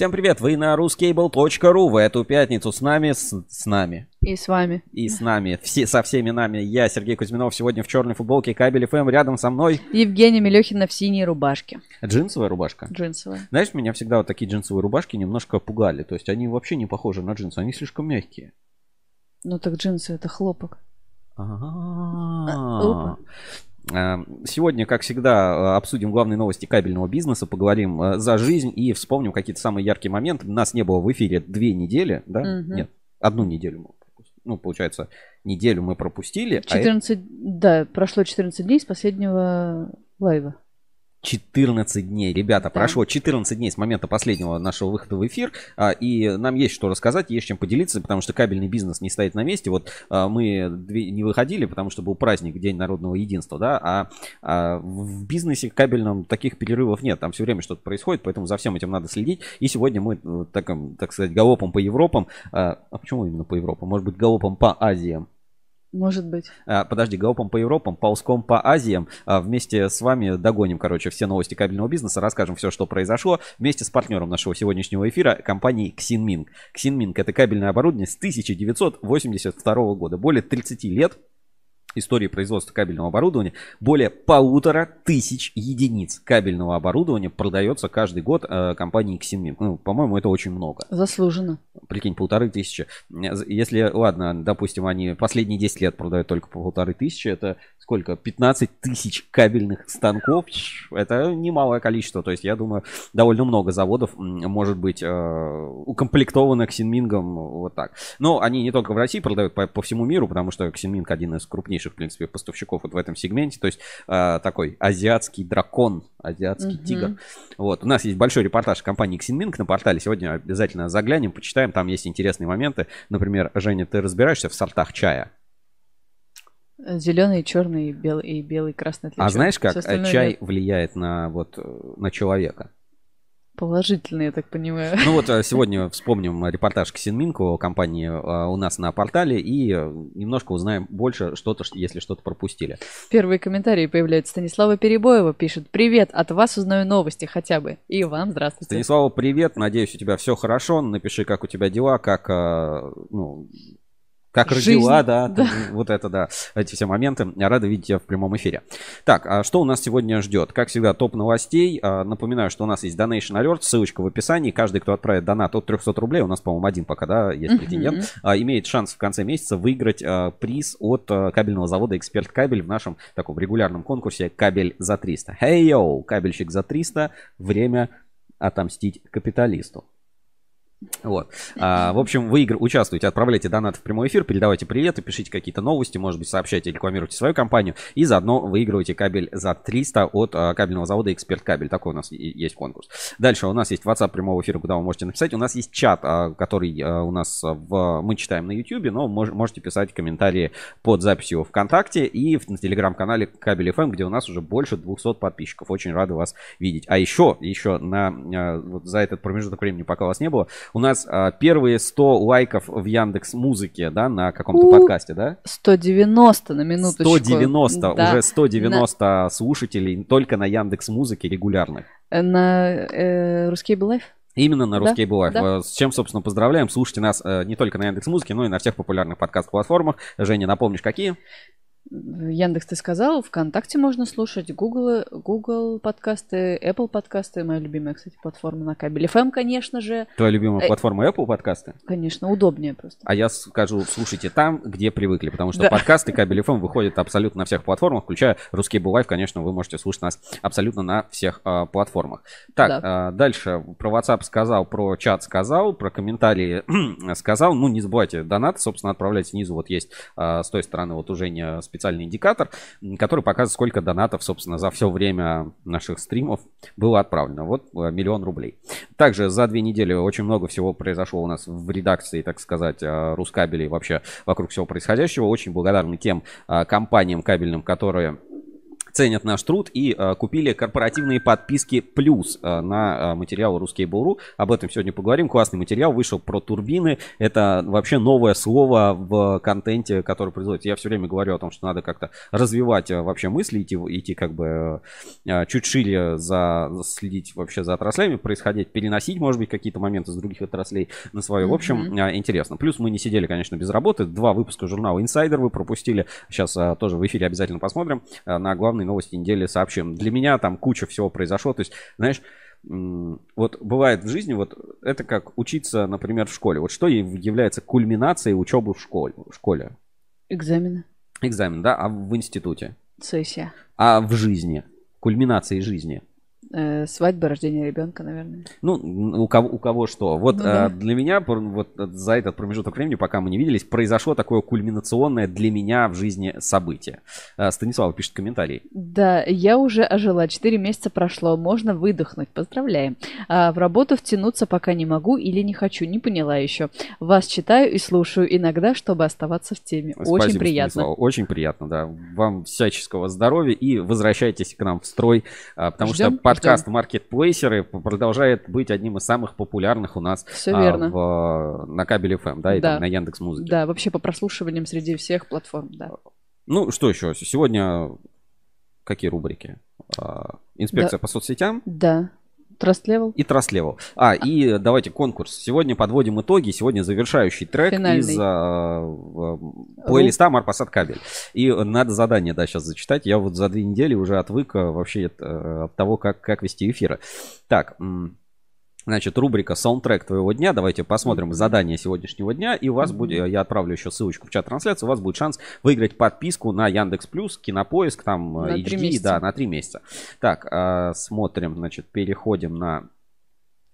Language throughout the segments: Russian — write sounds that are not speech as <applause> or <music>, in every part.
Всем привет, вы на ruscable.ru в эту пятницу с нами, с, с нами. И с вами. И с нами, все, со всеми нами. Я, Сергей Кузьминов, сегодня в черной футболке Кабель ФМ, рядом со мной. Евгения Мелехина в синей рубашке. Джинсовая рубашка? Джинсовая. Знаешь, меня всегда вот такие джинсовые рубашки немножко пугали. То есть они вообще не похожи на джинсы, они слишком мягкие. Ну так джинсы это хлопок. А, Сегодня, как всегда, обсудим главные новости кабельного бизнеса, поговорим э, за жизнь и вспомним какие-то самые яркие моменты. Нас не было в эфире две недели, да? Мгм. Нет, одну неделю. мы пропустили. Ну, получается, неделю мы пропустили. а 14, да, прошло 14 дней с последнего лайва. 14 дней. Ребята, Да. прошло 14 дней с момента последнего нашего выхода в эфир, а, и нам есть что рассказать, есть чем поделиться, потому что кабельный бизнес не стоит на месте. Вот а, мы не выходили, потому что был праздник, День народного единства, да, а, а в бизнесе кабельном таких перерывов нет, там все время что-то происходит, поэтому за всем этим надо следить. И сегодня мы, э, так, так сказать, галопом по Европам, а почему именно по Европам? Может быть, галопом по Азиям? Может быть. А, Подожди, галопом по Европам, ползком по Азиям. А, Вместе с вами догоним, короче, все новости кабельного бизнеса, расскажем все, что произошло. Вместе с партнером нашего сегодняшнего эфира, компанией Xinming. Xinming это кабельное оборудование с 1982 года. Более 30 лет истории производства кабельного оборудования. Более полутора тысяч единиц кабельного оборудования продается каждый год э, компанией Xinming. Ну, по-моему, это очень много Заслуженно. прикинь, полторы тысячи. Если, ладно, допустим, они последние 10 лет продают только по полторы тысячи, это сколько? 15 тысяч кабельных станков. Это немалое количество. То есть, я думаю, довольно много заводов может быть э, укомплектовано Ксинмингом вот так. Но они не только в России продают по, по всему миру, потому что Ксинминг один из крупнейших, в принципе, поставщиков вот в этом сегменте. То есть, э, такой азиатский дракон, азиатский Мгм. тигр. Вот, у нас есть большой репортаж компании Xinming на портале. Сегодня обязательно заглянем, почитаем. Там есть интересные моменты. Например, Женя, ты разбираешься в сортах чая? Зеленый, черный, белый и белый, красный отличие. а знаешь, как э, чай нет. влияет на, вот, э, на человека? Положительно, я так понимаю. Ну вот э, <laughs> сегодня вспомним репортаж о компании э, у нас на портале и э, немножко узнаем больше, что-то, если что-то пропустили. Первые комментарии появляются. Станислава Перебоева пишет. Привет, от вас узнаю новости хотя бы. И вам здравствуйте. Станислава, привет. Надеюсь, у тебя все хорошо. Напиши, как у тебя дела, как, э, ну, как Жизнь, родила, да, <laughs> да. ты- вот это, да, эти все моменты. Рада видеть тебя в прямом эфире. Так, а что у нас сегодня ждет? Как всегда, топ новостей. А, Напоминаю, что у нас есть Donation Alert, ссылочка в описании. Каждый, кто отправит донат от 300 рублей, у нас, по-моему, один пока, да, есть претендент, а, имеет шанс в конце месяца выиграть а, приз от а, кабельного завода «Эксперт Кабель» в нашем таком регулярном конкурсе «Кабель за 300». Хей, йоу, кабельщик за 300, время отомстить капиталисту. Вот. А, в общем, вы игр- участвуйте, отправляйте донат в прямой эфир, передавайте приветы, пишите какие-то новости, может быть, сообщайте, рекламируйте свою компанию и заодно выигрывайте кабель за 300 от а, кабельного завода Эксперт Кабель. Такой у нас и- есть конкурс. Дальше у нас есть WhatsApp прямого эфира, куда вы можете написать. У нас есть чат, а, который а, у нас в, мы читаем на YouTube, но мож- можете писать комментарии под записью ВКонтакте и в на телеграм-канале Кабель ФМ, где у нас уже больше 200 подписчиков. Очень рады вас видеть. А еще, еще на, а, вот за этот промежуток времени, пока вас не было, у нас а, первые 100 лайков в Яндекс Музыке, да, на каком-то У. подкасте, да? 190 на минуточку. 190, Да. уже 190 слушателей только на Яндекс Музыке регулярных. На э, RusCable Live? Именно на Да, RusCable Live. да. Э, С чем, собственно, поздравляем. Слушайте нас э, не только на Яндекс Музыке, но и на всех популярных подкаст-платформах. Женя, напомнишь, какие? Яндекс ты сказал, ВКонтакте можно слушать, Google, Google подкасты, Apple подкасты, моя любимая, кстати, платформа на Кабель.FM, конечно же, Твоя любимая Э. платформа Apple подкасты? конечно, удобнее просто. А я скажу, слушайте там, где привыкли, потому что Да. подкасты Кабель FM выходят абсолютно на всех платформах, включая Русский Life, конечно, вы можете слушать нас абсолютно на всех а, платформах. Так, а, дальше про WhatsApp сказал, про чат сказал, про комментарии <clears throat> сказал. Ну, не забывайте, донат, собственно, отправлять снизу. Вот есть а, с той стороны вот уже не специальный индикатор, который показывает, сколько донатов, собственно, за все время наших стримов было отправлено. Вот а, миллион рублей. Также за две недели очень много всего произошло у нас в редакции, так сказать, а, Рускабелей вообще вокруг всего происходящего. Очень благодарны тем а, компаниям кабельным, которые ценят наш труд и э, купили корпоративные подписки плюс э, на э, материал Ruskable.ru. Об этом сегодня поговорим. Классный материал вышел про турбины. Это вообще новое слово в контенте, который производится. Я все время говорю о том, что надо как-то развивать э, вообще мысли, идти, идти как бы э, чуть шире за следить вообще за отраслями, происходить, переносить, может быть, какие-то моменты с других отраслей на свое. В общем, э, интересно. Плюс мы не сидели, конечно, без работы. Два выпуска журнала Insider вы пропустили. Сейчас э, тоже в эфире обязательно посмотрим э, на главные новости недели сообщим. Для меня там куча всего произошло. То есть, знаешь, вот бывает в жизни, вот это как учиться, например, в школе. Вот что является кульминацией учебы в школе? В школе? Экзамены. Экзамен, да? А в институте? Сессия. А в жизни? Кульминацией жизни? Э, свадьба, рождение ребенка, наверное. Ну, у кого, у кого что. Вот ну, да. э, для меня, вот за этот промежуток времени, пока мы не виделись, произошло такое кульминационное для меня в жизни событие. Э, Станислав пишет комментарий. Да, я уже ожила. Четыре месяца прошло. Можно выдохнуть. Поздравляем. А в работу втянуться пока не могу или не хочу. Не поняла еще. Вас читаю и слушаю иногда, чтобы оставаться в теме. Спасибо, Очень приятно. Станислав. Очень приятно, да. Вам всяческого здоровья и возвращайтесь к нам в строй, потому Ждем, что подкаст маркетплейсеры продолжает быть одним из самых популярных у нас Все а, верно. В, на кабеле FM, да, и да. Там, на Яндекс Музыке. Да, вообще по прослушиваниям среди всех платформ, да. Ну, что еще? Сегодня какие рубрики? А, инспекция да. по соцсетям? Да. Level. И Level. А, и давайте конкурс. Сегодня подводим итоги. Сегодня завершающий трек Финальный. из э, плейлиста Марпасад Кабель. И надо задание, да, сейчас зачитать. Я вот за две недели уже отвык вообще от, от того, как, как вести эфиры. Так, Значит, рубрика «Саундтрек твоего дня». Давайте посмотрим задание сегодняшнего дня. И у вас будет, я отправлю еще ссылочку в чат трансляции, у вас будет шанс выиграть подписку на Яндекс Плюс, Кинопоиск, там на HD, да, на три месяца. Так, а, смотрим, значит, переходим на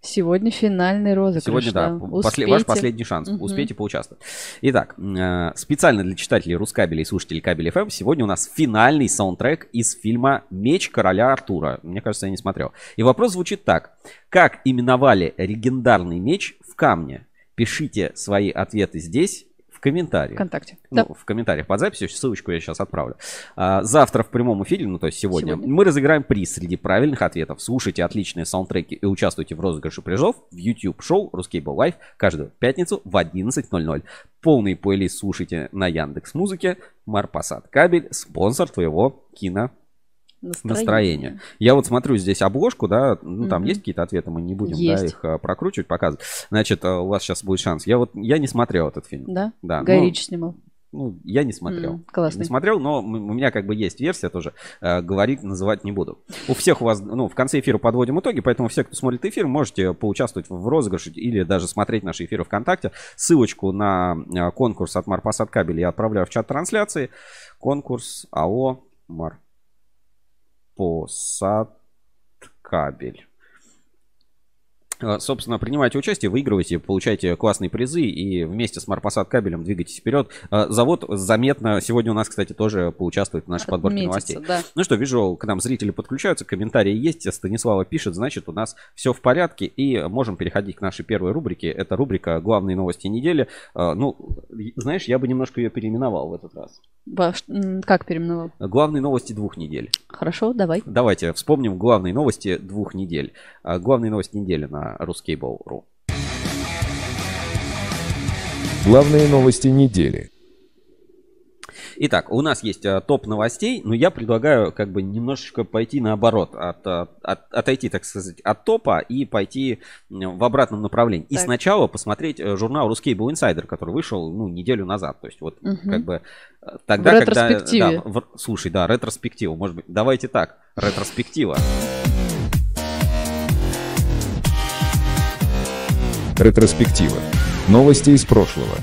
Сегодня финальный розыгрыш. Сегодня, да, да. После, ваш последний шанс. Угу. Успейте поучаствовать. Итак, э, специально для читателей Рускабеля и слушателей Кабель FM сегодня у нас финальный саундтрек из фильма «Меч короля Артура». Мне кажется, я не смотрел. И вопрос звучит так. Как именовали легендарный меч в камне? Пишите свои ответы здесь комментариях. Вконтакте. Ну, да. в комментариях под записью. Ссылочку я сейчас отправлю. А, завтра в прямом эфире, ну то есть сегодня, сегодня, мы разыграем приз среди правильных ответов. Слушайте отличные саундтреки и участвуйте в розыгрыше призов в YouTube шоу Ruscable Live каждую пятницу в 11.00. Полный плейлист слушайте на Яндекс Музыке. Марпасад Кабель, спонсор твоего кино настроение. настроение. Я вот смотрю здесь обложку, да, ну там mm есть какие-то ответы, мы не будем да, их а, прокручивать, показывать. Значит, а, у вас сейчас будет шанс. Я вот я не смотрел этот фильм. Да? Да. Гай ну, снимал. Ну, я не смотрел. Mm, классный. Не смотрел, но у меня как бы есть версия тоже. Э, говорить, называть не буду. У всех у вас, ну, в конце эфира подводим итоги, поэтому все, кто смотрит эфир, можете поучаствовать в розыгрыше или даже смотреть наши эфиры ВКонтакте. Ссылочку на конкурс от Марпасад Кабель я отправляю в чат трансляции. Конкурс АО Мар Посадкабель. А, собственно, принимайте участие, выигрывайте, получайте классные призы и вместе с Марпасад кабелем двигайтесь вперед. А, завод заметно сегодня у нас, кстати, тоже поучаствует в нашей подборке новостей. Да. Ну что, вижу, к нам зрители подключаются, комментарии есть. Станислава пишет, значит, у нас все в порядке и можем переходить к нашей первой рубрике. Это рубрика «Главные новости недели». А, ну, знаешь, я бы немножко ее переименовал в этот раз. Как переименовал? Главные новости двух недель. Хорошо, давай. Давайте вспомним главные новости двух недель. Главные новости недели на на ruskable.ru. Главные новости недели. Итак, у нас есть а, топ новостей, но я предлагаю как бы немножечко пойти наоборот, от, от, отойти, так сказать, от топа и пойти в обратном направлении. Так. И сначала посмотреть э, журнал Ruskable Insider, который вышел ну, неделю назад. То есть вот угу. как бы э, тогда, в ретроспективе. когда... Да, в, слушай, да, ретроспектива, может быть. Давайте так, ретроспектива. Ретроспектива. Новости из прошлого.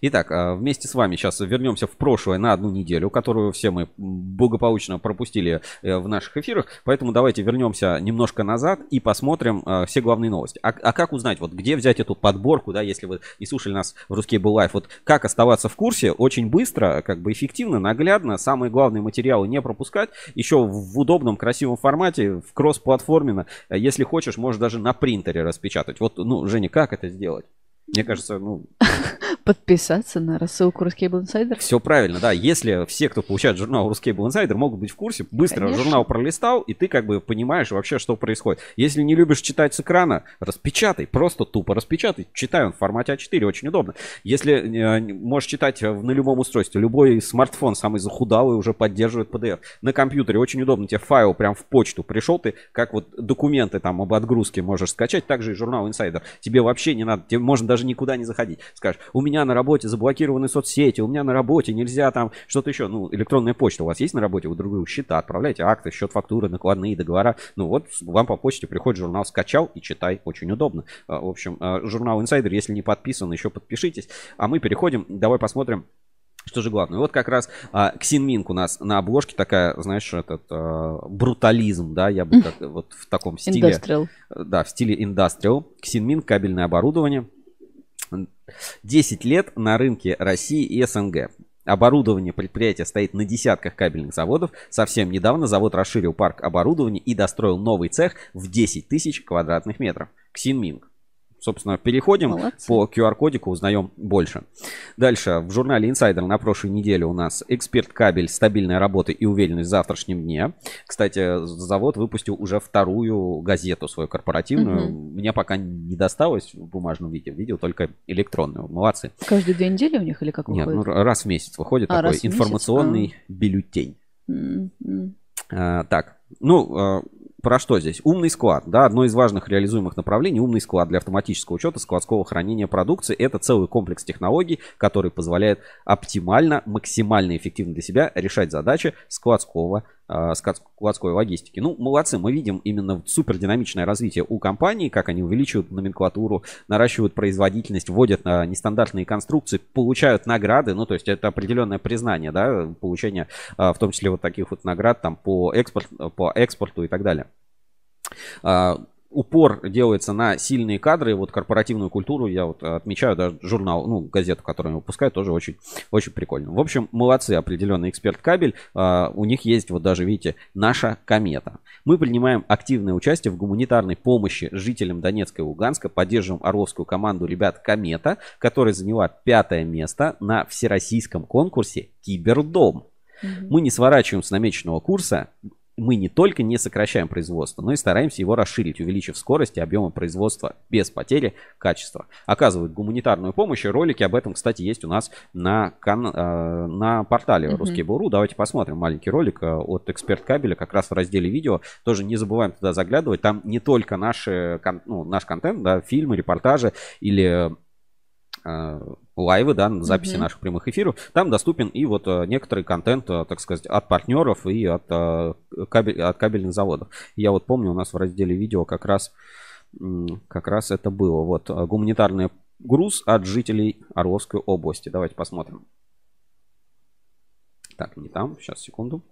Итак, а, вместе с вами сейчас вернемся в прошлое на одну неделю, которую все мы благополучно пропустили э, в наших эфирах. Поэтому давайте вернемся немножко назад и посмотрим а, все главные новости. А, а как узнать, вот где взять эту подборку, да, если вы не слушали нас в Русский был лайф, вот как оставаться в курсе очень быстро, как бы эффективно, наглядно, самые главные материалы не пропускать, еще в удобном, красивом формате, в кросс-платформенно, если хочешь, можешь даже на принтере распечатать. Вот, ну, Женя, как это сделать? Мне кажется, ну... <laughs> Подписаться на рассылку Ruscable Insider? Все правильно, да. Если все, кто получает журнал Ruscable Insider, могут быть в курсе, быстро Конечно. журнал пролистал, и ты как бы понимаешь вообще, что происходит. Если не любишь читать с экрана, распечатай, просто тупо распечатай. Читай он в формате А4, очень удобно. Если э, можешь читать в- на любом устройстве, любой смартфон, самый захудалый, уже поддерживает PDF. На компьютере очень удобно, тебе файл прям в почту пришел, ты как вот документы там об отгрузке можешь скачать, также и журнал Insider. Тебе вообще не надо, тебе можно даже никуда не заходить. Скажешь, у меня на работе заблокированы соцсети, у меня на работе нельзя там что-то еще. Ну, электронная почта у вас есть на работе, вы друг другу счета отправляете, акты, счет фактуры, накладные договора. Ну вот, вам по почте приходит журнал, скачал и читай, очень удобно. А, В общем, а, журнал Insider, если не подписан, еще подпишитесь. А мы переходим, давай посмотрим, что же главное? Вот как раз а, Ксинминг у нас на обложке такая, знаешь, этот а, брутализм, да, я бы <laughs> как, вот в таком стиле. Industrial. Да, в стиле Industrial. Ксинмин, кабельное оборудование. 10 лет на рынке России и СНГ. Оборудование предприятия стоит на десятках кабельных заводов. Совсем недавно завод расширил парк оборудования и достроил новый цех в 10 тысяч квадратных метров. Ксинминг. Собственно, переходим Молодцы. по QR-кодику, узнаем больше. Дальше. В журнале Insider на прошлой неделе у нас эксперт кабель, стабильная работа и уверенность в завтрашнем дне. Кстати, завод выпустил уже вторую газету свою корпоративную. Мне пока не досталось в бумажном виде. Видел только электронную. Молодцы. Каждые две недели у них или как Нет, ну, выходит? раз в месяц выходит А, такой месяц? информационный бюллетень. М, м. А, так, ну, а, про что здесь? Умный склад, да, одно из важных реализуемых направлений. Умный склад для автоматического учета складского хранения продукции. Это целый комплекс технологий, который позволяет оптимально, максимально эффективно для себя решать задачи складского, склад- складской логистики. Ну, молодцы, мы видим именно вот супердинамичное развитие у компаний, как они увеличивают номенклатуру, наращивают производительность, вводят а, нестандартные конструкции, получают награды, ну, то есть это определенное признание, да, получение, а, в том числе вот таких вот наград там по, экспорт, по экспорту и так далее. Упор делается на сильные кадры, вот корпоративную культуру я вот отмечаю, даже журнал, ну, газету, которую они выпускают, тоже очень, очень прикольно. В общем, молодцы, определенный эксперт кабель. А, у них есть вот даже, видите, наша комета. Мы принимаем активное участие в гуманитарной помощи жителям Донецка и Луганска, поддерживаем орловскую команду ребят Комета, которая заняла пятое место на всероссийском конкурсе Кибердом. Мы не сворачиваем с намеченного курса. Мы не только не сокращаем производство, но и стараемся его расширить, увеличив скорость и объемы производства без потери качества. Оказывают гуманитарную помощь. и Ролики об этом, кстати, есть у нас на, кан- э, на портале. Русский Буру. Давайте посмотрим маленький ролик э, от Эксперт Кабеля, как раз в разделе видео. Тоже не забываем туда заглядывать. Там не только наши, ну, наш контент, да, фильмы, репортажи или лайвы, да, записи Мгм. наших прямых эфиров, там доступен и вот э, некоторый контент, э, так сказать, от партнеров и от, э, кабель- от кабельных заводов. Я вот помню, у нас в разделе видео как раз, как раз это было. Вот э, гуманитарный груз от жителей Орловской области. Давайте посмотрим. Так, не там, сейчас, секунду.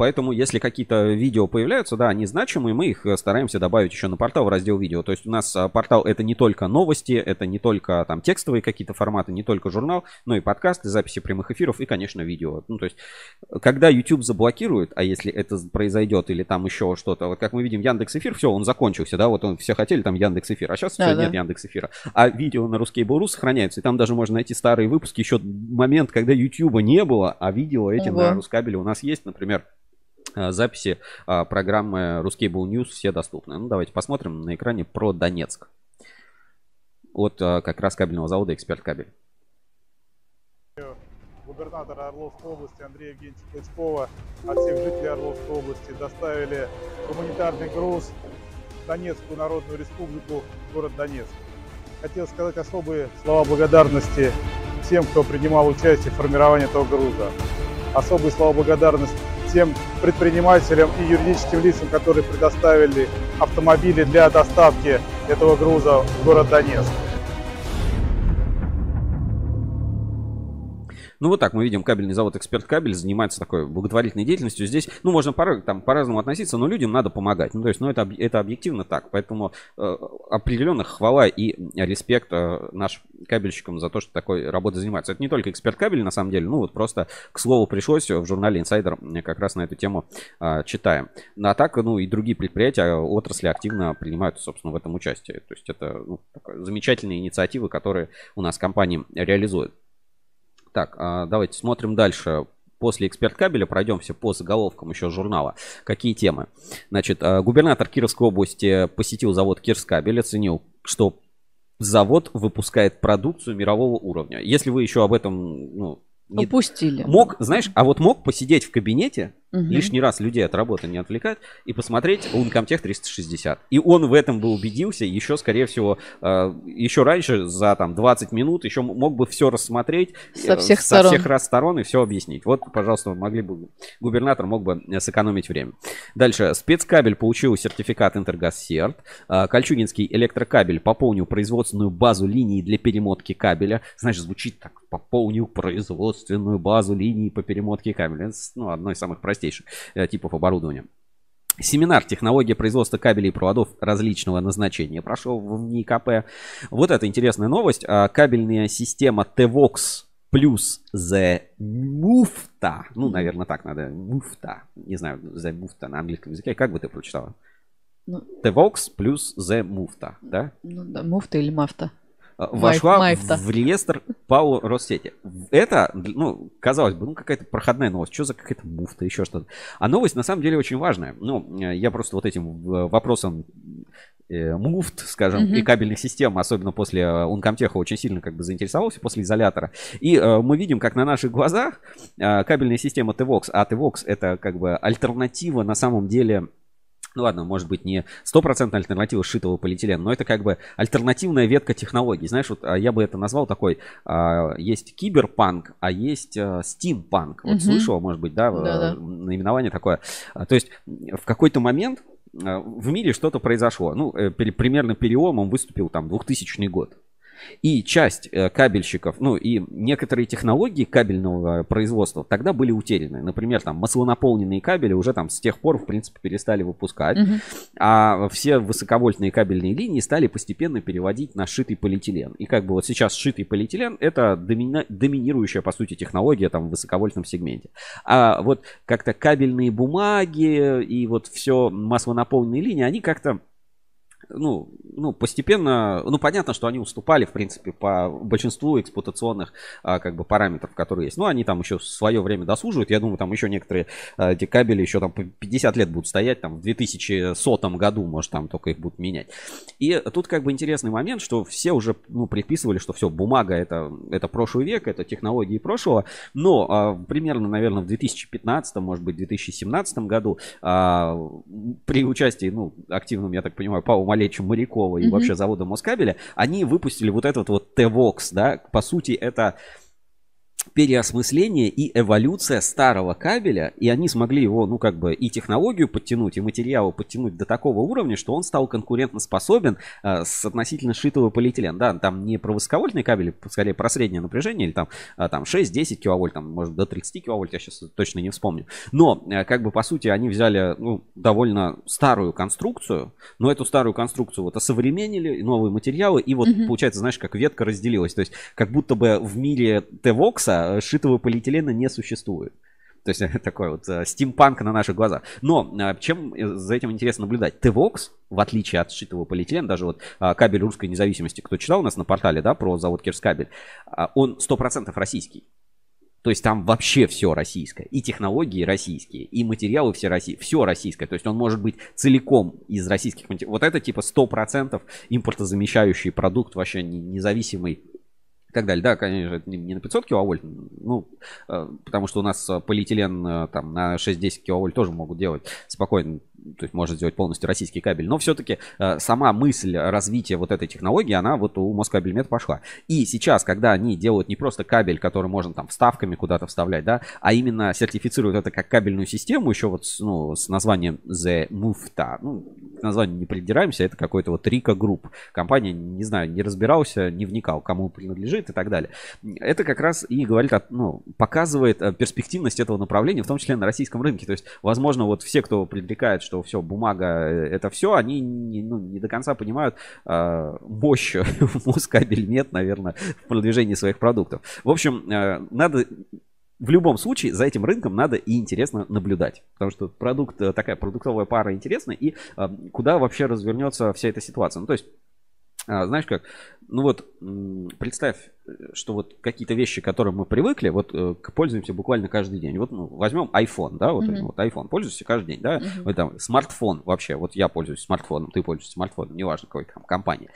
Поэтому, если какие-то видео появляются, да, они значимые, мы их э, стараемся добавить еще на портал в раздел видео. То есть у нас а, портал это не только новости, это не только там текстовые какие-то форматы, не только журнал, но и подкасты, записи прямых эфиров и, конечно, видео. Ну, то есть, когда YouTube заблокирует, а если это произойдет или там еще что-то, вот как мы видим Яндекс Эфир, все, он закончился, да, вот он все хотели там Яндекс Эфир, а сейчас Да, все, да. нет Яндекс Эфира. А видео на русский Буру сохраняются, и там даже можно найти старые выпуски, еще момент, когда YouTube не было, а видео эти Ого. на Рускабеле у нас есть, например, а, записи а, программы Ruscable News все доступны. Ну, давайте посмотрим на экране про Донецк. От а, как раз кабельного завода «Эксперт Кабель». губернатора Орловской области Андрея Евгеньевича Клычкова от всех жителей Орловской области доставили гуманитарный груз в Донецкую Народную Республику, город Донецк. Хотел сказать особые слова благодарности тем, кто принимал участие в формировании этого груза. Особые слова благодарности тем предпринимателям и юридическим лицам, которые предоставили автомобили для доставки этого груза в город Донецк. Ну вот так мы видим, кабельный завод «Эксперт Кабель» занимается такой благотворительной деятельностью. Здесь, ну, можно по, там, по-разному относиться, но людям надо помогать. Ну, то есть, ну, это, это объективно так. Поэтому э, определенно хвала и респект э, нашим кабельщикам за то, что такой работой занимаются. Это не только «Эксперт Кабель», на самом деле. Ну, вот просто, к слову, пришлось в журнале «Инсайдер» как раз на эту тему э, читаем. А так, ну, и другие предприятия, отрасли активно принимают, собственно, в этом участие. То есть, это ну, замечательные инициативы, которые у нас компании реализуют. Так, а, давайте смотрим дальше. После эксперт кабеля пройдемся по заголовкам еще журнала. Какие темы? Значит, а, губернатор Кировской области посетил завод Кирскабель, оценил, что завод выпускает продукцию мирового уровня. Если вы еще об этом ну, не... Упустили. Мог, знаешь, а вот мог посидеть в кабинете угу. лишний раз людей от работы не отвлекать и посмотреть Uncomtech 360. И он в этом бы убедился, еще, скорее всего, э, еще раньше, за там 20 минут, еще мог бы все рассмотреть со всех, со всех раз сторон и все объяснить. Вот, пожалуйста, могли бы, губернатор мог бы сэкономить время. Дальше. Спецкабель получил сертификат Интергаз-Серт. Э, Кольчугинский электрокабель пополнил производственную базу линии для перемотки кабеля. Знаешь, звучит так, пополнил производственную базу линии по перемотке кабеля. Это, ну, одно из самых простых простейших э, типов оборудования. Семинар «Технология производства кабелей и проводов различного назначения» прошел в НИКП. Вот это интересная новость. А, кабельная система TVOX плюс The Mufta. Ну, наверное, так надо. Mufta. Не знаю, The Mufta на английском языке. Как бы ты прочитала? Ну, TVOX плюс The Mufta, да? Ну да, муфта или мафта. Э, вошла Майфта. в реестр ПАО Россети. Это, ну, казалось бы, ну, какая-то проходная новость. Что за какая-то муфта, еще что-то. А новость, на самом деле, очень важная. Ну, э, я просто вот этим э, вопросом э, муфт, скажем, mm-hmm. и кабельных систем, особенно после Ункомтеха, очень сильно как бы заинтересовался после изолятора. И э, мы видим, как на наших глазах э, кабельная система TVOX, а TVOX это как бы альтернатива на самом деле ну ладно, может быть не стопроцентная альтернатива сшитого полиэтилена, но это как бы альтернативная ветка технологий. Знаешь, вот а, я бы это назвал такой, а, есть киберпанк, а есть а, стимпанк. Вот угу. слышала, может быть, да, да, да, наименование такое. То есть в какой-то момент в мире что-то произошло. Ну, э, примерно переломом выступил там 2000 год. И часть э, кабельщиков, ну и некоторые технологии кабельного производства тогда были утеряны. Например, там маслонаполненные кабели уже там с тех пор, в принципе, перестали выпускать. Угу. А все высоковольтные кабельные линии стали постепенно переводить на сшитый полиэтилен. И как бы вот сейчас сшитый полиэтилен это домина- доминирующая, по сути, технология там в высоковольтном сегменте. А вот как-то кабельные бумаги и вот все маслонаполненные линии, они как-то ну, ну, постепенно, ну, понятно, что они уступали, в принципе, по большинству эксплуатационных, а, как бы, параметров, которые есть. Ну, они там еще свое время досуживают. Я думаю, там еще некоторые а, эти кабели еще там по 50 лет будут стоять, там, в 2100 году, может, там только их будут менять. И тут, как бы, интересный момент, что все уже, ну, предписывали, что все, бумага это, это прошлый век, это технологии прошлого, но а, примерно, наверное, в 2015, может быть, 2017 году а, при участии, ну, активном, я так понимаю, Павла Малечи Морякова и mm-hmm. вообще завода Москабеля, они выпустили вот этот вот T-Vox, да, по сути это переосмысление и эволюция старого кабеля, и они смогли его, ну, как бы, и технологию подтянуть, и материалы подтянуть до такого уровня, что он стал конкурентоспособен э, с относительно шитого полиэтилена. Да, там не про высоковольтные кабели, скорее про среднее напряжение, или там, э, там 6-10 киловольт, там, может, до 30 киловольт, я сейчас точно не вспомню. Но, э, как бы, по сути, они взяли, ну, довольно старую конструкцию, но эту старую конструкцию вот осовременили, новые материалы, и вот, mm-hmm. получается, знаешь, как ветка разделилась. То есть, как будто бы в мире T-Vox Э, шитого полиэтилена не существует. То есть <laughs> такой вот э, стимпанк на наших глазах. Но э, чем за этим интересно наблюдать? Твокс, в отличие от сшитого полиэтилена, даже вот кабель русской независимости, кто читал у нас на портале, да, про завод Кирскабель, он 100% российский. То есть там вообще все российское. И технологии российские, и материалы все российские. Все российское. То есть он может быть целиком из российских материалов. Вот это типа 100% импортозамещающий продукт, вообще независимый и так далее. Да, конечно, не на 500 киловольт, ну, э, потому что у нас полиэтилен э, там на 6-10 киловольт тоже могут делать спокойно. То есть можно сделать полностью российский кабель. Но все-таки э, сама мысль развития вот этой технологии, она вот у Москабельмет пошла. И сейчас, когда они делают не просто кабель, который можно там вставками куда-то вставлять, да, а именно сертифицируют это как кабельную систему, еще вот ну, с названием The Mufta. Ну, к не придираемся, это какой-то вот Рика Групп. Компания, не знаю, не разбирался, не вникал, кому принадлежит и так далее. Это как раз и говорит, ну, показывает э, перспективность этого направления, в том числе на российском рынке. То есть, возможно, вот все, кто предрекает, что все, бумага э, это все, они не, ну, не до конца понимают э, мощь <laughs> Москабельмет, наверное, в продвижении своих продуктов. В общем, э, надо в любом случае за этим рынком надо и интересно наблюдать, потому что продукт, э, такая продуктовая пара интересна, и э, куда вообще развернется вся эта ситуация. Ну, то есть, э, знаешь как, ну вот представь, что вот какие-то вещи, к которым мы привыкли, вот э, пользуемся буквально каждый день. Вот ну, возьмем iPhone, да, вот, mm-hmm. вот iPhone, пользуешься каждый день, да, mm-hmm. вот, там, смартфон вообще, вот я пользуюсь смартфоном, ты пользуешься смартфоном, неважно какой там компании.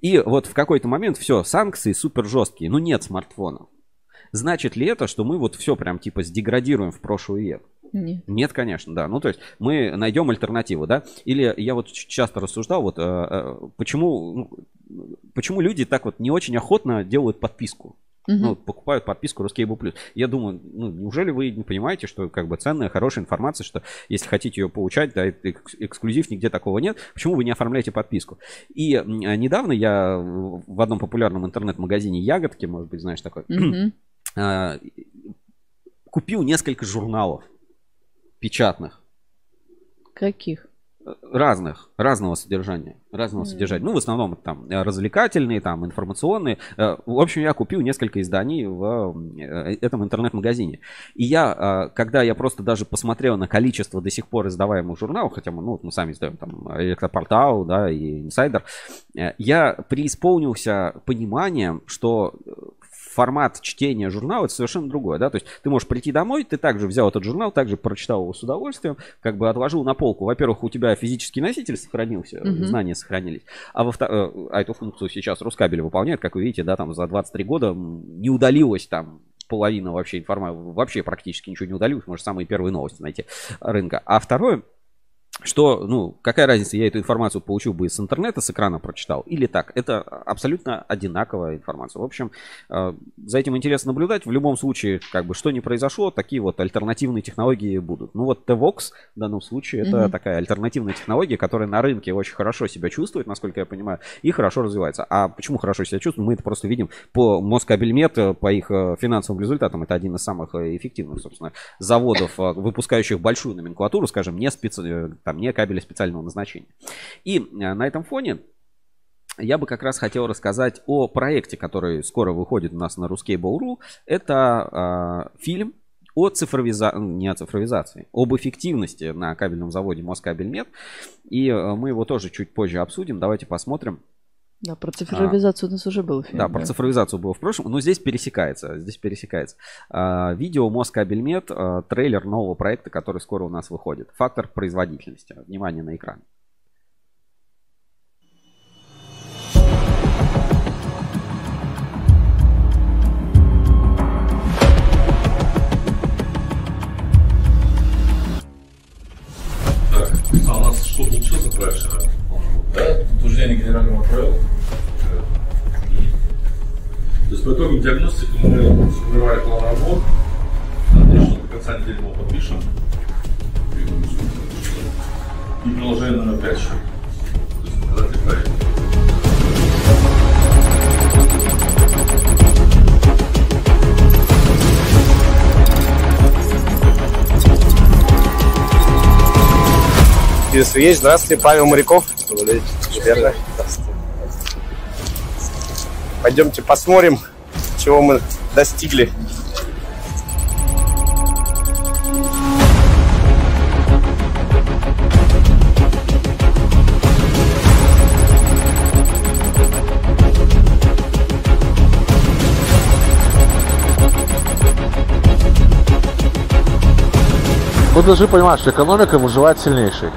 И вот в какой-то момент все, санкции супер жесткие, ну нет смартфонов. Значит ли это, что мы вот все прям типа сдеградируем в прошлый век? Нет. Нет, конечно, да. Ну, то есть мы найдем альтернативу, да. Или я вот часто рассуждал, вот э, э, почему, ну, почему люди так вот не очень охотно делают подписку. Ну, покупают подписку Ruskable Plus. Я думаю, ну, неужели вы не понимаете, что как бы ценная, хорошая информация, что если хотите ее получать, да, эксклюзив, нигде такого нет, почему вы не оформляете подписку? И недавно я в одном популярном интернет-магазине Ягодки, может быть, знаешь такой. <clears throat> А, купил несколько журналов печатных. Каких? Разных, разного содержания, разного mm. содержания. Ну, в основном там развлекательные, там информационные. Э, в общем, я купил несколько изданий в э, этом интернет-магазине. И я, когда я просто даже посмотрел на количество до сих пор издаваемых журналов, хотя мы, ну, мы сами издаем там Электропортал, да, и Инсайдер, э, я преисполнился пониманием, что формат чтения журнала это совершенно другое, да, то есть ты можешь прийти домой, ты также взял этот журнал, также прочитал его с удовольствием, как бы отложил на полку. Во-первых, у тебя физический носитель сохранился, mm-hmm. знания сохранились, а, во э, а эту функцию сейчас Рускабель выполняет, как вы видите, да, там за 23 года не удалилось там половина вообще информации, вообще практически ничего не удалилось, может самые первые новости найти рынка. А второе, что, ну, какая разница, я эту информацию получил бы из интернета, с экрана прочитал, или так. Это абсолютно одинаковая информация. В общем, э, за этим интересно наблюдать. В любом случае, как бы, что ни произошло, такие вот альтернативные технологии будут. Ну, вот TVOX в данном случае это mm-hmm. такая альтернативная технология, которая на рынке очень хорошо себя чувствует, насколько я понимаю, и хорошо развивается. А почему хорошо себя чувствует? Мы это просто видим по Москабельмет, э, по их э, финансовым результатам. Это один из самых эффективных, собственно, заводов, выпускающих большую номенклатуру, скажем, не специ там не кабели специального назначения. И э, на этом фоне я бы как раз хотел рассказать о проекте, который скоро выходит у нас на Ruskable.ru. Это э, фильм о цифровизации, не о цифровизации, об эффективности на кабельном заводе Москабельмет. И э, мы его тоже чуть позже обсудим. Давайте посмотрим. Да, про цифровизацию а, у нас уже был фильм. Да, про цифровизацию было в прошлом, но здесь пересекается, здесь пересекается. А, видео Москабельмет, а, трейлер нового проекта, который скоро у нас выходит. Фактор производительности. Внимание на экран. А у нас что получилось дальше? Да, утверждение генерального правила. То есть по итогам диагностики мы сформировали план работ. Надеюсь, что до конца недели мы подпишем. И приложение номер 5 еще. То есть показатель проекта. Если есть, здравствуйте, Павел Моряков. Верно. Пойдемте посмотрим, чего мы достигли. Должны понимать, что экономика выживает сильнейший.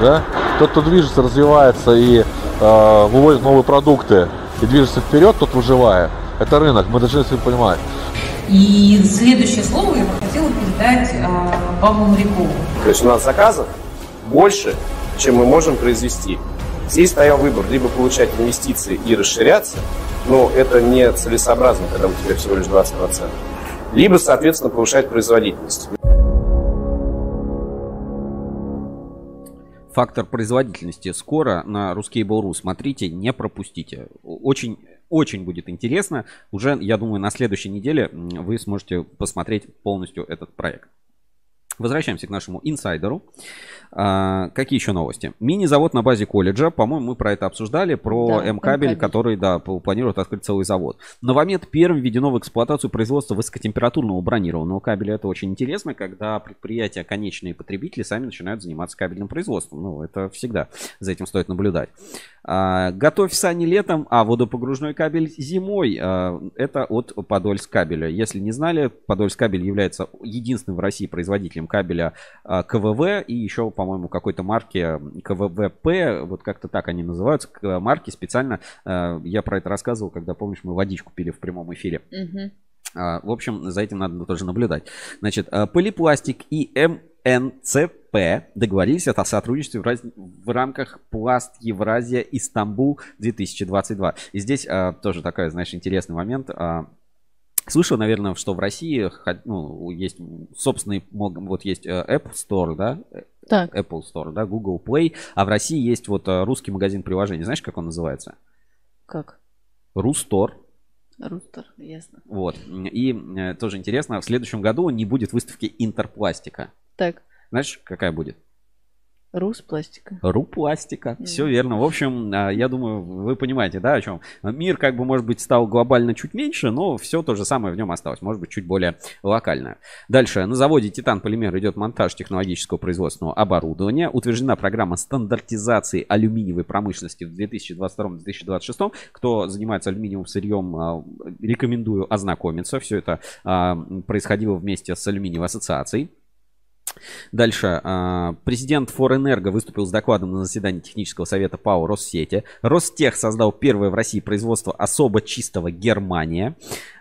Да? Тот, кто движется, развивается и э, выводит новые продукты и движется вперед, тот выживает. Это рынок, мы должны это понимать. И следующее слово я бы хотела передать э, Павлу Морякову. То есть у нас заказов больше, чем мы можем произвести. Здесь стоял выбор либо получать инвестиции и расширяться, но это не целесообразно, когда у тебя всего лишь 20%, либо, соответственно, повышать производительность. Фактор производительности скоро на Ruskable.ru. Смотрите, не пропустите. Очень очень будет интересно. Уже, я думаю, на следующей неделе вы сможете посмотреть полностью этот проект. Возвращаемся к нашему инсайдеру. А, какие еще новости? Мини-завод на базе колледжа. По-моему, мы про это обсуждали. Про Да, М-кабель, который, да, планирует открыть целый завод. Новомет первым введено в эксплуатацию производства высокотемпературного бронированного кабеля. Это очень интересно, когда предприятия, конечные потребители, сами начинают заниматься кабельным производством. Ну, это всегда за этим стоит наблюдать. А, готовь сани летом, а водопогружной кабель зимой. А, это от Подольск кабеля. Если не знали, Подольск кабель является единственным в России производителем кабеля а, КВВ и еще, по-моему, какой-то марки КВВП, вот как-то так они называются, к- марки специально. а, Я про это рассказывал, когда, помнишь, мы водичку пили в прямом эфире. А, В общем, за этим надо тоже наблюдать. Значит, Полипластик и МНЦП договорились о сотрудничестве в, раз- в рамках Пласт Евразия Истамбул 2022. И здесь а, тоже такой, знаешь, интересный момент. А, Слышал, наверное, что в России ну, есть собственный, вот есть э, App Store, да, Так, Apple Store, да, Google Play, а в России есть вот э, русский магазин приложений. Знаешь, как он называется? как? Рустор. Рустер, ясно. Вот. И э, тоже интересно, в следующем году не будет выставки Интерпластика. Так, Знаешь, какая будет? Рус пластика. Рупластика. Мгм. Все верно. В общем, а, я думаю, вы понимаете, да, о чем. Мир, как бы, может быть, стал глобально чуть меньше, но все то же самое в нем осталось. Может быть, чуть более локальное. Дальше. На заводе Титан Полимер идет монтаж технологического производственного оборудования. Утверждена программа стандартизации алюминиевой промышленности в 2022-2026. Кто занимается алюминиевым сырьем, а, рекомендую ознакомиться. Все это а, происходило вместе с алюминиевой ассоциацией. Дальше. а, Президент Форэнерго выступил с докладом на заседании технического совета ПАО Россети. Ростех создал первое в России производство особо чистого Германия.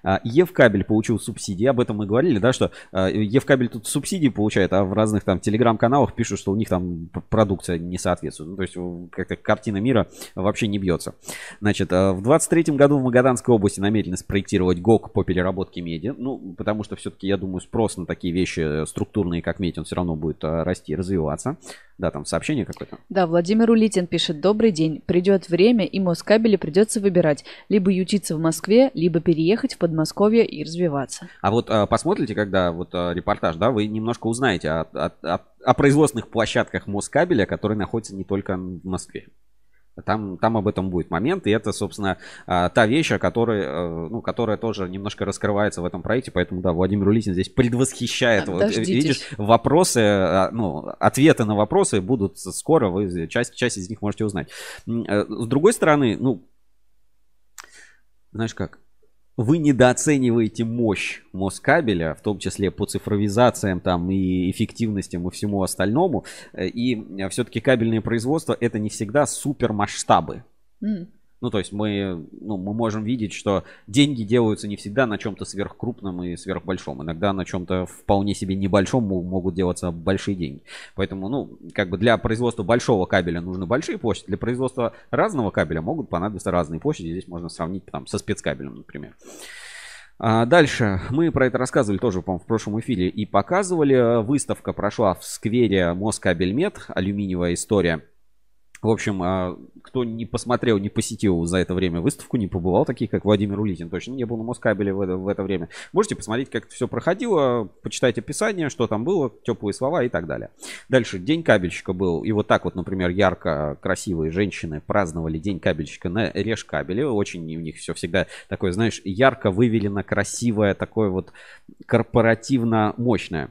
А, Евкабель получил субсидии. Об этом мы говорили, да, что а, Евкабель тут субсидии получает, а в разных там телеграм-каналах пишут, что у них там продукция не соответствует. Ну, то есть как-то картина мира вообще не бьется. Значит, а, в 23 году в Магаданской области намерены спроектировать ГОК по переработке меди. Ну, потому что все-таки, я думаю, спрос на такие вещи структурные, как медь, он все равно будет расти развиваться. Да, там сообщение какое-то. Да, Владимир Улитин пишет, добрый день. Придет время, и Москабели придется выбирать. Либо ютиться в Москве, либо переехать в Подмосковье и развиваться. А вот а, посмотрите, когда вот а, репортаж, да, вы немножко узнаете о, о- о- о производственных площадках Москабеля, которые находятся не только в Москве. Там, там об этом будет момент, и это, собственно, а, та вещь, о которой, э, ну, которая тоже немножко раскрывается в этом проекте, поэтому, да, Владимир Улитин здесь предвосхищает. Вот, Дождитесь. видишь, вопросы, а, ну, ответы на вопросы будут скоро, вы часть, часть из них можете узнать. Э, С другой стороны, ну, знаешь как, вы недооцениваете мощь Москабеля, в том числе по цифровизациям там и эффективностям и всему остальному. Э, И все-таки кабельное производство это не всегда супер масштабы. Ну, то есть мы, ну, мы можем видеть, что деньги делаются не всегда на чем-то сверхкрупном и сверхбольшом. Иногда на чем-то вполне себе небольшом мо- могут делаться большие деньги. Поэтому, ну, как бы для производства большого кабеля нужны большие площади. Для производства разного кабеля могут понадобиться разные площади. Здесь можно сравнить там со спецкабелем, например. А, Дальше. Мы про это рассказывали тоже, по-моему, в прошлом эфире и показывали. Выставка прошла в сквере Москабельмет. Алюминиевая история. В общем, а, кто не посмотрел, не посетил за это время выставку, не побывал, такие как Владимир Улитин, точно не был на Москабеле в это, в это время, можете посмотреть, как это все проходило, почитать описание, что там было, теплые слова и так далее. Дальше, День кабельщика был, и вот так вот, например, ярко красивые женщины праздновали День кабельщика на Решкабеле, очень у них все всегда такое, знаешь, ярко вывелено, красивое, такое вот корпоративно мощное.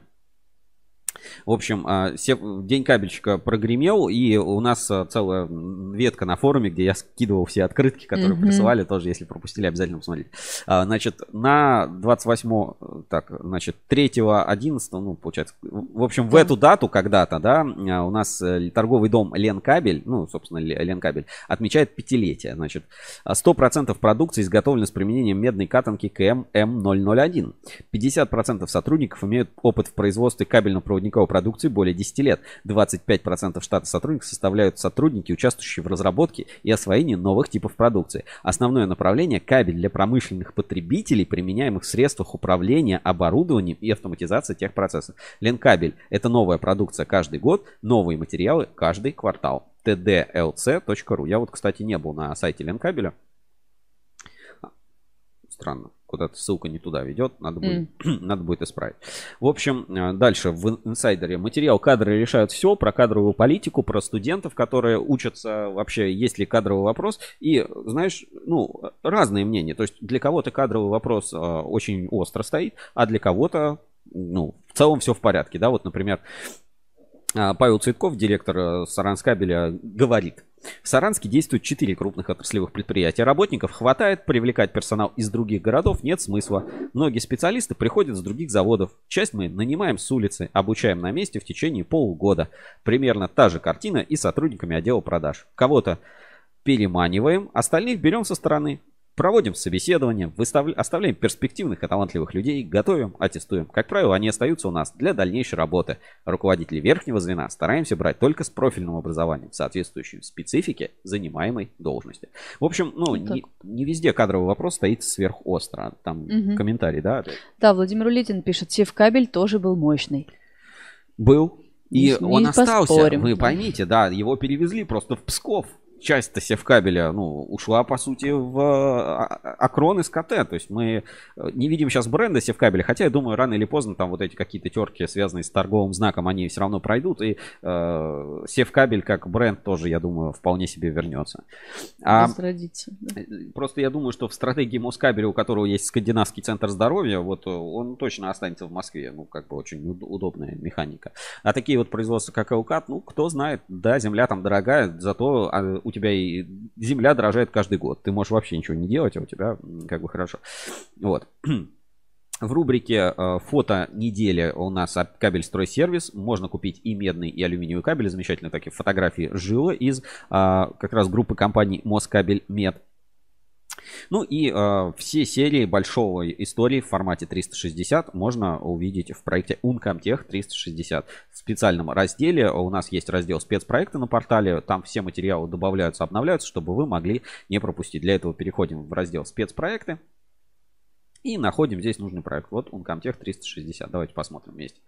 В общем, а, день кабельщика прогремел, и у нас а, целая ветка на форуме, где я скидывал все открытки, которые Мгм. присылали, тоже, если пропустили, обязательно посмотрите. А, Значит, на 28 так, значит, 3-11, ну, получается, в общем, в эту дату когда-то, да, у нас э, торговый дом Ленкабель, ну, собственно, Ле- Ленкабель, отмечает пятилетие. Значит, а 100% продукции изготовлено с применением медной катанки КМ М001. 50% сотрудников имеют опыт в производстве кабельно-проводниковой продукции более 10 лет. 25% штата сотрудников составляют сотрудники, участвующие в разработке и освоении новых типов продукции. Основное направление – кабель для промышленных потребителей, применяемых в средствах управления оборудованием и автоматизации техпроцессов. Ленкабель – это новая продукция каждый год, новые материалы каждый квартал. tdlc.ru. Я вот, кстати, не был на сайте Ленкабеля. Странно. Куда-то ссылка не туда ведет. Надо будет, <clears throat> надо будет исправить. В общем, э, дальше в инсайдере. Материал «Кадры решают все» про кадровую политику, про студентов, которые учатся вообще, есть ли кадровый вопрос. И, знаешь, ну, разные мнения. То есть для кого-то кадровый вопрос э, очень остро стоит, а для кого-то, ну, в целом все в порядке. Да, вот, например, Павел Цветков, директор э, Саранскабеля, говорит. В Саранске действуют четыре крупных отраслевых предприятия. Работников хватает, привлекать персонал из других городов нет смысла. Многие специалисты приходят с других заводов. Часть мы нанимаем с улицы, обучаем на месте в течение полугода. Примерно та же картина и сотрудниками отдела продаж. Кого-то переманиваем, остальных берем со стороны. Проводим собеседование, выстав- оставляем перспективных и талантливых людей, готовим, аттестуем. Как правило, они остаются у нас для дальнейшей работы. Руководители верхнего звена стараемся брать только с профильным образованием, соответствующим специфике занимаемой должности. В общем, ну, Вот не, не везде кадровый вопрос стоит сверхостро. Там Мгм. комментарий, да, Да, Владимир Улитин пишет, севкабель тоже был мощный. был. И Не- он не остался, поспорим. вы поймите, да, его перевезли просто в Псков. Часть-то севкабеля, ну, ушла, по сути, в а, а, Акрон и СКТ. То есть мы э, не видим сейчас бренда севкабеля, хотя я думаю, рано или поздно там вот эти какие-то терки, связанные с торговым знаком, они все равно пройдут. И э, севкабель как бренд тоже, я думаю, вполне себе вернется. А да. Э, Просто я думаю, что в стратегии Москабеля, у которого есть скандинавский центр здоровья, вот э, он точно останется в Москве. Ну, как бы очень уд- удобная механика. А такие вот производства, как Элкат, ну, кто знает, да, земля там дорогая, зато а, у тебя и земля дорожает каждый год. Ты можешь вообще ничего не делать, а у тебя как бы хорошо. Вот. <clears throat> В рубрике э, фото недели у нас кабель стройсервис. Можно купить и медный, и алюминиевый кабель. Замечательные такие фотографии жила из а, как раз группы компаний Москабель Мед. Ну и э, все серии большого истории в формате 360 можно увидеть в проекте Uncomtech 360. В специальном разделе у нас есть раздел спецпроекты на портале. Там все материалы добавляются, обновляются, чтобы вы могли не пропустить. Для этого переходим в раздел спецпроекты. И находим здесь нужный проект. Вот Uncomtech 360. Давайте посмотрим вместе.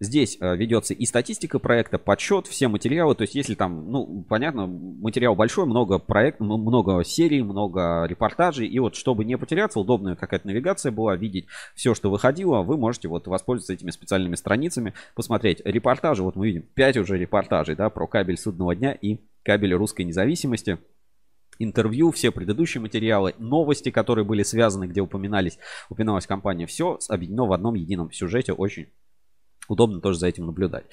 Здесь э, ведется и статистика проекта, подсчет, все материалы. То есть, если там, ну, понятно, материал большой, много проектов, много серий, много репортажей. И вот, чтобы не потеряться, удобная какая-то навигация была, видеть все, что выходило, вы можете вот воспользоваться этими специальными страницами, посмотреть репортажи. Вот мы видим 5 уже репортажей, да, про кабель судного дня и кабель русской независимости интервью, все предыдущие материалы, новости, которые были связаны, где упоминались, упоминалась компания, все объединено в одном едином сюжете, очень удобно тоже за этим наблюдать.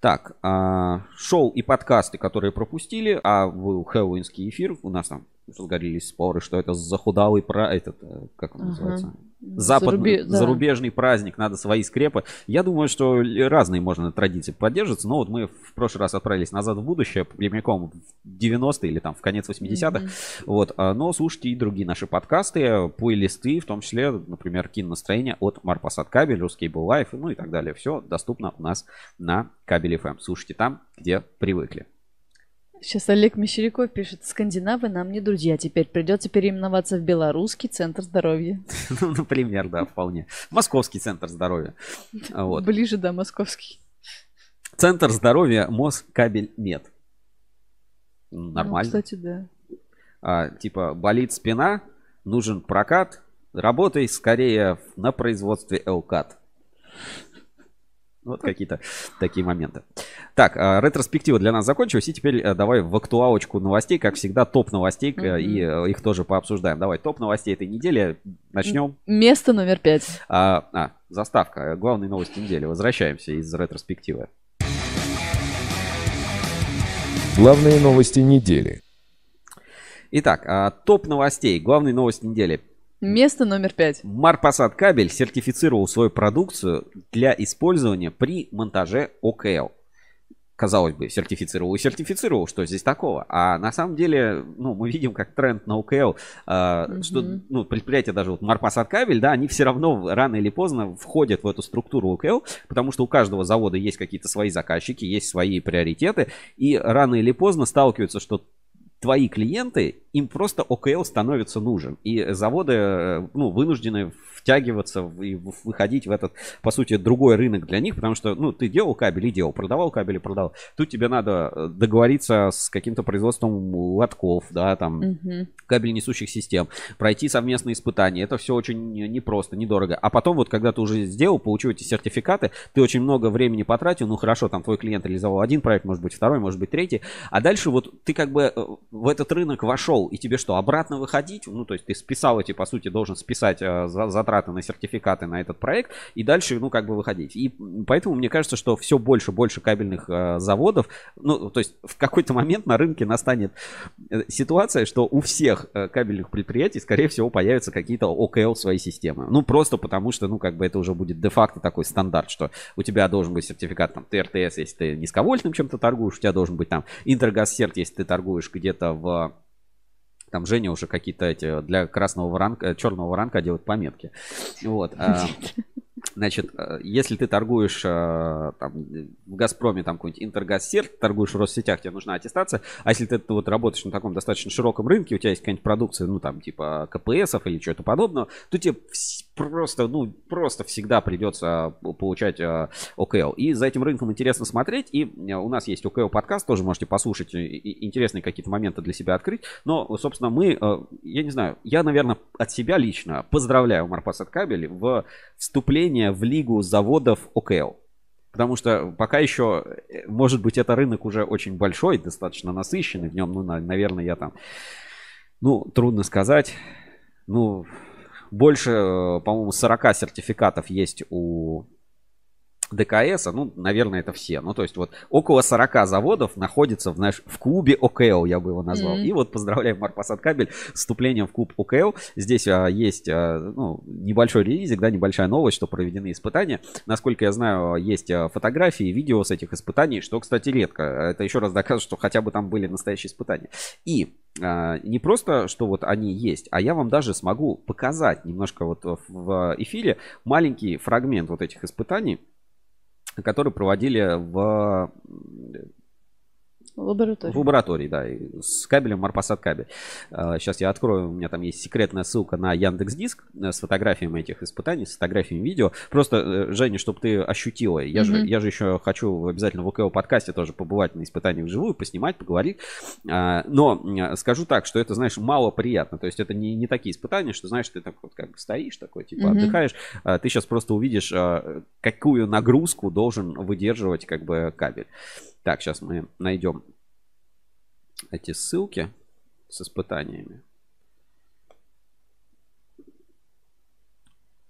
Так, а, шоу и подкасты, которые пропустили, а был хэллоуинский эфир, у нас там разгорелись споры, что это захудалый про этот, э, как он Ага. называется, Западный, Заруби- да. зарубежный праздник, надо свои скрепы. Я думаю, что разные можно традиции поддерживаться, но вот мы в прошлый раз отправились назад в будущее, прямиком в 90-е или там в конец 80-х. Мгм. Вот, а, но слушайте и другие наши подкасты, плейлисты, в том числе, например, кинонастроение от Марпосадкабель, RusCable Live, ну и так далее. Все доступно у нас на Кабель FM. Слушайте там, где привыкли. Сейчас Олег Мещеряков пишет, скандинавы нам не друзья, теперь придется переименоваться в Белорусский центр здоровья. <laughs> Ну, например, да, вполне. Московский центр здоровья. Вот. Ближе, да, московский. Центр здоровья Москабель Мед. Ну, Нормально. кстати, да. А, типа, болит спина, нужен прокат, работай скорее на производстве Элкат. Вот какие-то такие моменты. Так, а, ретроспектива для нас закончилась. И теперь а, давай в актуалочку новостей. Как всегда, топ новостей. Мгм. И а, их тоже пообсуждаем. Давай, топ новостей этой недели. Начнем. Место номер пять. А, а, заставка. Главные новости недели. Возвращаемся из ретроспективы. Главные новости недели. Итак, а, топ новостей. Главные новости недели. Место номер пять. Марпасад кабель сертифицировал свою продукцию для использования при монтаже ОКЛ. Казалось бы, сертифицировал и сертифицировал, что здесь такого. А на самом деле, ну, мы видим как тренд на ОКЛ, э, Мгм. что ну, предприятия даже вот Марпасад кабель, да, они все равно рано или поздно входят в эту структуру ОКЛ, потому что у каждого завода есть какие-то свои заказчики, есть свои приоритеты, и рано или поздно сталкиваются, что твои клиенты, им просто ОКЛ становится нужен. И заводы э, ну, вынуждены втягиваться и выходить в этот, по сути, другой рынок для них, потому что, ну, ты делал кабель и делал, продавал кабель и продавал. Тут тебе надо э, договориться с каким-то производством лотков, да, там, Мгм. кабель несущих систем, пройти совместные испытания. Это все очень не- непросто, недорого. А потом, вот когда ты уже сделал, получил эти сертификаты, ты очень много времени потратил. Ну хорошо, там твой клиент реализовал один проект, может быть второй, может быть третий. А дальше вот ты как бы э, в этот рынок вошел, и тебе что, обратно выходить? Ну, то есть ты списал эти, по сути, должен списать э, за- затраты на сертификаты на этот проект, и дальше, ну, как бы выходить. И поэтому мне кажется, что все больше и больше кабельных э, заводов, ну, то есть в какой-то момент на рынке настанет э, ситуация, что у всех э, кабельных предприятий, скорее всего, появятся какие-то ОКЛ своей системы. Ну, просто потому что, ну, как бы это уже будет де-факто такой стандарт, что у тебя должен быть сертификат там ТРТС, если ты низковольтным чем-то торгуешь, у тебя должен быть там Интергазсерт, если ты торгуешь где-то в там Женя уже какие-то эти для красного воранка, черного воранка делает пометки. Вот. а, Значит, э, если ты торгуешь э, там, в Газпроме, там какой-нибудь Интергазсерт, торгуешь в Россетях, тебе нужна аттестация. А если ты вот работаешь на таком достаточно широком рынке, у тебя есть какая-нибудь продукция, ну там типа КПСов или чего-то подобного, то тебе просто, ну просто всегда придется получать э, ОКЛ. И за этим рынком интересно смотреть. И э, у нас есть ОКЛ подкаст, тоже можете послушать, интересные какие-то моменты для себя открыть. Но, собственно, мы, э, я не знаю, я, наверное, от себя лично поздравляю Марпасад Кабель в вступление в лигу заводов ОКЛ. Потому что пока еще, э, может быть, это рынок уже очень большой, достаточно насыщенный в нем, ну, на- наверное, я там, ну, трудно сказать, ну, больше, э, по-моему, 40 сертификатов есть у ДКС, ну, наверное, это все. Ну, то есть вот около 40 заводов находится в, наш, в клубе ОКЛ, я бы его назвал. Мгм. И вот поздравляем Марпасад Кабель с вступлением в клуб ОКЛ. Здесь а, есть а, ну, небольшой релизик, да, небольшая новость, что проведены испытания. Насколько я знаю, есть а, фотографии, видео с этих испытаний, что, кстати, редко. Это еще раз доказывает, что хотя бы там были настоящие испытания. И а, не просто, что вот они есть, а я вам даже смогу показать немножко вот в- в эфире маленький фрагмент вот этих испытаний, которые проводили в, Лаборатория. в лаборатории, да, с кабелем Марпасад кабель. Сейчас я открою, у меня там есть секретная ссылка на Яндекс Диск э, с фотографиями этих испытаний, с фотографиями видео. Просто, э, Женя, чтобы ты ощутила, я, же, Мгм. я же еще хочу обязательно в ОКО подкасте тоже побывать на испытаниях вживую, поснимать, поговорить. А, Но скажу так, что это, знаешь, мало приятно. То есть это не, не такие испытания, что, знаешь, ты так вот как бы стоишь такой, типа Мгм. отдыхаешь. А Ты сейчас просто увидишь, а, какую нагрузку должен выдерживать как бы кабель. Так, сейчас мы найдем эти ссылки с испытаниями.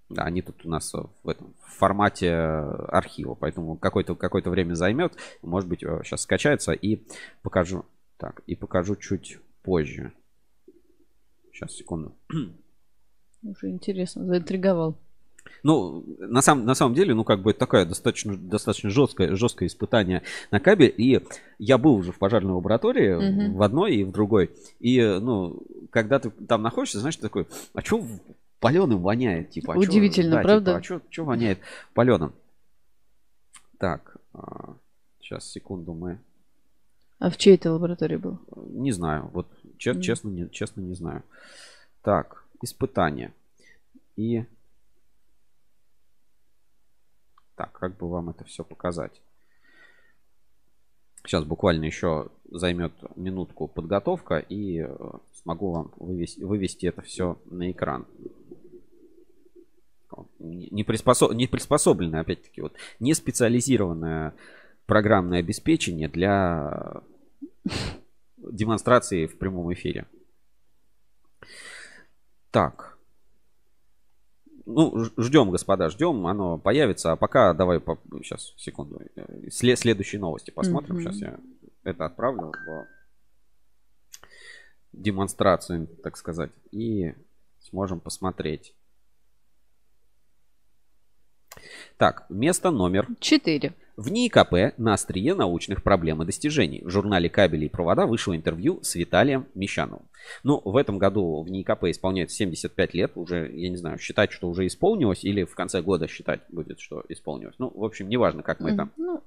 Да, они тут у нас в этом в формате архива, поэтому какое-то какое время займет. Может быть, сейчас скачается и покажу. Так, и покажу чуть позже. Сейчас, секунду. Уже интересно, заинтриговал. Ну, на самом, на самом деле, ну, как бы это такое достаточно, достаточно жесткое, жесткое испытание на кабель. И я был уже в пожарной лаборатории Мгм. в одной и в другой. И, ну, когда ты там находишься, знаешь, ты такой, а что паленым воняет? Типа, а чё- Удивительно, да, правда? Типа, а что воняет паленым? Так, сейчас, секунду, мы... А в чьей это лаборатории был? Не знаю, вот честно, не, честно не знаю. Так, испытание. И... Так, как бы вам это все показать? Сейчас буквально еще займет минутку подготовка и э, смогу вам вывести, вывести это все на экран. Не, не приспосо- не приспособленное, опять-таки, вот, не специализированное программное обеспечение для демонстрации в прямом эфире. Так. Ну, ждем, господа, ждем, оно появится. А пока давай по... сейчас, секунду. э, сле- следующие новости посмотрим. Мгм. Сейчас я это отправлю в демонстрацию, так сказать. И сможем посмотреть. Так, место номер Четыре. В НИИКП на острие научных проблем и достижений. В журнале «Кабели и провода» вышло интервью с Виталием Мещановым. Ну, в этом году в НИИКП исполняется 75 лет. Уже, я не знаю, считать, что уже исполнилось, или в конце года считать будет, что исполнилось. Ну, в общем, неважно, как мы это Ну,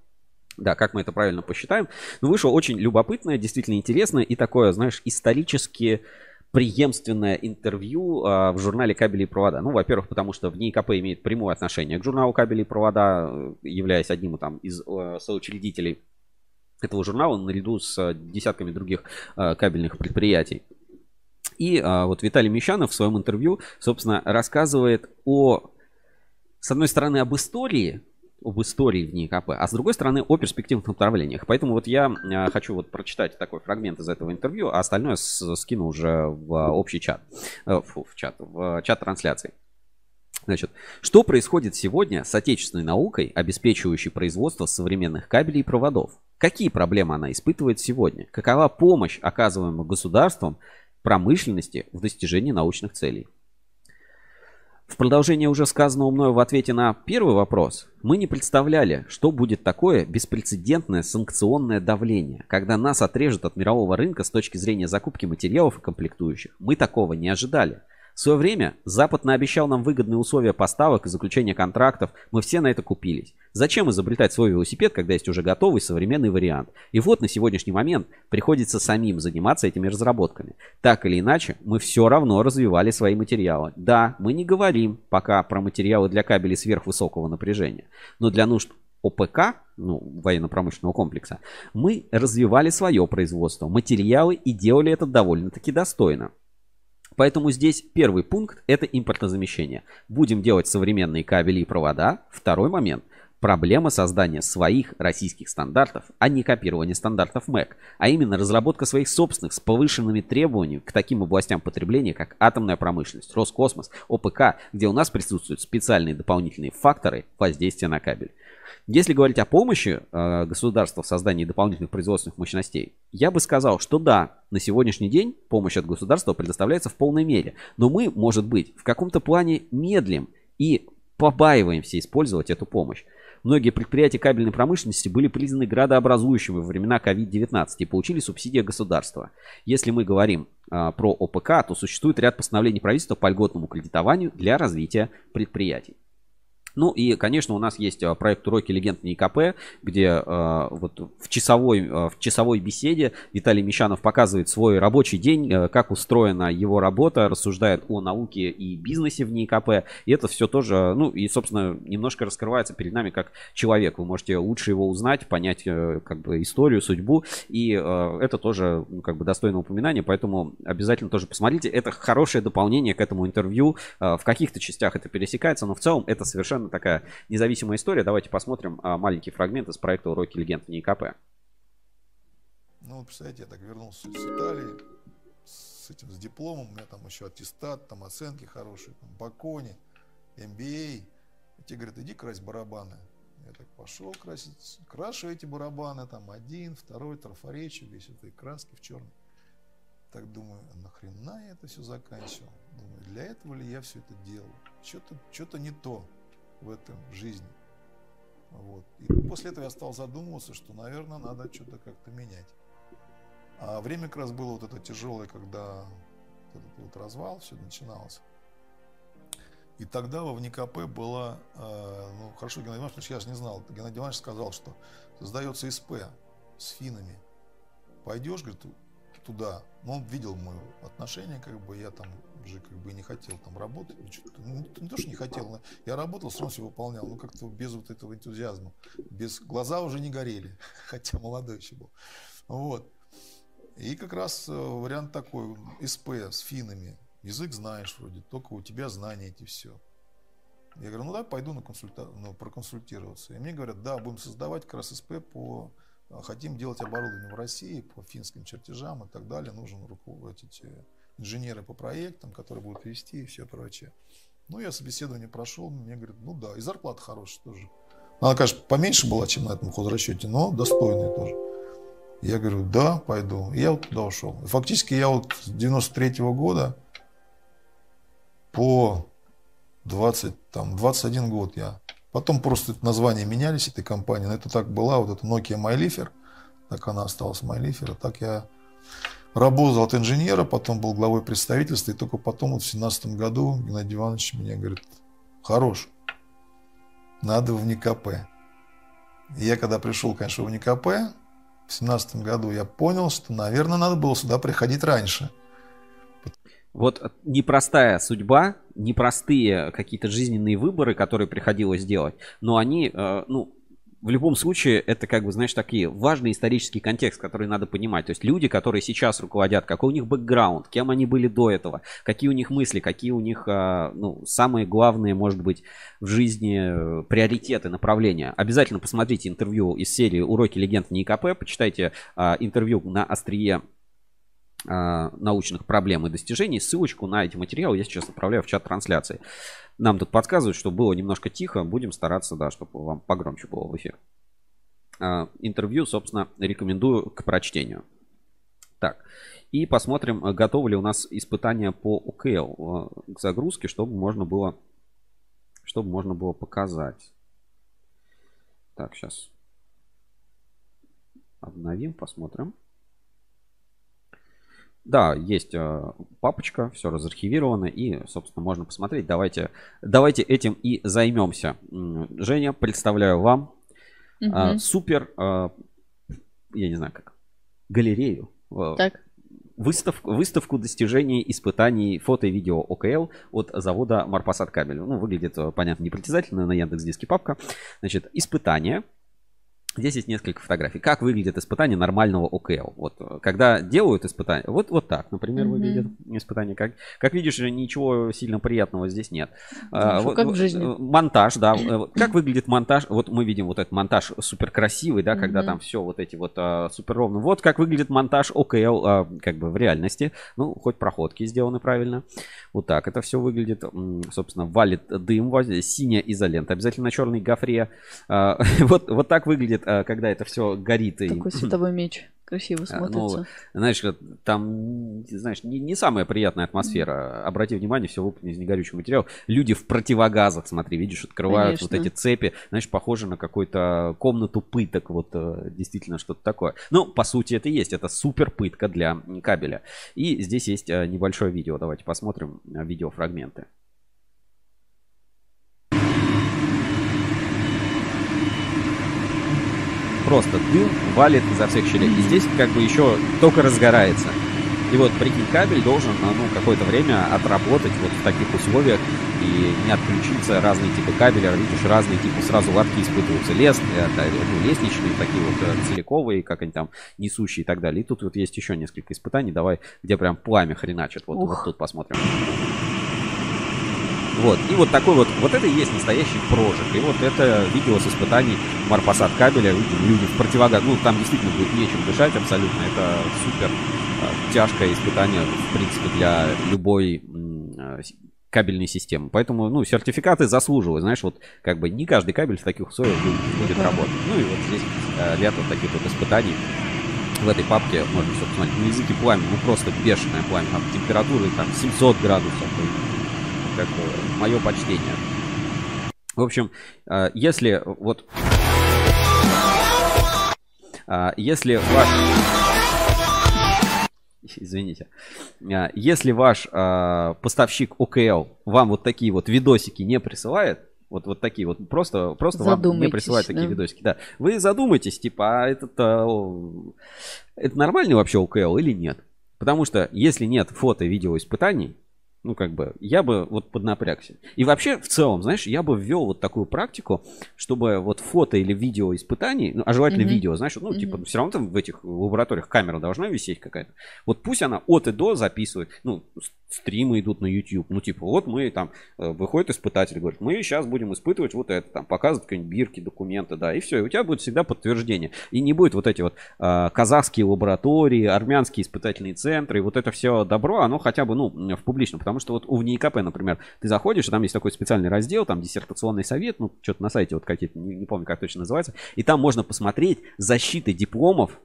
да, как мы это правильно посчитаем. Но вышло очень любопытное, действительно интересное и такое, знаешь, исторически преемственное интервью а, в журнале «Кабели и провода». Ну, во-первых, потому что в НИИКП имеет прямое отношение к журналу «Кабели и провода», э, являясь одним там, из э, соучредителей этого журнала наряду с э, десятками других кабельных предприятий. И а, вот Виталий Мещанов в своем интервью, собственно, рассказывает о, с одной стороны, об истории, об истории в НИИКП, а с другой стороны о перспективных направлениях. Поэтому вот я а, хочу вот прочитать такой фрагмент из этого интервью, а остальное скину уже в общий чат, Э, фу, в чат, в чат трансляции. Значит, что происходит сегодня с отечественной наукой, обеспечивающей производство современных кабелей и проводов? Какие проблемы она испытывает сегодня? Какова помощь, оказываемая государством промышленности в достижении научных целей? В продолжение уже сказанного мною в ответе на первый вопрос, мы не представляли, что будет такое беспрецедентное санкционное давление, когда нас отрежут от мирового рынка с точки зрения закупки материалов и комплектующих. Мы такого не ожидали. В свое время Запад наобещал нам выгодные условия поставок и заключения контрактов. Мы все на это купились. Зачем изобретать свой велосипед, когда есть уже готовый современный вариант? И вот на сегодняшний момент приходится самим заниматься этими разработками. Так или иначе, мы все равно развивали свои материалы. Да, мы не говорим пока про материалы для кабелей сверхвысокого напряжения. Но для нужд ОПК, ну, военно-промышленного комплекса, мы развивали свое производство, материалы и делали это довольно-таки достойно. Поэтому здесь первый пункт – это импортозамещение. Будем делать современные кабели и провода. Второй момент – проблема создания своих российских стандартов, а не копирование стандартов МЭК, а именно разработка своих собственных с повышенными требованиями к таким областям потребления, как атомная промышленность, Роскосмос, ОПК, где у нас присутствуют специальные дополнительные факторы воздействия на кабель. Если говорить о помощи э, государства в создании дополнительных производственных мощностей, я бы сказал, что да, на сегодняшний день помощь от государства предоставляется в полной мере. Но мы, может быть, в каком-то плане медлим и побаиваемся использовать эту помощь. Многие предприятия кабельной промышленности были признаны градообразующими во времена COVID-19 и получили субсидии государства. Если мы говорим а, про ОПК, то существует ряд постановлений правительства по льготному кредитованию для развития предприятий. Ну и, конечно, у нас есть а, проект «Уроки легенд НИКП», где а, вот в часовой, а, в часовой беседе Виталий Мещанов показывает свой рабочий день, а, как устроена его работа, рассуждает о науке и бизнесе в НИКП. И это все тоже, ну и, собственно, немножко раскрывается перед нами как человек. Вы можете лучше его узнать, понять э, как бы историю, судьбу. И э, это тоже ну, как бы достойно упоминания, поэтому обязательно тоже посмотрите. Это хорошее дополнение к этому интервью. Э, В каких-то частях это пересекается, но в целом это совершенно такая независимая история. Давайте посмотрим а, маленький фрагмент из проекта «Уроки легенд в НИКП». Ну, вот, представляете, я так вернулся с Италии, с этим, с дипломом, у меня там еще аттестат, там оценки хорошие, там Бакони, MBA. И те говорят, иди крась барабаны. Я так пошел красить, крашу эти барабаны, там один, второй, трафаретчик, весь этой краске в черной. Так думаю, а нахрена я это все заканчивал? Думаю, для этого ли я все это делал? Что-то что не то в этом жизни. Вот. И после этого я стал задумываться, что, наверное, надо что-то как-то менять. А время как раз было вот это тяжелое, когда вот этот вот развал, все начиналось. И тогда во ВНИКП была, э, ну хорошо, Геннадий Иванович, я же не знал, Геннадий Иванович сказал, что создается СП с финами. Пойдешь, говорит, туда. Но он видел мое отношение, как бы я там уже как бы не хотел там работать. Ну, не то, что не хотел, но я работал, равно все выполнял. Ну, как-то без вот этого энтузиазма. Без глаза уже не горели, <laughs> хотя молодой еще был. Вот. И как раз э, вариант такой, СП с финами. Язык знаешь вроде, только у тебя знания эти все. Я говорю, ну да, пойду на консульта... ну, проконсультироваться. И мне говорят, да, будем создавать как раз СП по... Хотим делать оборудование в России по финским чертежам и так далее. Нужен руководить инженеры по проектам, которые будут вести и все прочее. Ну, я собеседование прошел, мне говорят, ну да, и зарплата хорошая тоже. Она, конечно, поменьше была, чем на этом хозрасчете, но достойная тоже. Я говорю, да, пойду. И я вот туда ушел. И фактически я вот с 93 -го года по 20, там, 21 год я. Потом просто названия менялись этой компании. Но это так была, вот эта Nokia MyLifer. Так она осталась MyLifer. А так я работал от инженера, потом был главой представительства. И только потом, вот в 17 году, Геннадий Иванович мне говорит, хорош, надо в НИКП. И я когда пришел, конечно, в НИКП, в 17 году я понял, что, наверное, надо было сюда приходить раньше. Вот непростая судьба, непростые какие-то жизненные выборы, которые приходилось делать, но они, э, ну, в любом случае, это как бы, знаешь, такие важный исторический контекст, который надо понимать. То есть люди, которые сейчас руководят, какой у них бэкграунд, кем они были до этого, какие у них мысли, какие у них, э, ну, самые главные, может быть, в жизни э, приоритеты, направления. Обязательно посмотрите интервью из серии «Уроки легенд НИКП», почитайте интервью на острие научных проблем и достижений. Ссылочку на эти материалы я сейчас отправляю в чат трансляции. Нам тут подсказывают, что было немножко тихо. Будем стараться, да, чтобы вам погромче было в эфир. А, интервью, собственно, рекомендую к прочтению. Так, и посмотрим, готовы ли у нас испытания по УКЛ а, к загрузке, чтобы можно было, чтобы можно было показать. Так, сейчас обновим, посмотрим. Да, есть э, папочка, все разархивировано и, собственно, можно посмотреть. Давайте, давайте этим и займемся. Женя, представляю вам угу. супер, э, я не знаю как, галерею. Так. Выставку, выставку достижений испытаний фото и видео ОКЛ от завода Марпасад Кабель. Ну, выглядит, понятно, непритязательно на Яндекс Диске папка. Значит, испытания Здесь есть несколько фотографий. Как выглядит испытание нормального ОКЛ? Вот, э, когда делают испытание, вот, вот так, например, mm-hmm. выглядит испытание. Как, как видишь, ничего сильно приятного здесь нет. Ну, а, вот, как в жизни. Э, монтаж, да. Э, как <clears throat> выглядит монтаж? Вот мы видим вот этот монтаж супер красивый, да, mm-hmm. когда там все вот эти вот а, супер ровно. Вот как выглядит монтаж ОКЛ а, как бы в реальности. Ну, хоть проходки сделаны правильно. Вот так это все выглядит. Собственно, валит дым, синяя изолента. Обязательно на черной гофре. А, <laughs> вот, вот так выглядит когда это все горит. Такой и... <clears throat> световой меч красиво э, смотрится. Ну, знаешь, там, знаешь, не, не самая приятная атмосфера. Обрати внимание, все выполнено из негорючего материала. Люди в противогазах, смотри, видишь, открывают Конечно. вот эти цепи. Знаешь, похоже на какую-то комнату пыток. Вот э, действительно что-то такое. Ну, по сути, это и есть. Это супер пытка для кабеля. И здесь есть небольшое видео. Давайте посмотрим видеофрагменты. Просто дым валит изо всех щелей. И здесь как бы еще только разгорается. И вот, прикинь, кабель должен ну, какое-то время отработать вот в таких условиях и не отключиться разные типы кабеля. Видишь, разные типы сразу лотки испытываются. Лес, это, ну, лестничные, такие вот э, целиковые, как они там несущие и так далее. И тут вот есть еще несколько испытаний. Давай, где прям пламя хреначит. Вот, вот тут посмотрим. Вот. И вот такой вот, вот это и есть настоящий прожиг. И вот это видео с испытаний Марпасад кабеля. Люди в противогаз. Ну, там действительно будет нечем дышать абсолютно. Это супер э, тяжкое испытание, в принципе, для любой э, кабельной системы. Поэтому, ну, сертификаты заслуживают. Знаешь, вот как бы не каждый кабель в таких условиях будет, будет работать. Ну и вот здесь э, ряд вот таких вот испытаний в этой папке можно все посмотреть. На языке пламя, ну просто бешеное пламя. Там температуры там 700 градусов как бы мое почтение. В общем, э, если вот... Э, если ваш... Извините. Э, если ваш поставщик ОКЛ вам вот такие вот видосики не присылает, вот, вот такие вот, просто, просто вам не присылают такие да? видосики. Да. Вы задумайтесь, типа, а этот, это нормальный вообще ОКЛ или нет? Потому что если нет фото видео испытаний, ну, как бы, я бы вот поднапрягся. И вообще, в целом, знаешь, я бы ввел вот такую практику, чтобы вот фото или видео испытаний, ну, а желательно mm-hmm. видео, знаешь, ну, mm-hmm. типа, все равно там в этих лабораториях камера должна висеть какая-то. Вот пусть она от и до записывает, ну, стримы идут на YouTube, ну, типа, вот мы там, э, выходит испытатель, говорит, мы сейчас будем испытывать вот это, там, показывать какие-нибудь бирки, документы, да, и все, и у тебя будет всегда подтверждение. И не будет вот эти вот э, казахские лаборатории, армянские испытательные центры, и вот это все добро, оно хотя бы, ну, в публичном, Потому что вот у ВНИКП, например, ты заходишь, и там есть такой специальный раздел, там диссертационный совет, ну, что-то на сайте вот какие-то, не, не помню, как точно называется. И там можно посмотреть защиты дипломов,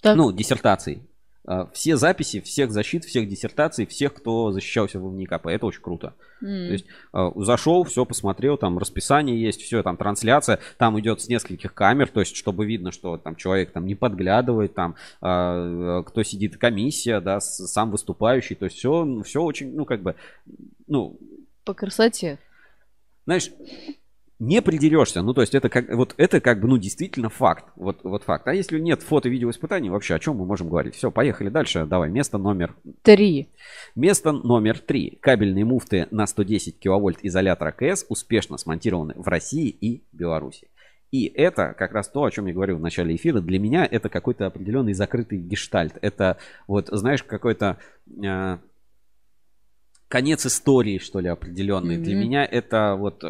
так. ну, диссертаций все записи, всех защит, всех диссертаций, всех, кто защищался в НИКАП. Это очень круто. М. То есть а, зашел, все посмотрел, там расписание есть, все, там трансляция, там идет с нескольких камер, то есть чтобы видно, что там человек там не подглядывает, там а, кто сидит, комиссия, да, с- сам выступающий, то есть все, все очень, ну как бы, ну По красоте. знаешь, не придерешься. Ну, то есть это как, вот это как бы, ну, действительно факт. Вот, вот факт. А если нет фото-видео испытаний, вообще о чем мы можем говорить? Все, поехали дальше. Давай, место номер Три. Место номер три. Кабельные муфты на 110 киловольт изолятора КС успешно смонтированы в России и Беларуси. И это как раз то, о чем я говорил в начале эфира. Для меня это какой-то определенный закрытый гештальт. Это вот, знаешь, какой-то э, конец истории, что ли, определенный. Для Мгм. меня это вот...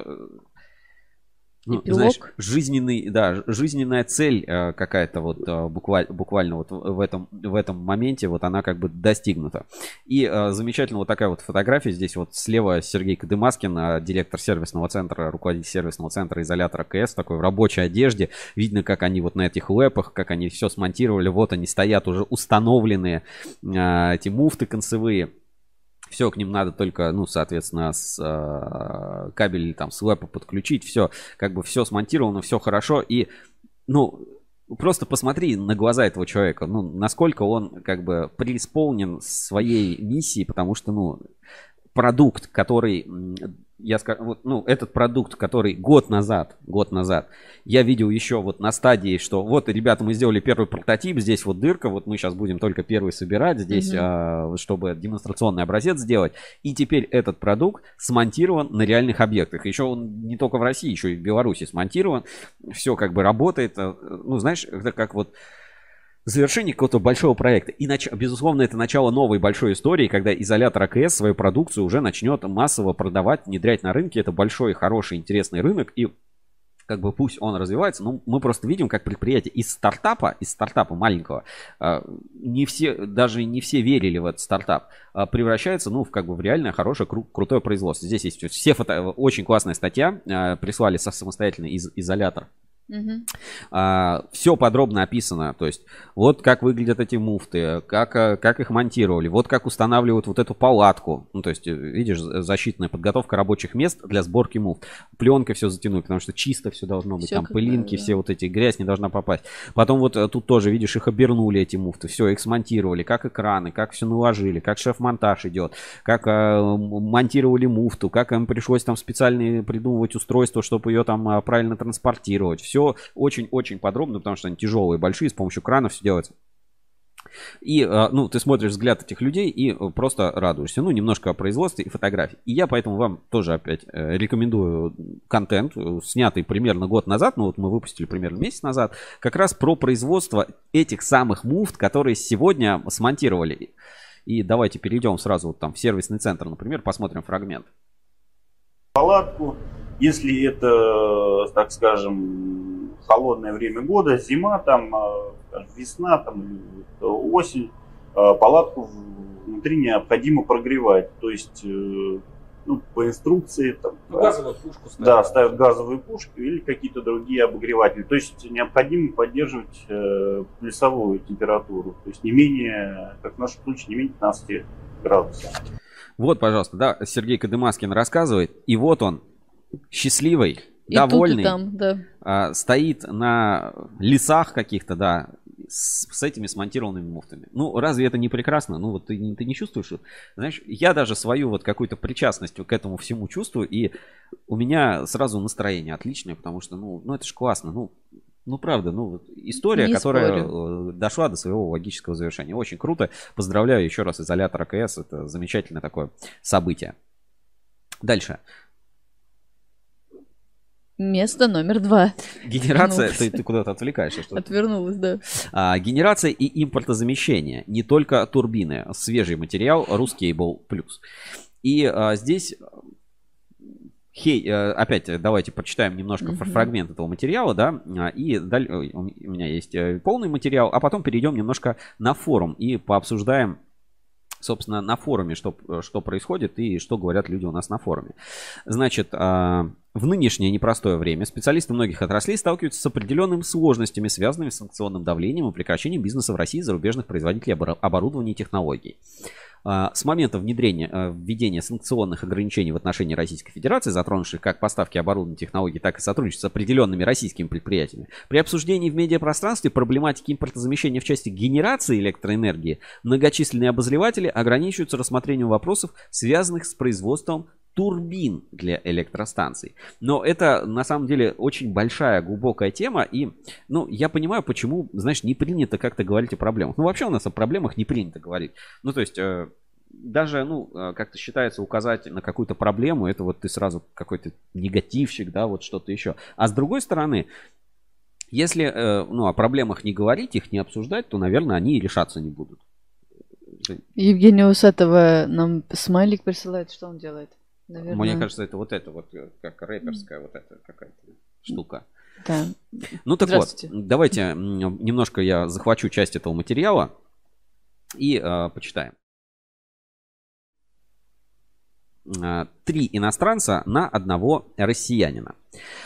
ну, Эпилог. знаешь, жизненный, да, жизненная цель э, какая-то вот э, букваль- буквально вот в в этом, в этом моменте вот она как бы достигнута. И э, замечательно вот такая вот фотография. Здесь вот слева Сергей Кадымаскин, э, директор сервисного центра, руководитель сервисного центра изолятора КС, такой в рабочей одежде. Видно, как они вот на этих лэпах, как они все смонтировали. Вот они стоят уже установленные, э, эти муфты концевые. Все, к ним надо только, ну, соответственно, с э, кабель там с лэпа подключить. Все, как бы все смонтировано, все хорошо. И, ну, просто посмотри на глаза этого человека, ну, насколько он как бы преисполнен своей миссией, потому что, ну, продукт, который, я скажу, вот, ну, этот продукт, который год назад, год назад, я видел еще вот на стадии, что вот, ребята, мы сделали первый прототип, здесь вот дырка, вот мы сейчас будем только первый собирать, здесь, Мгм. а, чтобы демонстрационный образец сделать, и теперь этот продукт смонтирован на реальных объектах. Еще он не только в России, еще и в Беларуси смонтирован, все как бы работает, э, ну, знаешь, это как вот завершение какого-то большого проекта. И, нач- безусловно, это начало новой большой истории, когда изолятор АКС свою продукцию уже начнет массово продавать, внедрять на рынке. Это большой, хороший, интересный рынок. И как бы пусть он развивается, но мы просто видим, как предприятие из стартапа, из стартапа маленького, а, не все, даже не все верили в этот стартап, а, превращается, ну, в как бы в реальное, хорошее, кру- крутое производство. Здесь есть все фото, очень классная статья, а, прислали самостоятельно из изолятор Мгм. все подробно описано. То есть, вот как выглядят эти муфты, как, э, как их монтировали, вот как устанавливают вот эту палатку. Ну, то есть, э, видишь, защитная подготовка рабочих мест для сборки муфт. Пленкой все затянули, потому что чисто все должно быть. Всё Там пылинки, да. все вот эти, грязь не должна попасть. Потом вот э, тут тоже, видишь, их обернули, эти муфты. Все, их смонтировали, как экраны, как все наложили, как шеф-монтаж идет, как э, монтировали муфту, как им пришлось там специальные придумывать устройства, чтобы ее там а, правильно транспортировать. Все очень-очень подробно, потому что они тяжелые, большие, с помощью крана все делается. И, э, ну, ты смотришь взгляд этих людей и э, просто радуешься. Ну, немножко о производстве и фотографии. И я поэтому вам тоже опять э, рекомендую контент, снятый примерно год назад, ну, вот мы выпустили примерно месяц назад, как раз про производство этих самых муфт, которые сегодня смонтировали. И давайте перейдем сразу вот там в сервисный центр, например, посмотрим фрагмент. палатку. Если это, так скажем, холодное время года, зима, там, э, скажем, весна, там, вот осень, э, палатку внутри необходимо прогревать. То есть, э, ну, по инструкции, там, пушку да, ставят газовые пушки или какие-то другие обогреватели. То есть необходимо поддерживать э, плюсовую температуру. То есть не менее, как в нашем случае, не менее 15 градусов. Вот, пожалуйста, да, Сергей Кадымаскин рассказывает. И вот он, счастливый, И довольный, и там, да. а, стоит на лесах каких-то, да, с, с этими смонтированными муфтами. Ну, разве это не прекрасно? Ну, вот ты, не- ты не чувствуешь, что- знаешь, я даже свою вот какую-то причастность к этому всему чувствую, и у меня сразу настроение отличное, потому что, ну, ну это же классно, ну, ну, правда, ну, вот история, Не которая э, дошла до своего логического завершения. Очень круто. Поздравляю еще раз изолятор АКС. Это замечательное такое событие. Дальше. Место номер два. Генерация, ты, ты куда-то отвлекаешься. Что Отвернулась, да. а, генерация и импортозамещение. Не только турбины. Свежий материал Ruscable Plus. И а, здесь... Хей, э, опять давайте прочитаем немножко Мгм. фрагмент этого материала, да, а, и даль- у меня есть э, полный материал, а потом перейдем немножко на форум и пообсуждаем, собственно, на форуме, что, что происходит и что говорят люди у нас на форуме. Значит, а, в нынешнее непростое время специалисты многих отраслей сталкиваются с определенными сложностями, связанными с санкционным давлением и прекращением бизнеса в России зарубежных производителей обор- оборудования и технологий. А, С момента внедрения, э, введения санкционных ограничений в отношении Российской Федерации, затронувших как поставки оборудования технологий, так и сотрудничество с определенными российскими предприятиями, при обсуждении в медиапространстве проблематики импортозамещения в части генерации электроэнергии многочисленные обозреватели ограничиваются рассмотрением вопросов, связанных с производством турбин для электростанций. Но это на самом деле очень большая, глубокая тема. И, ну, я понимаю, почему, знаешь, не принято как-то говорить о проблемах. Ну, вообще у нас о проблемах не принято говорить. Ну, то есть, э, даже, ну, э, как-то считается указать на какую-то проблему, это вот ты сразу какой-то негативщик, да, вот что-то еще. А с другой стороны, если, э, ну, о проблемах не говорить, их не обсуждать, то, наверное, они и решаться не будут. Евгений Усатова нам смайлик присылает, что он делает? Наверное. Мне кажется, это вот это вот, э, как рэперская вот эта какая-то штука. Да. Ну так вот, давайте немножко я захвачу часть этого материала и э, почитаем. Э, Три иностранца на одного россиянина.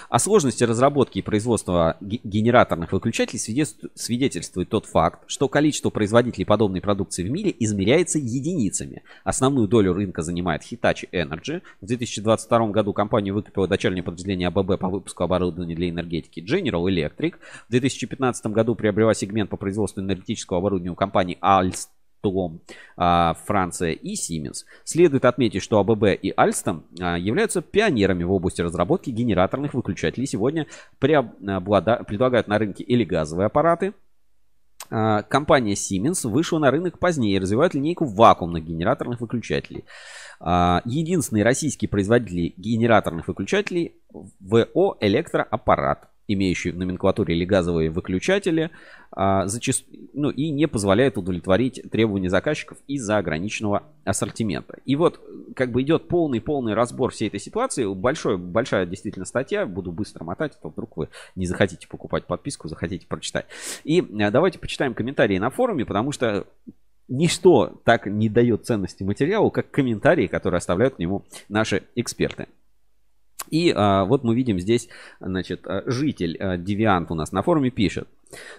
О сложности разработки и производства ге- генераторных выключателей свидетельству- свидетельствует тот факт, что количество производителей подобной продукции в мире измеряется единицами. Основную долю рынка занимает Hitachi Energy. В 2022 году компания выкупила дочернее подразделение АББ по выпуску оборудования для энергетики General Electric. В 2015 году приобрела сегмент по производству энергетического оборудования у компании Alstom. А, Франция и Siemens. Следует отметить, что АББ и Alstom а, являются пионерами в области разработки генераторных выключателей. Сегодня преоблада- предлагают на рынке или газовые аппараты, а, Компания Siemens вышла на рынок позднее и развивает линейку вакуумных генераторных выключателей. А, Единственный российский производитель генераторных выключателей ВО «Электроаппарат», имеющий в номенклатуре или газовые выключатели, а, зачаст- ну, и не позволяет удовлетворить требования заказчиков из-за ограниченного ассортимента. И вот как бы идет полный-полный разбор всей этой ситуации. Большой, большая действительно статья. Буду быстро мотать, а то вдруг вы не захотите покупать подписку, захотите прочитать. И а, давайте почитаем комментарии на форуме, потому что ничто так не дает ценности материалу, как комментарии, которые оставляют к нему наши эксперты. И а, вот мы видим здесь, значит, а, житель а, Девиант у нас на форуме пишет.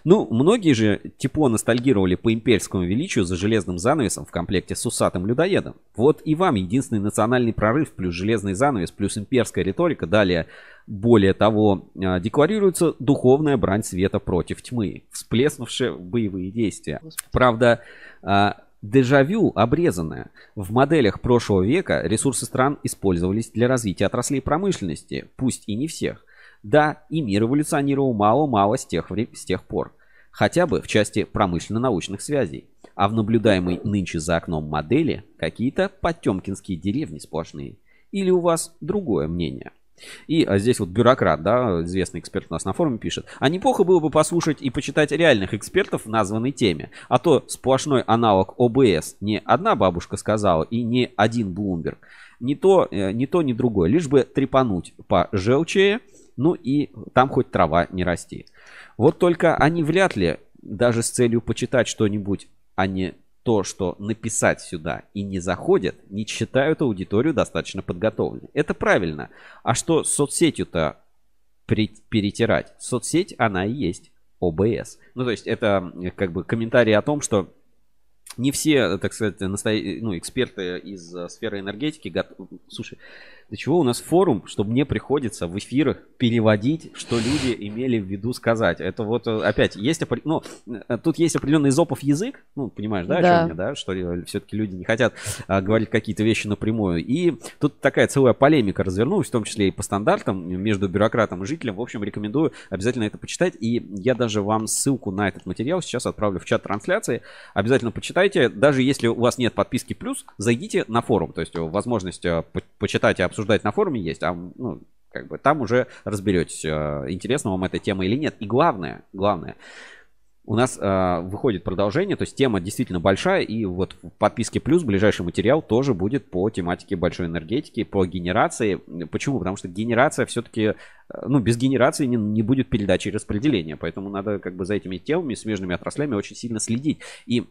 Ну, многие же тепло ностальгировали по имперскому величию за железным занавесом в комплекте с усатым людоедом. Вот и вам единственный национальный прорыв плюс железный занавес плюс имперская риторика. Далее, более того, а, декларируется духовная брань света против тьмы, всплеснувшая в боевые действия. Правда, а, Дежавю обрезанное. В моделях прошлого века ресурсы стран использовались для развития отраслей промышленности, пусть и не всех. Да, и мир эволюционировал мало-мало с тех, с тех пор. Хотя бы в части промышленно-научных связей. А в наблюдаемой нынче за окном модели какие-то потемкинские деревни сплошные. Или у вас другое мнение? И а, здесь вот бюрократ, да, известный эксперт у нас на форуме пишет. А неплохо было бы послушать и почитать реальных экспертов в названной теме. А то сплошной аналог ОБС не одна бабушка сказала и не один Блумберг. Не то, э, не то, ни другое. Лишь бы трепануть по желчее, ну и там хоть трава не расти. Вот только они вряд ли даже с целью почитать что-нибудь, а не то, что написать сюда и не заходят, не считают аудиторию достаточно подготовленной. Это правильно. А что с соцсетью-то перетирать? Соцсеть, она и есть ОБС. Ну, то есть это как бы комментарий о том, что не все, так сказать, настоя- ну, эксперты из э, сферы энергетики готовы... Слушай, для чего у нас форум, чтобы мне приходится в эфирах переводить, что люди имели в виду сказать? Это вот э, опять есть, ну, э, тут есть определенный изопов язык, ну, понимаешь, да, о Да. чем я, да, что все-таки люди не хотят а, говорить какие-то вещи напрямую. И тут такая целая полемика развернулась, в том числе и по стандартам между бюрократом и жителем. В общем, рекомендую обязательно это почитать. И я даже вам ссылку на этот материал сейчас отправлю в чат трансляции. Обязательно почитайте. Даже если у вас нет подписки плюс, зайдите на форум. То есть э, возможность э, по- почитать и обсуждать на форуме есть. А ну, как бы там уже разберетесь, э, интересна вам эта тема или нет. И главное, главное, у нас э, выходит продолжение, то есть тема действительно большая, и вот в подписке плюс ближайший материал тоже будет по тематике большой энергетики, по генерации. Почему? Потому что генерация все-таки, ну, без генерации не, не будет передачи и распределения, поэтому надо как бы за этими темами, смежными отраслями очень сильно следить. И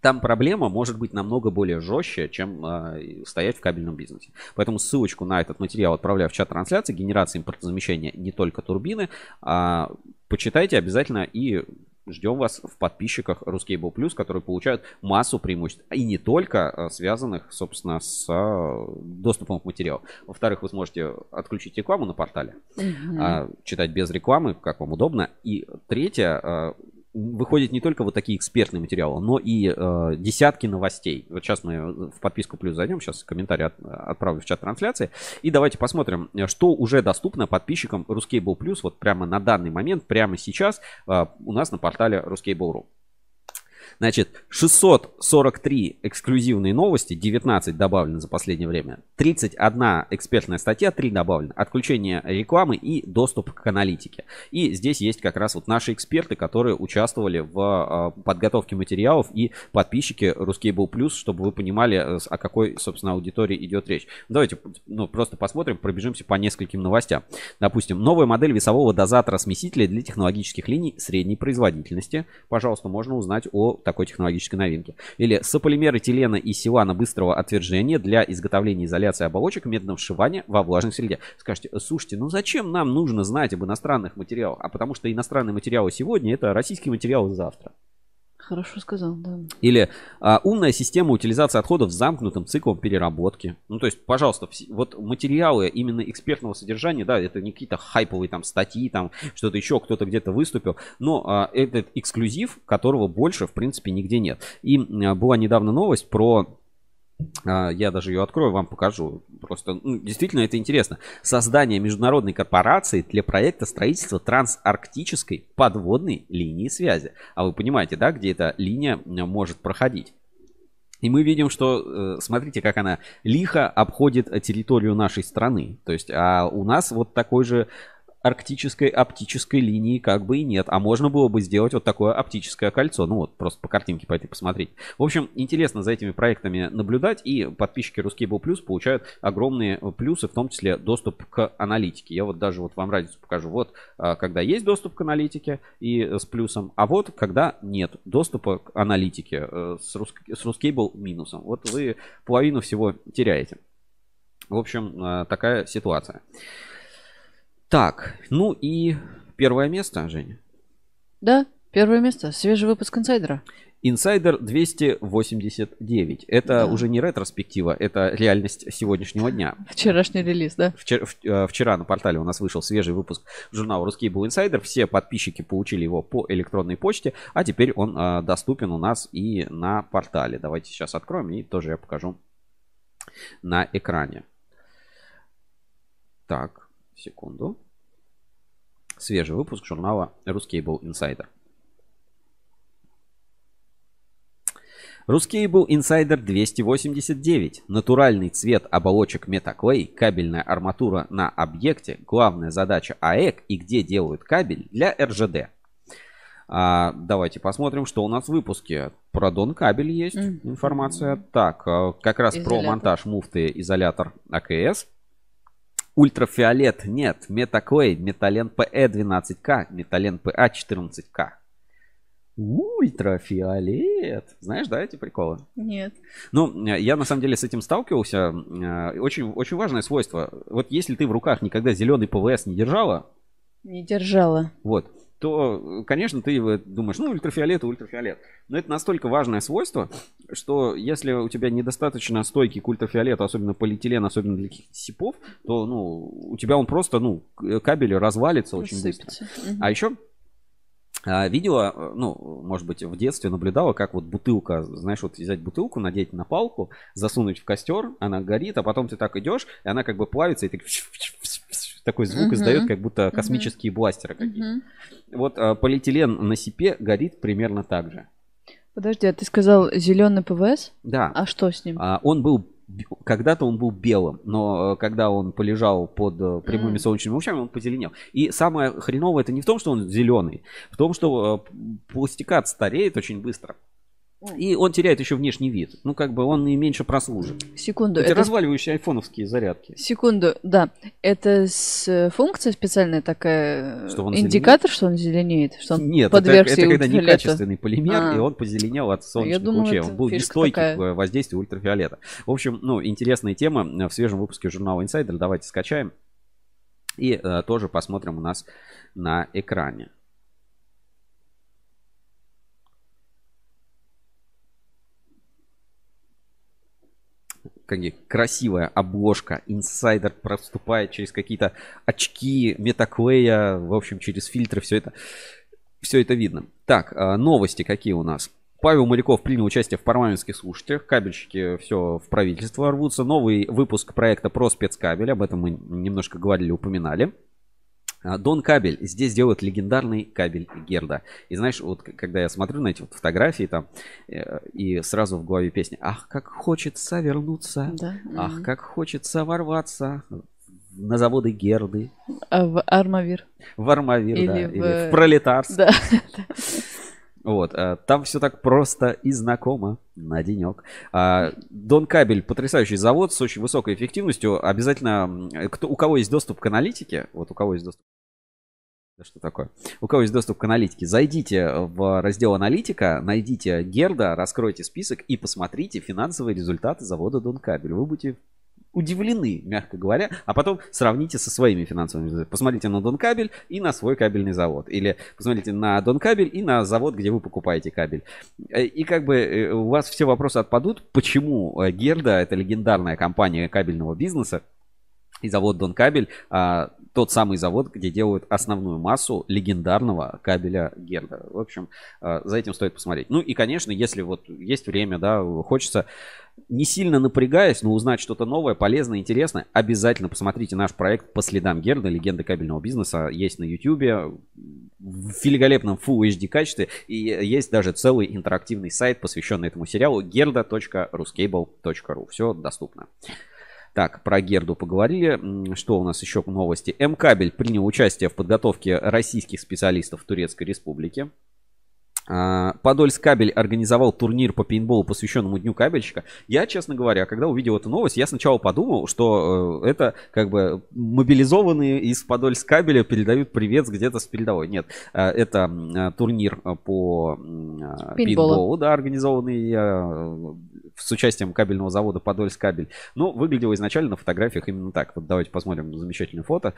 Там проблема может быть намного более жестче, чем э, стоять в кабельном бизнесе. Поэтому ссылочку на этот материал отправляю в чат трансляции. Генерация импортозамещения не только турбины. А, почитайте обязательно и ждем вас в подписчиках Ruscable Plus, которые получают массу преимуществ. И не только э, связанных, собственно, с э, доступом к материалу. Во-вторых, вы сможете отключить рекламу на портале, Мгм. читать без рекламы, как вам удобно. И третье, э, выходят не только вот такие экспертные материалы, но и э, десятки новостей. Вот сейчас мы в подписку плюс зайдем, сейчас комментарий от- отправлю в чат трансляции. И давайте посмотрим, э, что уже доступно подписчикам Ruscable Plus вот прямо на данный момент, прямо сейчас э, у нас на портале Ruscable.ru. Значит, 643 эксклюзивные новости, 19 добавлено за последнее время, 31 экспертная статья, 3 добавлено, отключение рекламы и доступ к аналитике. И здесь есть как раз вот наши эксперты, которые участвовали в э, подготовке материалов и подписчики Ruscable Plus, чтобы вы понимали, э, о какой, собственно, аудитории идет речь. Давайте ну, просто посмотрим, пробежимся по нескольким новостям. Допустим, новая модель весового дозатора смесителя для технологических линий средней производительности. Пожалуйста, можно узнать о такой технологической новинке. Или сополимеры телена и силана быстрого отвержения для изготовления изоляции оболочек методом вшивания во влажной среде. Скажете, слушайте, ну зачем нам нужно знать об иностранных материалах? А потому что иностранные материалы сегодня это российские материалы завтра. Хорошо сказал, да. Или а, умная система утилизации отходов с замкнутым циклом переработки. Ну, то есть, пожалуйста, вот материалы именно экспертного содержания, да, это не какие-то хайповые там статьи, там что-то еще, кто-то где-то выступил, но а, этот эксклюзив, которого больше, в принципе, нигде нет. И а, была недавно новость про я даже ее открою, вам покажу. Просто ну, действительно это интересно. Создание международной корпорации для проекта строительства трансарктической подводной линии связи. А вы понимаете, да, где эта линия м, может проходить? И мы видим, что, э, смотрите, как она лихо обходит э, территорию нашей страны. То есть, а у нас вот такой же арктической оптической линии как бы и нет. А можно было бы сделать вот такое оптическое кольцо. Ну вот, просто по картинке пойти посмотреть. В общем, интересно за этими проектами наблюдать. И подписчики Ruscable Plus получают огромные плюсы, в том числе доступ к аналитике. Я вот даже вот вам разницу покажу. Вот, а, когда есть доступ к аналитике и э, с плюсом, а вот когда нет доступа к аналитике э, с, Rus- с минусом. Вот вы половину всего теряете. В общем, э, такая ситуация. Так, ну и первое место, Женя. Да, первое место. Свежий выпуск инсайдера. Инсайдер 289. Это Да. уже не ретроспектива, это реальность сегодняшнего дня. <laughs> Вчерашний релиз, да? Вчера, э, вчера на портале у нас вышел свежий выпуск журнала «Русский был инсайдер». Все подписчики получили его по электронной почте, а теперь он э, доступен у нас и на портале. Давайте сейчас откроем и тоже я покажу на экране. Так, секунду. Свежий выпуск журнала «Русский был инсайдер». Ruscable Insider 289. Натуральный цвет оболочек Metaclay, кабельная арматура на объекте, главная задача АЭК и где делают кабель для РЖД. А, давайте посмотрим, что у нас в выпуске. Про Дон кабель есть информация. Так, а, как раз про Изолятор. монтаж муфты изолятор АКС. Ультрафиолет нет. Метаклей, металлен ПЭ 12К, металлен ПА 14К. Ультрафиолет. Знаешь, да, эти приколы? Нет. Ну, э, я на самом деле с этим сталкивался. Э, Очень, очень важное свойство. Вот если ты в руках никогда зеленый ПВС не держала, Не держала. вот, то, э, конечно, ты думаешь, ну, ультрафиолет, ультрафиолет. Но это настолько важное свойство, что если у тебя недостаточно стойкий к ультрафиолету, особенно полиэтилен, особенно для каких-то сипов, то, ну, у тебя он просто, ну, кабель развалится очень быстро. А еще а, видела, э, ну, может быть, в детстве наблюдала, как вот бутылка, знаешь, вот взять бутылку, надеть на палку, засунуть в костер, она горит, а потом ты так идешь, и она как бы плавится, и так такой звук Мгм. издает, как будто космические бластеры какие-то. Мгм. Вот а, полиэтилен на сипе горит примерно так же. Подожди, а ты сказал зеленый ПВС? Да. А что с ним? А, он был когда-то он был белым, но э, когда он полежал под э, прямыми М. солнечными лучами, он позеленел. И самое хреновое это не в том, что он зеленый, в том, что пластикат стареет очень быстро. И он теряет еще внешний вид. Ну, как бы он и меньше прослужит. Секунду. Эти это- разваливающие айфоновские зарядки. Секунду, да. Это с э, функция специальная такая, Что он индикатор, что он зеленеет, что он Нет, это, это когда некачественный полимер, А. и он позеленел от солнечных думала, лучей. Он был нестойкий к воздействию ультрафиолета. В общем, ну, интересная тема э, в свежем выпуске журнала Insider. Давайте скачаем. И э, тоже посмотрим у нас на экране. Какие красивая обложка. Инсайдер проступает через какие-то очки метаклея, в общем, через фильтры. Все это, все это видно. Так, а, новости какие у нас? Павел Моряков принял участие в парламентских слушателях. Кабельщики все в правительство рвутся. Новый выпуск проекта про спецкабель. Об этом мы немножко говорили, упоминали. А, Дон Кабель здесь делает легендарный кабель Герда. И знаешь, вот когда я смотрю на эти вот фотографии там, э, и сразу в голове песня «Ах, как хочется вернуться, Да. ах, как хочется ворваться на заводы Герды, А в Армавир. в Армавир, да, Или в- или в Пролетарск». <laughs> Да. Вот, а, там все так просто и знакомо на денек. А, Дон Кабель потрясающий завод с очень высокой эффективностью. Обязательно, кто, у кого есть доступ к аналитике, вот у кого есть доступ да что такое? У кого есть доступ к аналитике, зайдите в раздел аналитика, найдите Герда, раскройте список и посмотрите финансовые результаты завода Дон Кабель. Вы будете удивлены, мягко говоря, а потом сравните со своими финансовыми результатами. Посмотрите на Дон Кабель и на свой кабельный завод. Или посмотрите на Дон Кабель и на завод, где вы покупаете кабель. Э, И как бы э, у вас все вопросы отпадут, почему э, Герда, это легендарная компания кабельного бизнеса, и завод Дон Кабель, а, тот самый завод, где делают основную массу легендарного кабеля Герда. В общем, а, за этим стоит посмотреть. Ну и, конечно, если вот есть время, да, хочется не сильно напрягаясь, но узнать что-то новое, полезное, интересное, обязательно посмотрите наш проект по следам Герда, легенда кабельного бизнеса. Есть на YouTube в великолепном Full HD качестве. И есть даже целый интерактивный сайт, посвященный этому сериалу gerda.ruscable.ru. Все доступно. Так, про Герду поговорили. Что у нас еще новости? М-кабель принял участие в подготовке российских специалистов в Турецкой Республике. А, Подольск кабель организовал турнир по пейнтболу, посвященному Дню кабельщика. Я, честно говоря, когда увидел эту новость, я сначала подумал, что э, это как бы мобилизованные из Подольск кабеля передают привет где-то с передовой. Нет, э, это э, турнир по Пейнтболу. пейнтболу, да, организованный с участием кабельного завода Подольск кабель. Ну, выглядело изначально на фотографиях именно так. Вот давайте посмотрим замечательное фото.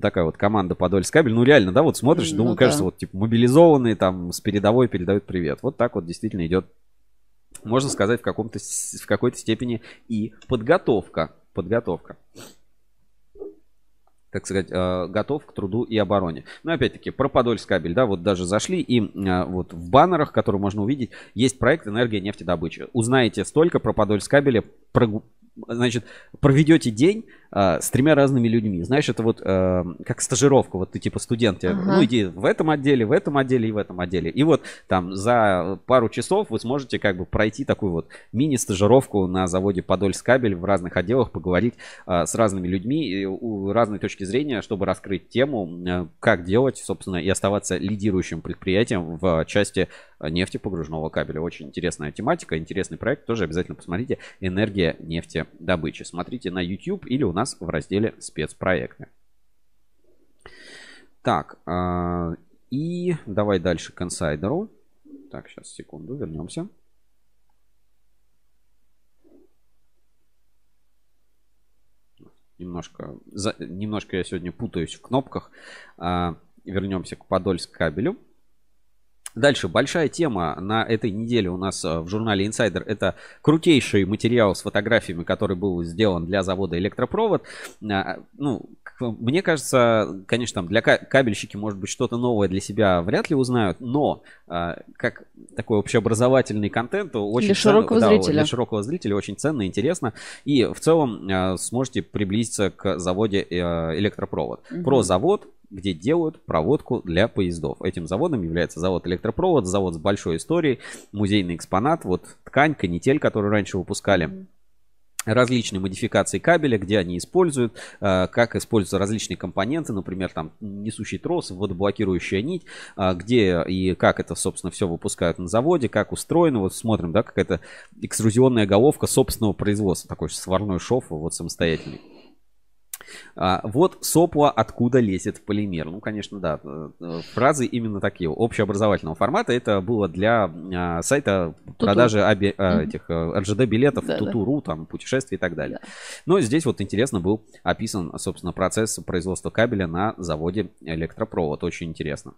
Такая вот команда Подольск кабель. Ну, реально, да, вот смотришь, Ну думаю, да. кажется, вот типа мобилизованные там с передовой передают привет. Вот так вот действительно идет, можно сказать, в, каком-то, в какой-то степени и подготовка. Подготовка. Так сказать, э, готов к труду и обороне. Но опять-таки, про Подольск кабель, да, вот даже зашли, и э, вот в баннерах, которые можно увидеть, есть проект «Энергия нефтедобычи». Узнаете столько про Подольск кабеля, прогу- значит, проведете день э, с тремя разными людьми. Знаешь, это вот э, как стажировка, вот ты типа студент, Ага. ну иди в этом отделе, в этом отделе и в этом отделе. И вот там за пару часов вы сможете как бы пройти такую вот мини-стажировку на заводе Подольск кабель в разных отделах, поговорить э, с разными людьми и у разной точки зрения, чтобы раскрыть тему, э, как делать, собственно, и оставаться лидирующим предприятием в части нефтепогружного кабеля. Очень интересная тематика, интересный проект. Тоже обязательно посмотрите «Энергия нефтедобычи». Смотрите на YouTube или у нас в разделе «Спецпроекты». Так, а, и давай дальше к инсайдеру. Так, сейчас, секунду, вернемся. Немножко, за- немножко я сегодня путаюсь в кнопках. А, вернемся к Подольск кабелю. Дальше большая тема на этой неделе у нас э, в журнале Insider. Это крутейший материал с фотографиями, который был сделан для завода Электропровод. А, Ну, к- мне кажется, конечно, там для ка- кабельщики, может быть, что-то новое для себя вряд ли узнают, но а, как такой общеобразовательный контент очень Для ценно- широкого да, зрителя. для широкого зрителя очень ценно, интересно. И в целом а, сможете приблизиться к заводе э, Электропровод. Мгм. Про завод, где делают проводку для поездов. Этим заводом является завод Электропровод, завод с большой историей, музейный экспонат, вот ткань, канитель, которую раньше выпускали. различные модификации кабеля, где они используют, э, как используются различные компоненты, например, там несущий трос, водоблокирующая нить, э, где и как это, собственно, все выпускают на заводе, как устроено. Вот смотрим, да, какая-то экструзионная головка собственного производства, такой сварной шов, вот самостоятельный. А, вот сопла откуда лезет в полимер. Ну, конечно, да. э, Фразы именно такие, общеобразовательного формата. Это было для а, сайта продажи аби- Мгм. этих а, РЖД-билетов, Да, да. Тутуру, там, путешествий и так далее. Но здесь вот интересно был описан, собственно, процесс производства кабеля на заводе электропровод. Очень интересно.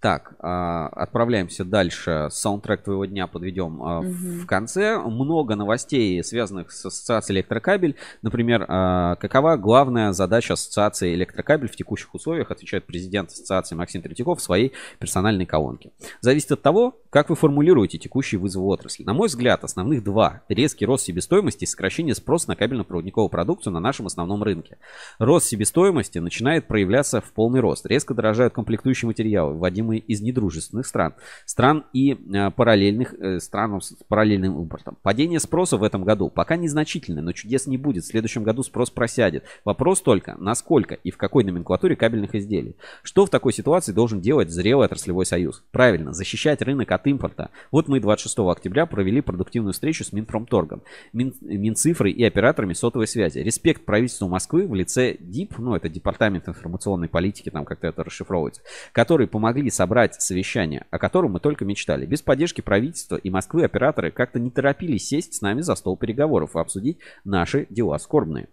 Так, а, отправляемся дальше. Саундтрек твоего дня подведем а, в- конце. Много новостей, связанных с ассоциацией электрокабель. Например, а, какова главная задача ассоциации электрокабель в текущих условиях, отвечает президент ассоциации Максим Третьяков в своей персональной колонке. Зависит от того, как вы формулируете текущие вызовы отрасли. На мой взгляд, основных два. Резкий рост себестоимости и сокращение спроса на кабельно-проводниковую продукцию на нашем основном рынке. Рост себестоимости начинает проявляться в полный рост. Резко дорожают комплектующие материалы, вводимые из недружественных стран. Стран и э, параллельных э, стран с параллельным импортом. Падение спроса в этом году пока незначительное, но чудес не будет. В следующем году спрос просядет. Вопрос только, насколько и в какой номенклатуре кабельных изделий. Что в такой ситуации должен делать зрелый отраслевой союз? Правильно, защищать рынок от импорта. Вот мы 26 октября провели продуктивную встречу с Минпромторгом, Мин, Минцифрой и операторами сотовой связи. Респект правительству Москвы в лице ДИП, ну это Департамент информационной политики, там как-то это расшифровывается, которые помогли собрать совещание, о котором мы только мечтали. Без поддержки правительства и Москвы операторы как-то не торопились сесть с нами за стол переговоров и обсудить наши дела скорбные.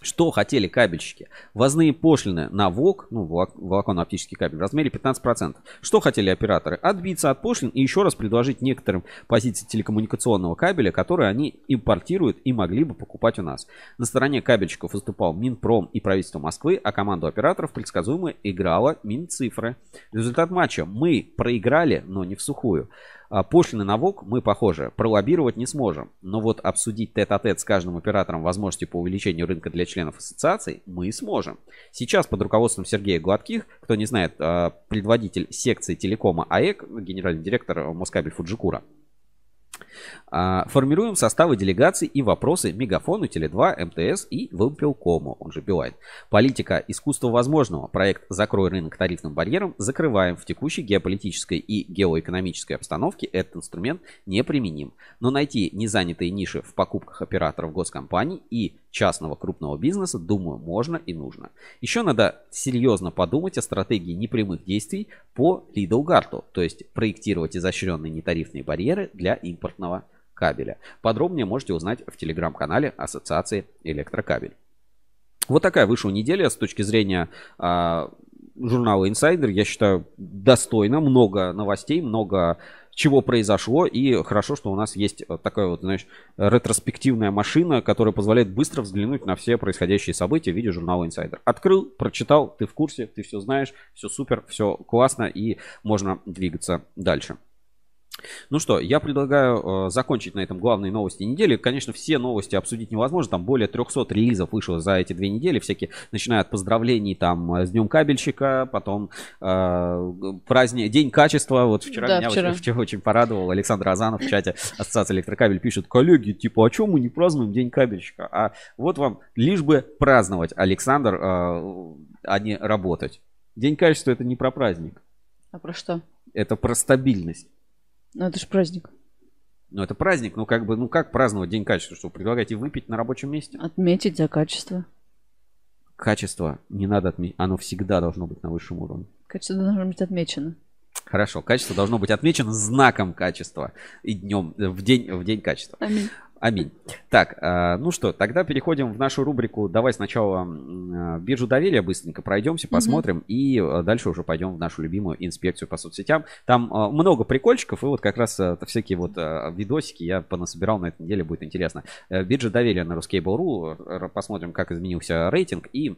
Что хотели кабельщики? Ввозные пошлины на ВОК, ну, волок- волоконно-оптический кабель, в размере 15%. Что хотели операторы? Отбиться от пошлин и еще раз предложить некоторым позиции телекоммуникационного кабеля, которые они импортируют и могли бы покупать у нас. На стороне кабельщиков выступал Минпром и правительство Москвы, а команду операторов предсказуемо играла Минцифры. Результат матча. Мы проиграли, но не в сухую. А Пошлины на ВОК мы, похоже, пролоббировать не сможем. Но вот обсудить тет-а-тет с каждым оператором возможности по увеличению рынка для членов ассоциации мы сможем. Сейчас под руководством Сергея Гладких, кто не знает, а, предводитель секции телекома АЭК, генеральный директор Москабель Фуджикура, Формируем составы делегаций и вопросы Мегафону, Теле2, МТС и Вымпелкому, он же Билайн. Политика искусства возможного. Проект «Закрой рынок тарифным барьером» закрываем. В текущей геополитической и геоэкономической обстановке этот инструмент неприменим. Но найти незанятые ниши в покупках операторов госкомпаний и частного крупного бизнеса, думаю, можно и нужно. Еще надо серьезно подумать о стратегии непрямых действий по Лидл-Гарту, то есть проектировать изощренные нетарифные барьеры для импортного кабеля. Подробнее можете узнать в телеграм-канале Ассоциации Электрокабель. Вот такая вышла неделя с точки зрения а, журнала Insider. Я считаю, достойно. Много новостей, много чего произошло. И хорошо, что у нас есть вот такая вот, знаешь, ретроспективная машина, которая позволяет быстро взглянуть на все происходящие события в виде журнала Insider. Открыл, прочитал, ты в курсе, ты все знаешь, все супер, все классно и можно двигаться дальше. Ну что, я предлагаю э, закончить на этом главные новости недели. Конечно, все новости обсудить невозможно. Там более 300 релизов вышло за эти две недели. Всякие, начиная от поздравлений там э, с Днем кабельщика, потом э, праздник, День качества. Вот вчера Да, меня вчера. Очень, вчера <laughs> очень порадовал. Александр Азанов в чате Ассоциации Электрокабель пишет, коллеги, типа, а чем мы не празднуем День кабельщика? А вот вам лишь бы праздновать, Александр, э, а не работать. День качества это не про праздник. А про что? Это про стабильность. Ну, это же праздник. Ну, это праздник, ну как бы, ну как праздновать День качества? Что, предлагаете выпить на рабочем месте? Отметить за качество. Качество не надо отметить, оно всегда должно быть на высшем уровне. Качество должно быть отмечено. Хорошо, качество должно быть отмечено знаком качества и днем, э, в день, в день качества. Аминь. Аминь. Так, а, ну что, тогда переходим в нашу рубрику. Давай сначала а, биржу доверия быстренько пройдемся, посмотрим, и а, дальше уже пойдем в нашу любимую инспекцию по соцсетям. Там много прикольчиков, и вот как раз всякие вот видосики я понасобирал на этой неделе, будет интересно. Э, Биржа доверия на Ruskable.ru, посмотрим, как изменился рейтинг, и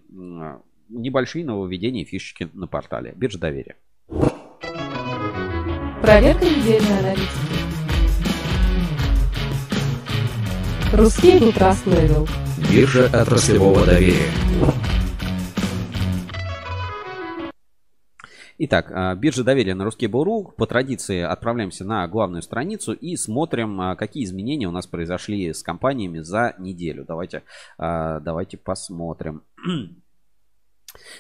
небольшие нововведения и фишечки на портале. Биржа доверия. Проверка недельной аналитики. Ruskable Trust Level. Биржа отраслевого доверия. Итак, а, биржа доверия на Ruskable.ru. По традиции отправляемся на главную страницу и смотрим, а, какие изменения у нас произошли с компаниями за неделю. Давайте, а, давайте посмотрим. <clears throat>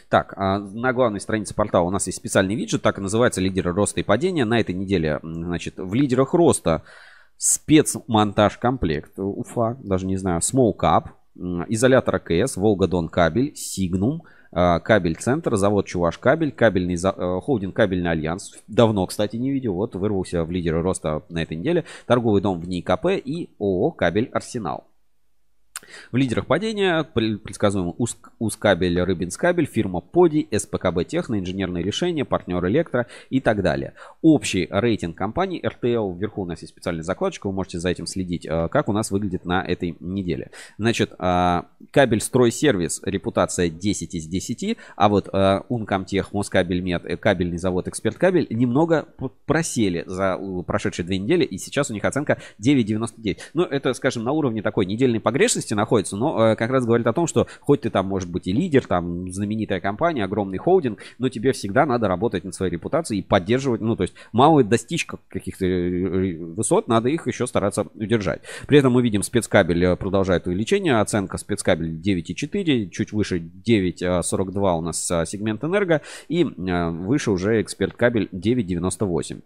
Так, на главной странице портала у нас есть специальный виджет, так и называется «Лидеры роста и падения». На этой неделе, значит, в лидерах роста спецмонтаж комплект Уфа, даже не знаю, м, изолятор АКС, Волга-Дон кабель, Сигнум, а, кабель центр, завод Чуваш кабель, кабельный за- э, холдинг кабельный альянс. Давно, кстати, не видел. Вот вырвался в лидеры роста на этой неделе. Торговый дом в НИИ КП и ООО кабель Арсенал. В лидерах падения пр- предсказуемо Уск- Ускабель, Рыбинскабель, фирма Поди, СПКБ Техно, инженерные решения, партнер Электро и так далее. Общий рейтинг компании RTL, вверху у нас есть специальная закладочка, вы можете за этим следить, э, как у нас выглядит на этой неделе. Значит, э, кабель стройсервис, репутация 10 из 10, а вот э, Ункомтех, Москабельмет, э, кабельный завод Эксперт Кабель немного просели за прошедшие две недели, и сейчас у них оценка 9,99. Ну, это, скажем, на уровне такой недельной погрешности находится, но э, как раз говорит о том, что хоть ты там, может быть, и лидер, там, знаменитая компания, огромный холдинг, но тебе всегда надо работать над своей репутацией и поддерживать, ну, то есть мало достичь как- каких-то э, высот, надо их еще стараться удержать. При этом мы видим, спецкабель э, продолжает увеличение, оценка спецкабель 9,4, чуть выше 9,42 у нас э, сегмент энерго, и э, выше уже эксперт кабель 9,98.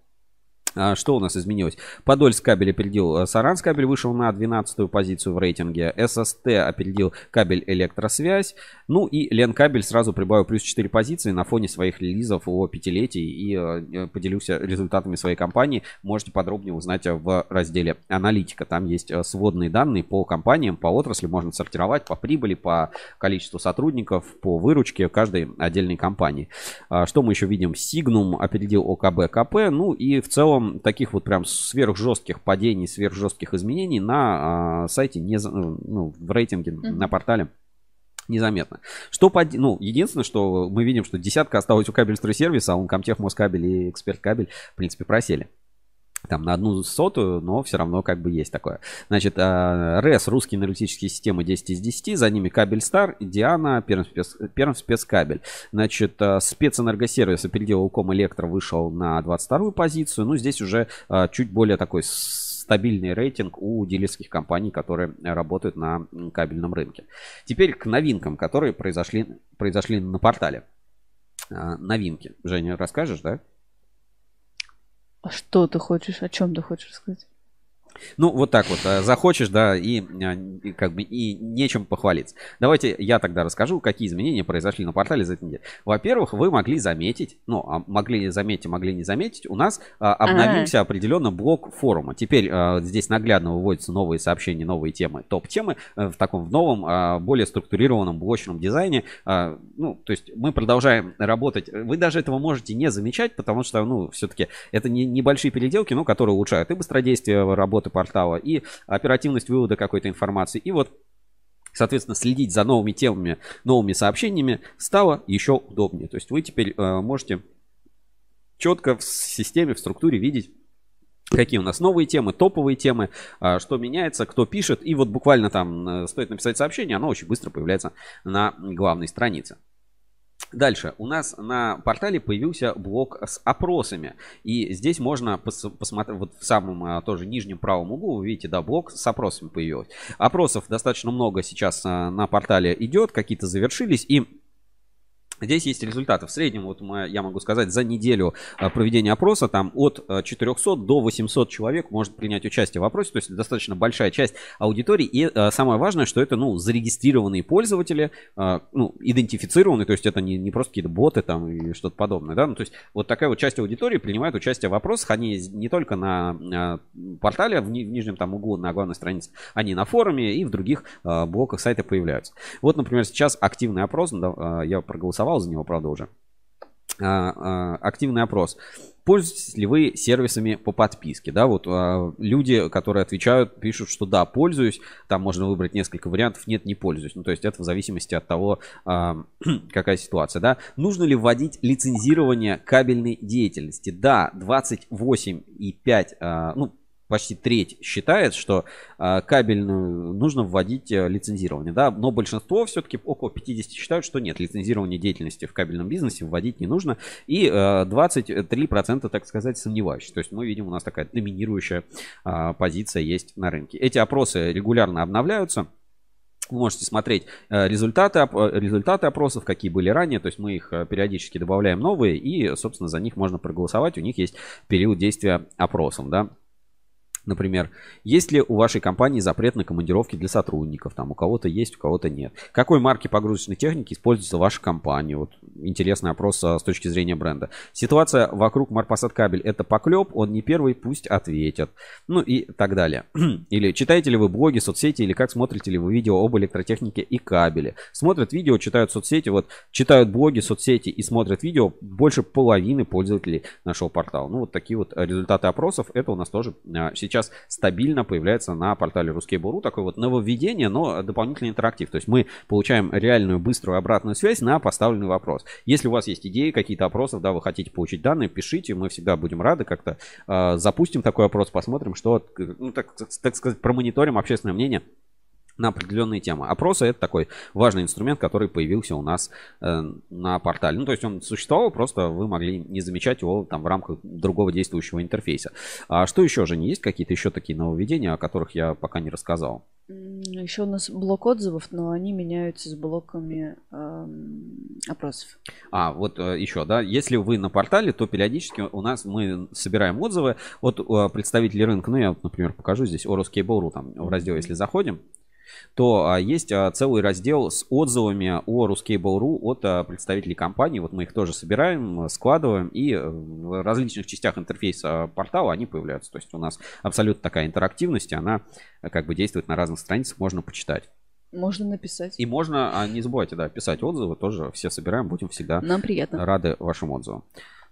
А, Что у нас изменилось? Подольск кабель опередил э, Саранс кабель, вышел на 12 позицию в рейтинге. ССТ опередил кабель электросвязь. Ну и Ленкабель сразу прибавил плюс 4 позиции на фоне своих релизов о пятилетии. И э, поделился результатами своей компании. Можете подробнее узнать э, в разделе аналитика. Там есть э, сводные данные по компаниям, по отрасли. Можно сортировать по прибыли, по количеству сотрудников, по выручке каждой отдельной компании. А, Что мы еще видим? Сигнум опередил ОКБ КП. Ну и в целом таких вот прям сверхжестких падений, сверхжестких изменений на а, сайте, не, за- ну, в рейтинге Мгм. на портале незаметно. Что под... Ну, единственное, что мы видим, что десятка осталась у кабель сервиса, а у Комтех, Москабель и Эксперт Кабель, в принципе, просели. Там на одну сотую, но все равно как бы есть такое. Значит, а, РЭС, русские аналитические системы 10 из 10, за ними Кабель Стар, Диана, Перм, спец, Перм спецкабель. Значит, а, спецэнергосервис опередил Улком Электро, вышел на 22 позицию. Ну, здесь уже а, чуть более такой стабильный рейтинг у дилерских компаний, которые работают на кабельном рынке. Теперь к новинкам, которые произошли, произошли на портале. Новинки. Женя, расскажешь, да? А что ты хочешь? О чем ты хочешь сказать? Ну, вот так вот, э, захочешь, да, и, э, и как бы и нечем похвалиться. Давайте я тогда расскажу, какие изменения произошли на портале за эту неделю. Во-первых, вы могли заметить, ну, а могли заметить, могли не заметить, у нас а, обновился определенно блок форума. Теперь а, здесь наглядно выводятся новые сообщения, новые темы, топ-темы э, в таком в новом, а, более структурированном блочном дизайне. А, Ну, то есть мы продолжаем работать. Вы даже этого можете не замечать, потому что, ну, все-таки это не небольшие переделки, но которые улучшают и быстродействие работы портала, и оперативность вывода какой-то информации. И вот Соответственно, следить за новыми темами, новыми сообщениями стало еще удобнее. То есть вы теперь э, можете четко в системе, в структуре видеть, какие у нас новые темы, топовые темы, а, что меняется, кто пишет. И вот буквально там э, стоит написать сообщение, оно очень быстро появляется на главной странице. Дальше. У нас на портале появился блок с опросами. И здесь можно пос- посмотреть, вот в самом а, тоже нижнем правом углу, вы видите, да, блок с опросами появился. Опросов достаточно много сейчас а, на портале идет, какие-то завершились. И Здесь есть результаты. В среднем, вот мы- я могу сказать, за неделю а, проведения опроса там от а, 400 до 800 человек может принять участие в опросе. То есть достаточно большая часть аудитории. И а, самое важное, что это ну, зарегистрированные пользователи, а, ну, идентифицированные. То есть это не, не просто какие-то боты там и что-то подобное. Да? Ну, то есть вот такая вот часть аудитории принимает участие в опросах. Они не только на а, портале, в, ни- в нижнем там углу на главной странице, они на форуме и в других а, блоках сайта появляются. Вот, например, сейчас активный опрос, а, я проголосовал за него, правда, уже. А, Активный опрос. Пользуетесь ли вы сервисами по подписке? Да, вот а, люди, которые отвечают, пишут, что да, пользуюсь. Там можно выбрать несколько вариантов. Нет, не пользуюсь. Ну, то есть это в зависимости от того, а, <clears throat> какая ситуация, да. Нужно ли вводить лицензирование кабельной деятельности? Да, 28,5, а, ну, почти треть считает, что э, кабельную нужно вводить э, лицензирование, да, но большинство все-таки около 50 считают, что нет, лицензирование деятельности в кабельном бизнесе вводить не нужно, и э, 23%, так сказать, сомневающиеся. То есть мы видим, у нас такая доминирующая э, позиция есть на рынке. Эти опросы регулярно обновляются. Вы можете смотреть э, результаты, э, результаты опросов, какие были ранее. То есть мы их периодически добавляем новые, и, собственно, за них можно проголосовать. У них есть период действия опросов, да. Например, есть ли у вашей компании запрет на командировки для сотрудников? Там у кого-то есть, у кого-то нет. Какой марки погрузочной техники используется ваша компания? Вот интересный опрос а, с точки зрения бренда. Ситуация вокруг Марпасад кабель это поклеп, он не первый, пусть ответят. Ну и так далее. <clears throat> Или читаете ли вы блоги, соцсети, или как смотрите ли вы видео об электротехнике и кабеле? Смотрят видео, читают соцсети, вот читают блоги, соцсети и смотрят видео больше половины пользователей нашего портала. Ну вот такие вот результаты опросов, это у нас тоже а, сейчас стабильно появляется на портале Ruskable.ru. Такое вот нововведение, но дополнительный интерактив. То есть мы получаем реальную быструю обратную связь на поставленный вопрос. Если у вас есть идеи, какие-то опросов, да, вы хотите получить данные, пишите, мы всегда будем рады как-то э, запустим такой опрос, посмотрим, что, ну, так, так сказать, промониторим общественное мнение на определенные темы. Опросы это такой важный инструмент, который появился у нас э, на портале. Ну, то есть он существовал, просто вы могли не замечать его там в рамках другого действующего интерфейса. А что еще же? Не есть какие-то еще такие нововведения, о которых я пока не рассказал? Еще у нас блок отзывов, но они меняются с блоками эм, опросов. А, вот э, еще, да, если вы на портале, то периодически у нас мы собираем отзывы от э, представителей рынка. Ну, я, например, покажу здесь Орус Кейбору, там в раздел, если заходим, то а, есть а, целый раздел с отзывами о Ruscable.ru от а, представителей компании. Вот мы их тоже собираем, складываем, и в различных частях интерфейса портала они появляются. То есть у нас абсолютно такая интерактивность, и она как бы действует на разных страницах, можно почитать. Можно написать. И можно, не забывайте, да, писать отзывы, тоже все собираем, будем всегда Нам приятно. рады вашим отзывам.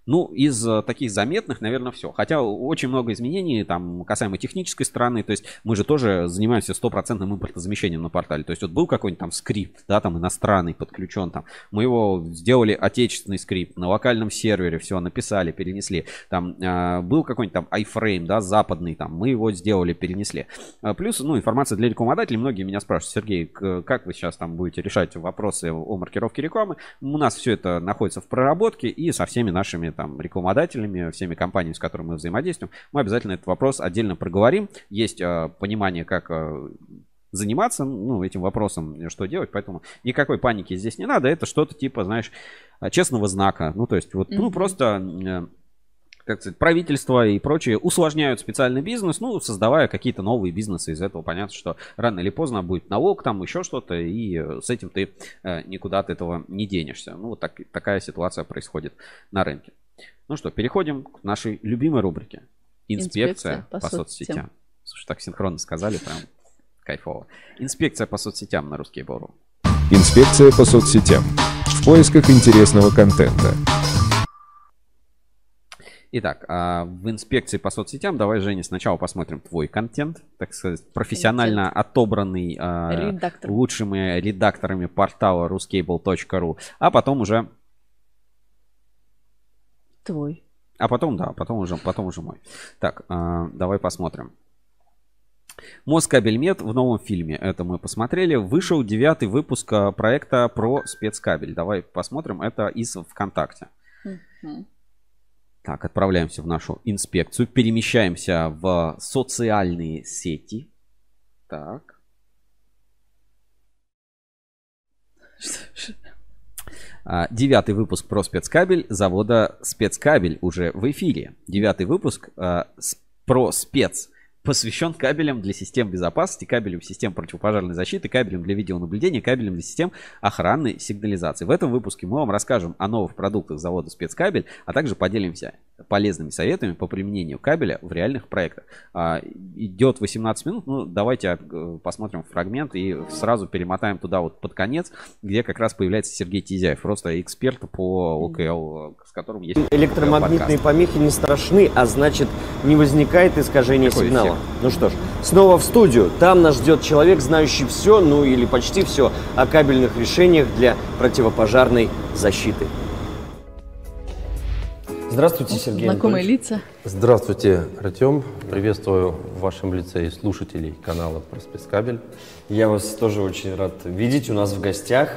Ну, из э, таких заметных, наверное, все. Хотя очень много изменений там касаемо технической стороны. То есть мы же тоже занимаемся стопроцентным импортозамещением на портале. То есть вот был какой-нибудь там скрипт, да, там иностранный подключен там. Мы его сделали отечественный скрипт на локальном сервере, все написали, перенесли. Там э, был какой-нибудь там iFrame, да, западный там. Мы его сделали, перенесли. А Плюс, ну, информация для рекламодателей. Многие меня спрашивают, Сергей, как вы сейчас там будете решать вопросы о маркировке рекламы? У нас все это находится в проработке и со всеми нашими там рекламодателями, всеми компаниями, с которыми мы взаимодействуем, мы обязательно этот вопрос отдельно проговорим. Есть э, понимание, как э, заниматься ну, этим вопросом, что делать, поэтому никакой паники здесь не надо. Это что-то типа, знаешь, э, честного знака. Ну, то есть, вот, ну, Мгм. просто э, как сказать, правительство и прочие усложняют специальный бизнес, ну, создавая какие-то новые бизнесы из этого. Понятно, что рано или поздно будет налог, там еще что-то, и э, с этим ты э, никуда от этого не денешься. Ну, вот так, такая ситуация происходит на рынке. Ну что, переходим к нашей любимой рубрике. Инспекция, Инспекция по по, соцсетям. соцсетям. Слушай, так синхронно сказали, прям <laughs> кайфово. Инспекция по соцсетям на русский бору. Инспекция по соцсетям. В поисках интересного контента. Итак, а, в инспекции по соцсетям давай, Женя, сначала посмотрим твой контент, так сказать, профессионально отобранный а, Редактор. лучшими редакторами портала ruscable.ru, а потом уже, Твой. а потом, да, потом уже, потом уже мой. Так, а, давай посмотрим. Москабельмет в новом фильме. Это мы посмотрели. Вышел девятый выпуск а, проекта про спецкабель. Давай посмотрим. Это из ВКонтакте. Так, отправляемся в нашу инспекцию. Перемещаемся в социальные сети. Так. А, Девятый выпуск про спецкабель завода Спецкабель уже в эфире. Девятый выпуск а, про спец посвящен кабелям для систем безопасности, кабелям систем противопожарной защиты, кабелям для видеонаблюдения, кабелям для систем охранной сигнализации. В этом выпуске мы вам расскажем о новых продуктах завода Спецкабель, а также поделимся полезными советами по применению кабеля в реальных проектах. А, идет 18 минут, ну давайте э, посмотрим фрагмент и сразу перемотаем туда вот под конец, где как раз появляется Сергей Тизяев, просто эксперт по ОКЛ, с которым есть Электромагнитные помехи не страшны, а значит не возникает искажения Какой сигнала. Эффект? Ну что ж, снова в студию. Там нас ждет человек, знающий все, ну или почти все о кабельных решениях для противопожарной защиты. Здравствуйте, Сергей Знакомые Анатольевич. лица. Здравствуйте, Артем. Приветствую в вашем лице и слушателей канала про спецкабель. Я вас тоже очень рад видеть у нас в гостях.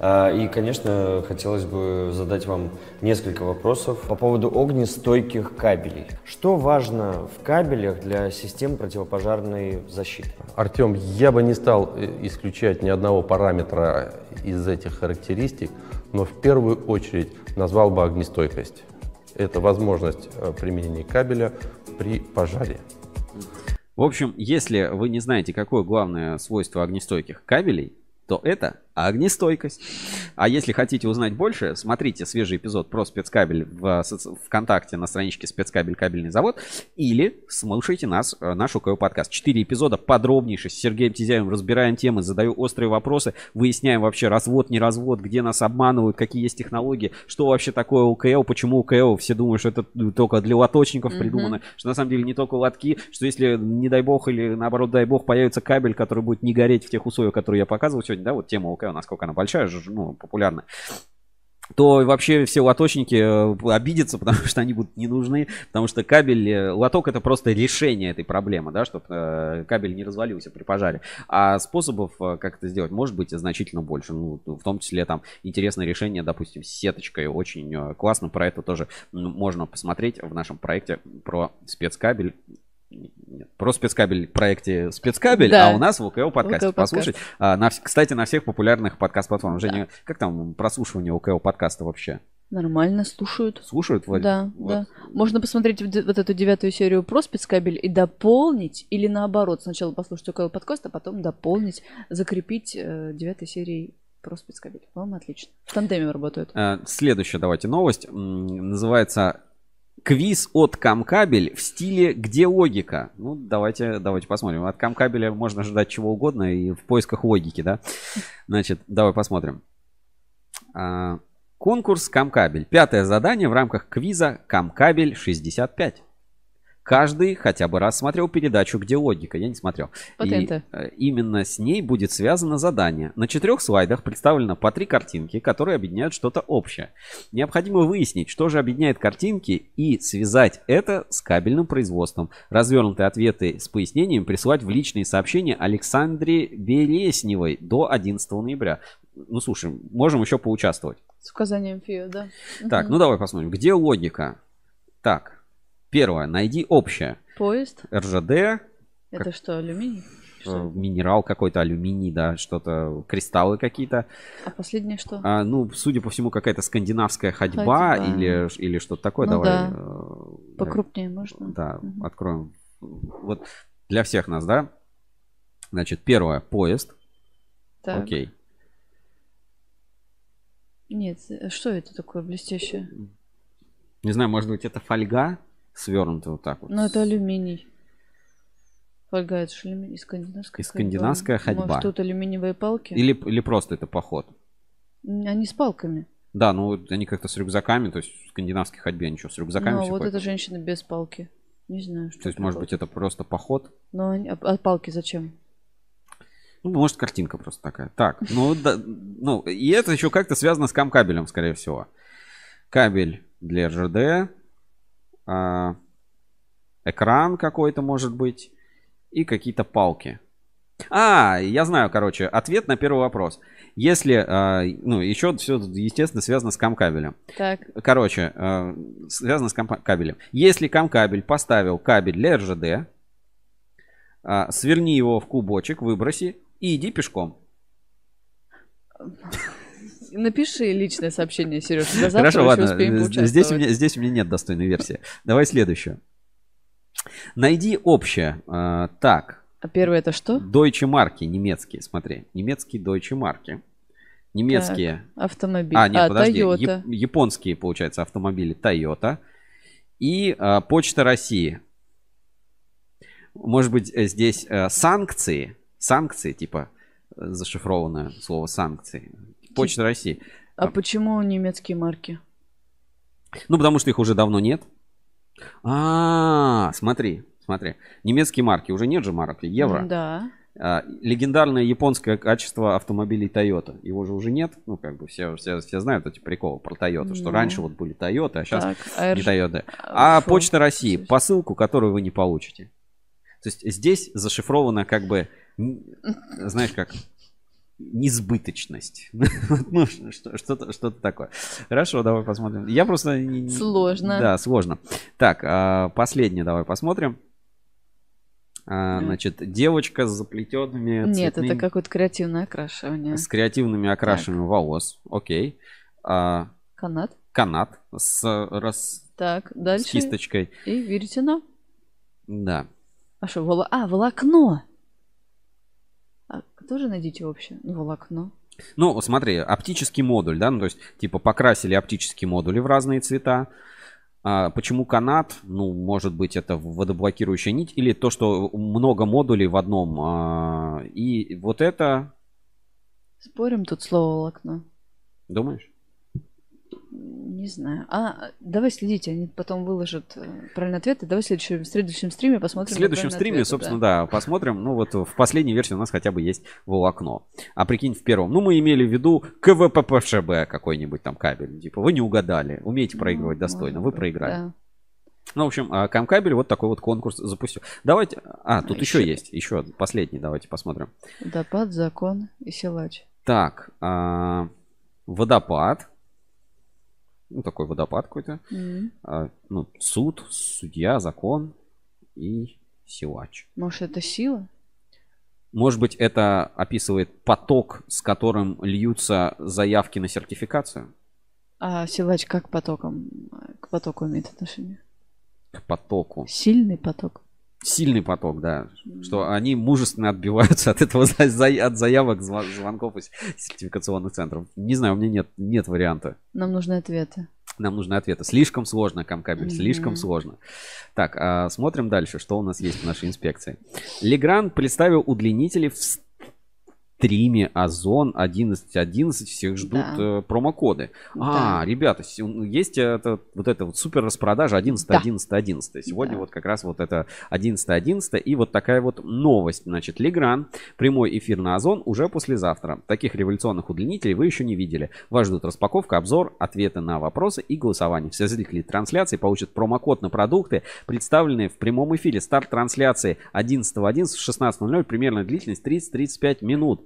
А, И, конечно, хотелось бы задать вам несколько вопросов по поводу огнестойких кабелей. Что важно в кабелях для систем противопожарной защиты? Артем, я бы не стал э, исключать ни одного параметра из этих характеристик, но в первую очередь назвал бы огнестойкость. Это возможность э, применения кабеля при пожаре. В общем, если вы не знаете, какое главное свойство огнестойких кабелей, то это огнестойкость. А если хотите узнать больше, смотрите свежий эпизод про спецкабель в ВКонтакте на страничке спецкабель кабельный завод или слушайте нас, э, наш УКО подкаст. Четыре эпизода подробнейше с Сергеем Тизяевым разбираем темы, задаю острые вопросы, выясняем вообще развод, не развод, где нас обманывают, какие есть технологии, что вообще такое УКЛ, почему УКЛ, все думают, что это только для лоточников Мгм. придумано, что на самом деле не только лотки, что если, не дай бог, или наоборот, дай бог, появится кабель, который будет не гореть в тех условиях, которые я показывал сегодня, да, вот тема Насколько она большая, ну, популярна, то вообще все лоточники э, обидятся, <laughs> потому что они будут не нужны, потому что кабель, э, лоток это просто решение этой проблемы, да, чтобы кабель не развалился при пожаре. А способов, э, как это сделать, может быть значительно больше. Ну, в том числе там интересное решение, допустим, с сеточкой, очень э, классно. Про это тоже можно посмотреть в нашем проекте про спецкабель. Про спецкабель в проекте спецкабель, Да. а у нас в УКЛ подкасте. Подкаст. Послушать. А, на кстати, на всех популярных подкаст-платформах. Женя, как там прослушивание УКЛ подкаста вообще? Нормально, слушают. Слушают, Владь? Да, Вот. да. Можно посмотреть вот эту девятую серию про спецкабель и дополнить, или наоборот, сначала послушать около подкаста, а потом дополнить, закрепить э, девятой серией про спецкабель. По-моему, отлично. В тандеме работают. Э, Следующая, давайте, новость. Называется Квиз от Камкабель в стиле «Где логика?». Ну, давайте, давайте посмотрим. От Камкабеля можно ждать чего угодно и в поисках логики, да? Значит, давай посмотрим. А, Конкурс Камкабель. Пятое задание в рамках квиза Камкабель 65. Каждый хотя бы раз смотрел передачу «Где логика?». Я не смотрел. И, э, именно с ней будет связано задание. На четырех слайдах представлено по три картинки, которые объединяют что-то общее. Необходимо выяснить, что же объединяет картинки и связать это с кабельным производством. Развернутые ответы с пояснением присылать в личные сообщения Александре Бересневой до 11 ноября. Ну, слушай, можем еще поучаствовать. С указанием ФИО, да. Так, ну давай посмотрим. Где логика? Так, первое. Найди общее. Поезд. РЖД, Это что, алюминий? э, минерал какой-то, алюминий, да, что-то, кристаллы какие-то. А последнее что? А, ну, судя по всему, какая-то скандинавская ходьба, Ходьба. или, или что-то такое. Ну Давай. да. э, Покрупнее можно? Да, откроем. Вот для всех нас, да? Значит, первое, поезд. Так. Окей. Нет, э, что это такое блестящее? Не знаю, может быть, это фольга свернута вот так вот. Ну, это алюминий. Фольга, это же алюминий, скандинавская И скандинавская ходьба. Может, тут алюминиевые палки? Или, или просто это поход. Они с палками. Да, ну они как-то с рюкзаками, то есть в скандинавской ходьбе они что, с рюкзаками Ну, вот ходят? эта женщина без палки. Не знаю, что То есть, может быть, это просто поход? Ну, они- а, а палки зачем? Ну, может, картинка просто такая. Так, ну, да, ну, и это еще как-то связано с кам-кабелем, скорее всего. Кабель для РЖД, а, экран какой-то, может быть, и какие-то палки. А, я знаю, короче, ответ на первый вопрос. Если, а, ну, еще все, естественно, связано с кам-кабелем. Так. Короче, э, связано с кам- кабелем. Если кам-кабель поставил кабель для РЖД, а, сверни его в клубочек, выброси и иди пешком. <laughs> Напиши личное сообщение, Сереж. Хорошо, ладно. Здесь у, меня, здесь у меня нет достойной версии. Давай следующую. Найди общее. А, так. А первое это что? Deutsche марки немецкие. Смотри. Немецкие Deutsche марки. Немецкие. Так, автомобиль. А, нет, А, подожди. Toyota. Яп- японские, получается, автомобили Toyota. И а, Почта России. Может быть, э, здесь э, санкции. Санкции, типа, э, зашифрованное слово санкции. Почта России. А почему немецкие марки? Ну, потому что их уже давно нет. А, смотри, смотри. Немецкие марки. Уже нет же марок. Евро. Да. А, легендарное японское качество автомобилей Toyota. Его же уже нет. Ну, как бы все, все, все знают эти приколы про Toyota, что Ну. раньше вот были Toyota, а сейчас Так, не а RG Toyota. А фу. Почта России, посылку, которую вы не получите. То есть здесь зашифровано как бы, знаешь как, несбыточность. <laughs> Ну, что- что-то что такое. Хорошо, давай посмотрим. Я просто... Сложно. Да, сложно. Так, а, последнее давай посмотрим. А, Значит, девочка с заплетенными Нет, цветными- это какое-то креативное окрашивание. с креативными окрашиваниями волос. Окей. А, Канат. канат с, рас- Так, с дальше. кисточкой. И веретено. Да. А что, воло... А, волокно. А тоже найдите вообще? Волокно. Ну, смотри, оптический модуль, да, ну, то есть, типа, покрасили оптические модули в разные цвета. А почему канат? Ну, может быть, это водоблокирующая нить, или то, что много модулей в одном. а, и вот это, Спорим тут слово волокно? думаешь? Не знаю. А, давай следите, они потом выложат э, правильный ответ. И давай в следующем, в следующем стриме В посмотрим. на следующем стриме, ответы, собственно, да. посмотрим. Ну, вот в последней версии у нас хотя бы есть волокно. А прикинь, в первом. Ну, мы имели в виду КВППШБ какой-нибудь там кабель. Типа, вы не угадали. Умеете проигрывать достойно. Вы проиграли. Да. Ну, в общем, а, Камкабель вот такой вот конкурс запустил. Давайте... А, тут А, еще еще- есть. Еще последний. Давайте посмотрим. Водопад, закон и силач. Так, а, водопад. Ну, такой водопад какой-то. М. А, ну, суд, судья, закон и силач. Может, это сила? Может быть, это описывает поток, с которым льются заявки на сертификацию? А силач как потоком, к потоку имеет отношение? К потоку. Сильный поток. Сильный поток, да. Что они мужественно отбиваются от этого от заявок, звонков из сертификационных центров. Не знаю, у меня нет, нет варианта. Нам нужны ответы. Нам нужны ответы. Слишком сложно, Камкабель, Мгм. слишком сложно. Так, а, смотрим дальше, что у нас есть в нашей инспекции. Легран представил удлинители в стриме Озон 11.11. Всех ждут Да. э, промокоды. А, ребята, с- есть это, вот эта вот супер распродажа 11, Да. 11, 11. Сегодня Да. вот как раз вот это 11, 11. И вот такая вот новость. Значит, Легран, прямой эфир на Озон уже послезавтра. Таких революционных удлинителей вы еще не видели. Вас ждут распаковка, обзор, ответы на вопросы и голосование. Все зрители трансляции получат промокод на продукты, представленные в прямом эфире. Старт трансляции 11.11 в 16.00, примерно длительность 30-35 минут.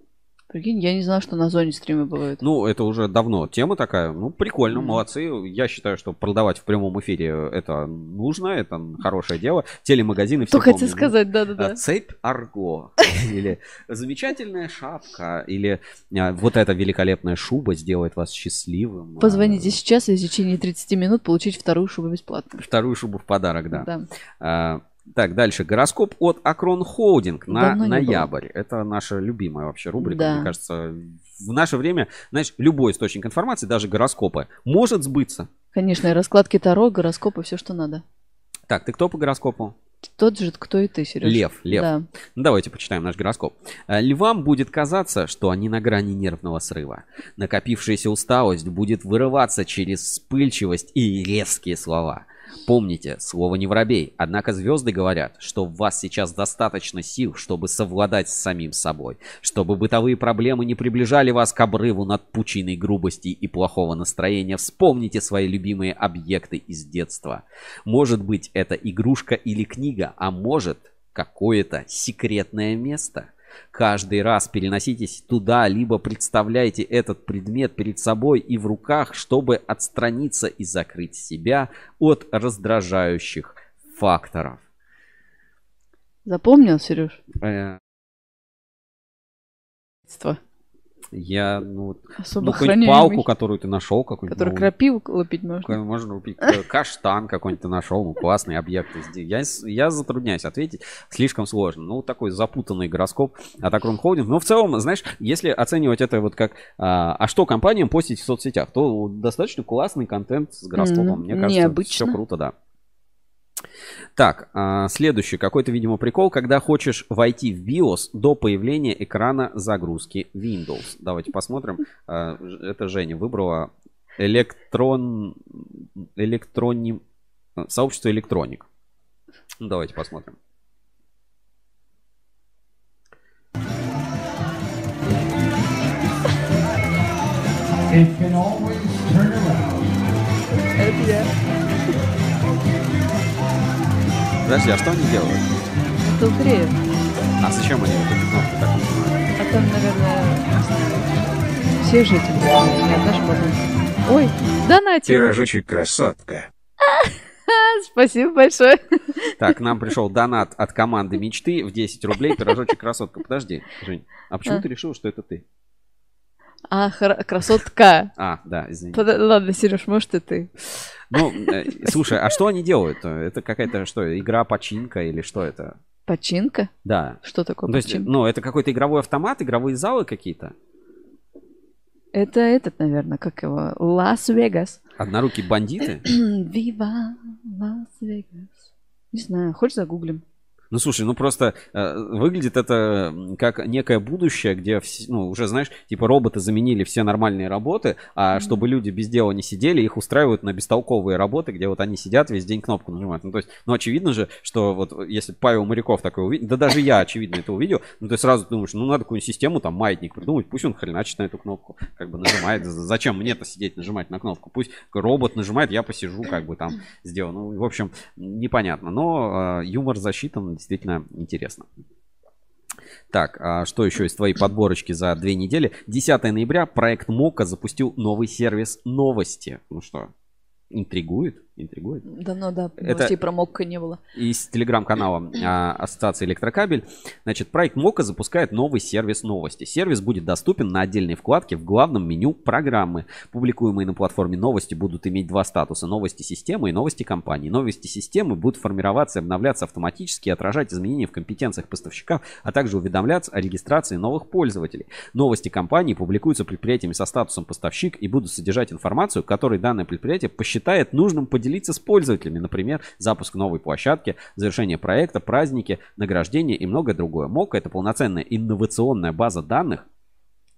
Прикинь, я не знала, что на зоне стримы бывают. Ну, это уже давно тема такая. Ну, прикольно, Мгм. молодцы. Я считаю, что продавать в прямом эфире это нужно, это хорошее дело. Телемагазины все Что хотел сказать, да-да-да. А, Цепь Арго. Или замечательная шапка. Или а, вот эта великолепная шуба сделает вас счастливым. А, Позвоните сейчас и в течение 30 минут получить вторую шубу бесплатно. Вторую шубу в подарок, да. Да. Так, дальше. Гороскоп от Акрон Холдинг на Давно ноябрь. Это наша любимая вообще рубрика. Да. Мне кажется, в наше время, знаешь, любой источник информации, даже гороскопы, может сбыться. Конечно, и раскладки Таро, гороскопы, все, что надо. Так, ты кто по гороскопу? Тот же, кто и ты, Сереж. Лев, лев. Да. Ну, давайте почитаем наш гороскоп. Э, Львам будет казаться, что они на грани нервного срыва. Накопившаяся усталость будет вырываться через вспыльчивость и резкие слова. Помните, слово не воробей, однако звезды говорят, что в вас сейчас достаточно сил, чтобы совладать с самим собой, чтобы бытовые проблемы не приближали вас к обрыву над пучиной грубости и плохого настроения. Вспомните свои любимые объекты из детства. Может быть, это игрушка или книга, а может, какое-то секретное место. Каждый раз переноситесь туда, либо представляйте этот предмет перед собой и в руках, чтобы отстраниться и закрыть себя от раздражающих факторов. Запомнил, Сереж? Э. Я, ну, Особо ну, какую-нибудь палку, которую ты нашел, какую-нибудь Который новую. крапиву лупить можно. Можно купить э, каштан какой-нибудь ты нашел, ну, классный объект. Я, я затрудняюсь ответить, слишком сложно. Ну, такой запутанный гороскоп от Акрон Холдинг. Но в целом, знаешь, если оценивать это вот как, а, а что компаниям постить в соцсетях, то достаточно классный контент с гороскопом. Мне кажется, необычно. все круто, да. Так, а, следующий какой-то, видимо, прикол, когда хочешь войти в BIOS до появления экрана загрузки Windows. Давайте посмотрим. А, это Женя выбрала электрон... электроним... А, сообщество электроник. Ну, давайте посмотрим. It can always turn around. Э, Подожди, а что они делают? Это Андреев. А зачем они вот эти кнопки так нажимают? А там, наверное, все жители. Не одна же баба. Ой, донатик. Пирожочек красотка. Спасибо большое. Так, нам пришел донат от команды мечты в 10 рублей. Пирожочек красотка. Подожди, Жень, а почему А. ты решил, что это ты? А, хра- красотка. А, да, извини. Пода- Ладно, Сереж, может и ты. Ну, э, слушай, а что они делают? Это какая-то что, игра починка или что это? Починка? Да. Что такое Ну, То есть, починка? ну, это какой-то игровой автомат, игровые залы какие-то? Это этот, наверное, как его? Лас-Вегас. Однорукие бандиты? <clears throat> Вива Лас-Вегас. Не знаю, хочешь загуглим? Ну, слушай, ну просто э, выглядит это как некое будущее, где, вс- ну, уже, знаешь, типа роботы заменили все нормальные работы, а чтобы люди без дела не сидели, их устраивают на бестолковые работы, где вот они сидят весь день кнопку нажимают. Ну, то есть, ну, очевидно же, что вот если Павел Моряков такой увидит, да даже я, очевидно, это увидел, ну, ты сразу думаешь, ну, надо какую-нибудь систему, там, маятник придумать, пусть он хреначит на эту кнопку, как бы нажимает. Зачем мне-то сидеть, нажимать на кнопку? Пусть робот нажимает, я посижу, как бы там <clears throat> сделаю. Ну, в общем, непонятно. Но э, юмор засчитан, действительно интересно. Так, а что еще из твоей подборочки за две недели? 10 ноября проект Мока запустил новый сервис новости. Ну что, интригует? Интригует. Давно, да, Это- новостей про Мокко не было. Из телеграм-канала <clears throat> а, Ассоциации Электрокабель. Значит, проект Мока запускает новый сервис новости. Сервис будет доступен на отдельной вкладке в главном меню программы. Публикуемые на платформе новости будут иметь два статуса. Новости системы и новости компании. Новости системы будут формироваться и обновляться автоматически отражать изменения в компетенциях поставщика, а также уведомляться о регистрации новых пользователей. Новости компании публикуются предприятиями со статусом поставщик и будут содержать информацию, которой данное предприятие посчитает нужным поделиться с пользователями. Например, запуск новой площадки, завершение проекта, праздники, награждение и многое другое. МОКа – это полноценная инновационная база данных,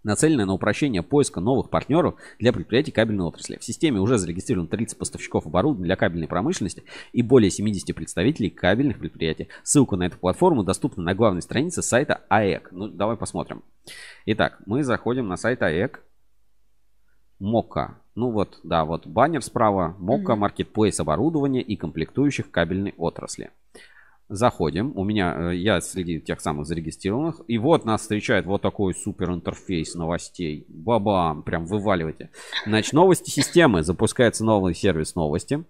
нацеленная на упрощение поиска новых партнеров для предприятий кабельной отрасли. В системе уже зарегистрировано 30 поставщиков оборудования для кабельной промышленности и более 70 представителей кабельных предприятий. Ссылка на эту платформу доступна на главной странице сайта АЭК. Ну, давай посмотрим. Итак, мы заходим на сайт АЭК. Мока. Ну вот, да, вот баннер справа. Мока, маркетплейс оборудования и комплектующих кабельной отрасли. Заходим. У меня, э, я среди тех самых зарегистрированных. И вот нас встречает вот такой супер интерфейс новостей. Бабам, прям вываливайте. Значит, новости системы. Запускается новый сервис новости.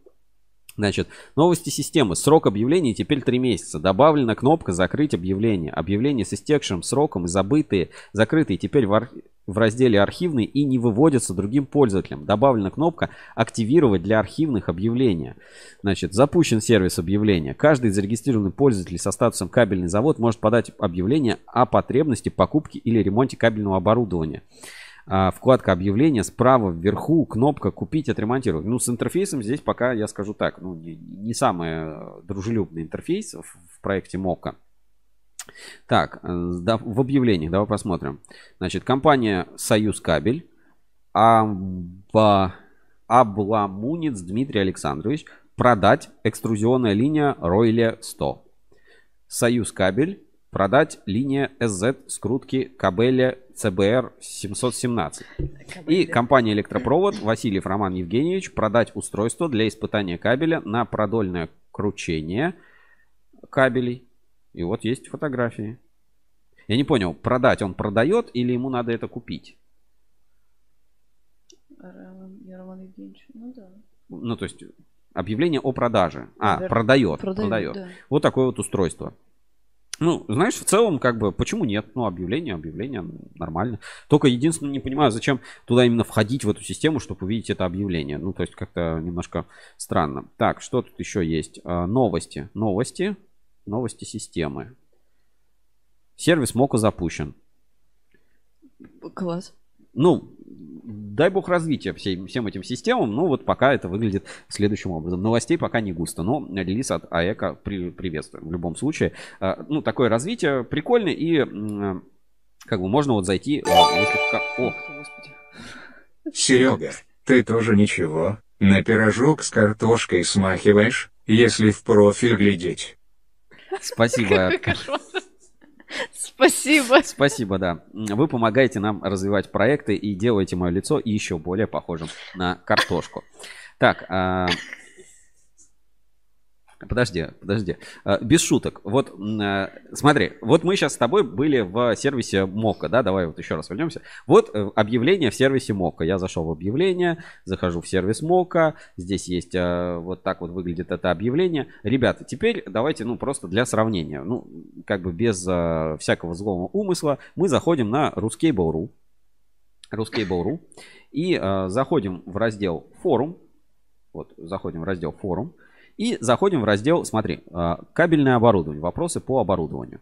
Значит, новости системы. Срок объявления теперь 3 месяца. Добавлена кнопка «Закрыть объявление». Объявления с истекшим сроком и забытые, закрытые теперь в, ар- в разделе «Архивные» и не выводятся другим пользователям. Добавлена кнопка «Активировать для архивных объявления». Значит, запущен сервис объявления. Каждый зарегистрированный пользователь со статусом «Кабельный завод» может подать объявление о потребности покупки или ремонте кабельного оборудования. А, вкладка объявления справа вверху кнопка купить отремонтировать ну с интерфейсом здесь пока я скажу так ну не, не самый э, дружелюбный интерфейс в, в проекте мока. Так э, да, в объявлениях давай посмотрим. Значит компания союз кабель Аба, Абламунец Дмитрий Александрович продать экструзионная линия Ройле 100 Союз кабель продать линия SZ скрутки кабеля CBR 717. И компания Электропровод Васильев Роман Евгеньевич продать устройство для испытания кабеля на продольное кручение кабелей. И вот есть фотографии. Я не понял, продать он продает или ему надо это купить? Роман Евгеньевич, ну да. Ну, то есть объявление о продаже. А, продает. продает, Продает. да. Вот такое вот устройство. Ну, знаешь, в целом, как бы, почему нет? Ну, объявление, объявление, нормально. Только единственное, не понимаю, зачем туда именно входить в эту систему, чтобы увидеть это объявление. Ну, то есть, как-то немножко странно. Так, что тут еще есть? А, новости. Новости. Новости системы. Сервис Мока запущен. Класс. Ну, дай бог развития всем, всем этим системам. Ну, вот пока это выглядит следующим образом. Новостей пока не густо, но релиз от АЭКа при, приветствуем в любом случае. А, Ну, такое развитие прикольное и м, как бы можно вот зайти... а, если О, Серега, ты тоже ничего, на пирожок с картошкой смахиваешь, если в профиль глядеть. спасибо. <laughs> Спасибо. Спасибо, да. Вы помогаете нам развивать проекты и делаете мое лицо еще более похожим на картошку. Так, а, Подожди, подожди. А, Без шуток. Вот а, смотри, вот мы сейчас с тобой были в сервисе Мока, да, давай вот еще раз вернемся. Вот э, объявление в сервисе Мока. Я зашел в объявление, захожу в сервис Мока, здесь есть вот так вот выглядит это объявление. Ребята, теперь давайте, ну, просто для сравнения, ну, как бы без всякого злого умысла, мы заходим на Ruskable.ru, Ruskable.ru и заходим в раздел форум, вот, заходим в раздел форум, и заходим в раздел, смотри, а, кабельное оборудование, вопросы по оборудованию.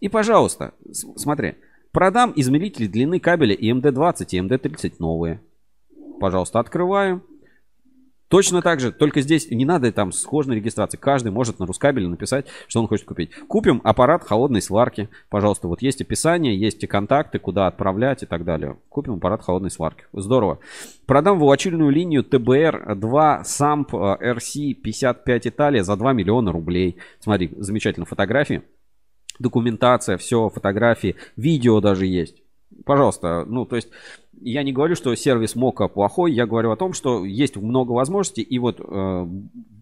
И, пожалуйста, смотри, продам измерители длины кабеля и МД-20, и МД-30 новые. Пожалуйста, открываем. Точно так же, только здесь не надо там схожной регистрации. Каждый может на Рускабеле написать, что он хочет купить. Купим аппарат холодной сварки. Пожалуйста, вот есть описание, есть и контакты, куда отправлять и так далее. Купим аппарат холодной сварки. Здорово. Продам волочильную линию ТБР-2 САМП RC55 Италия за 2 миллиона рублей. Смотри, замечательно фотографии. Документация, все, фотографии, видео даже есть. Пожалуйста, ну, то есть, я не говорю, что сервис Мока плохой, я говорю о том, что есть много возможностей, и вот э,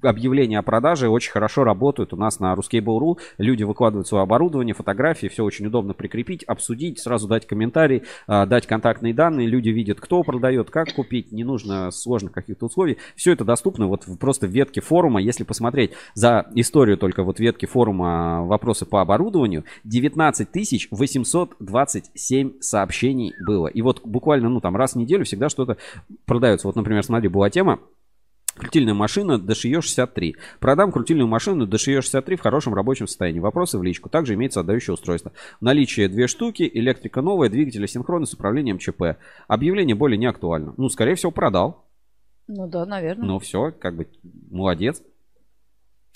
объявления о продаже очень хорошо работают у нас на Ruskable.ru. Люди выкладывают свое оборудование, фотографии, все очень удобно прикрепить, обсудить, сразу дать комментарий, э, дать контактные данные, люди видят, кто продает, как купить, не нужно сложных каких-то условий. Все это доступно вот просто в ветке форума. Если посмотреть за историю только вот ветки форума э, вопросы по оборудованию, 19 827 сообщений было. И вот буквально, ну там раз в неделю всегда что-то продается. Вот, например, смотри, была тема, Крутильная машина DSHIO 63. Продам крутильную машину DSHIO 63 в хорошем рабочем состоянии. Вопросы в личку. Также имеется отдающее устройство. В наличии две штуки, электрика новая, двигатель асинхронный с управлением ЧП. Объявление более не актуально. Ну, скорее всего, продал. Ну да, наверное. Ну, все, как бы, молодец.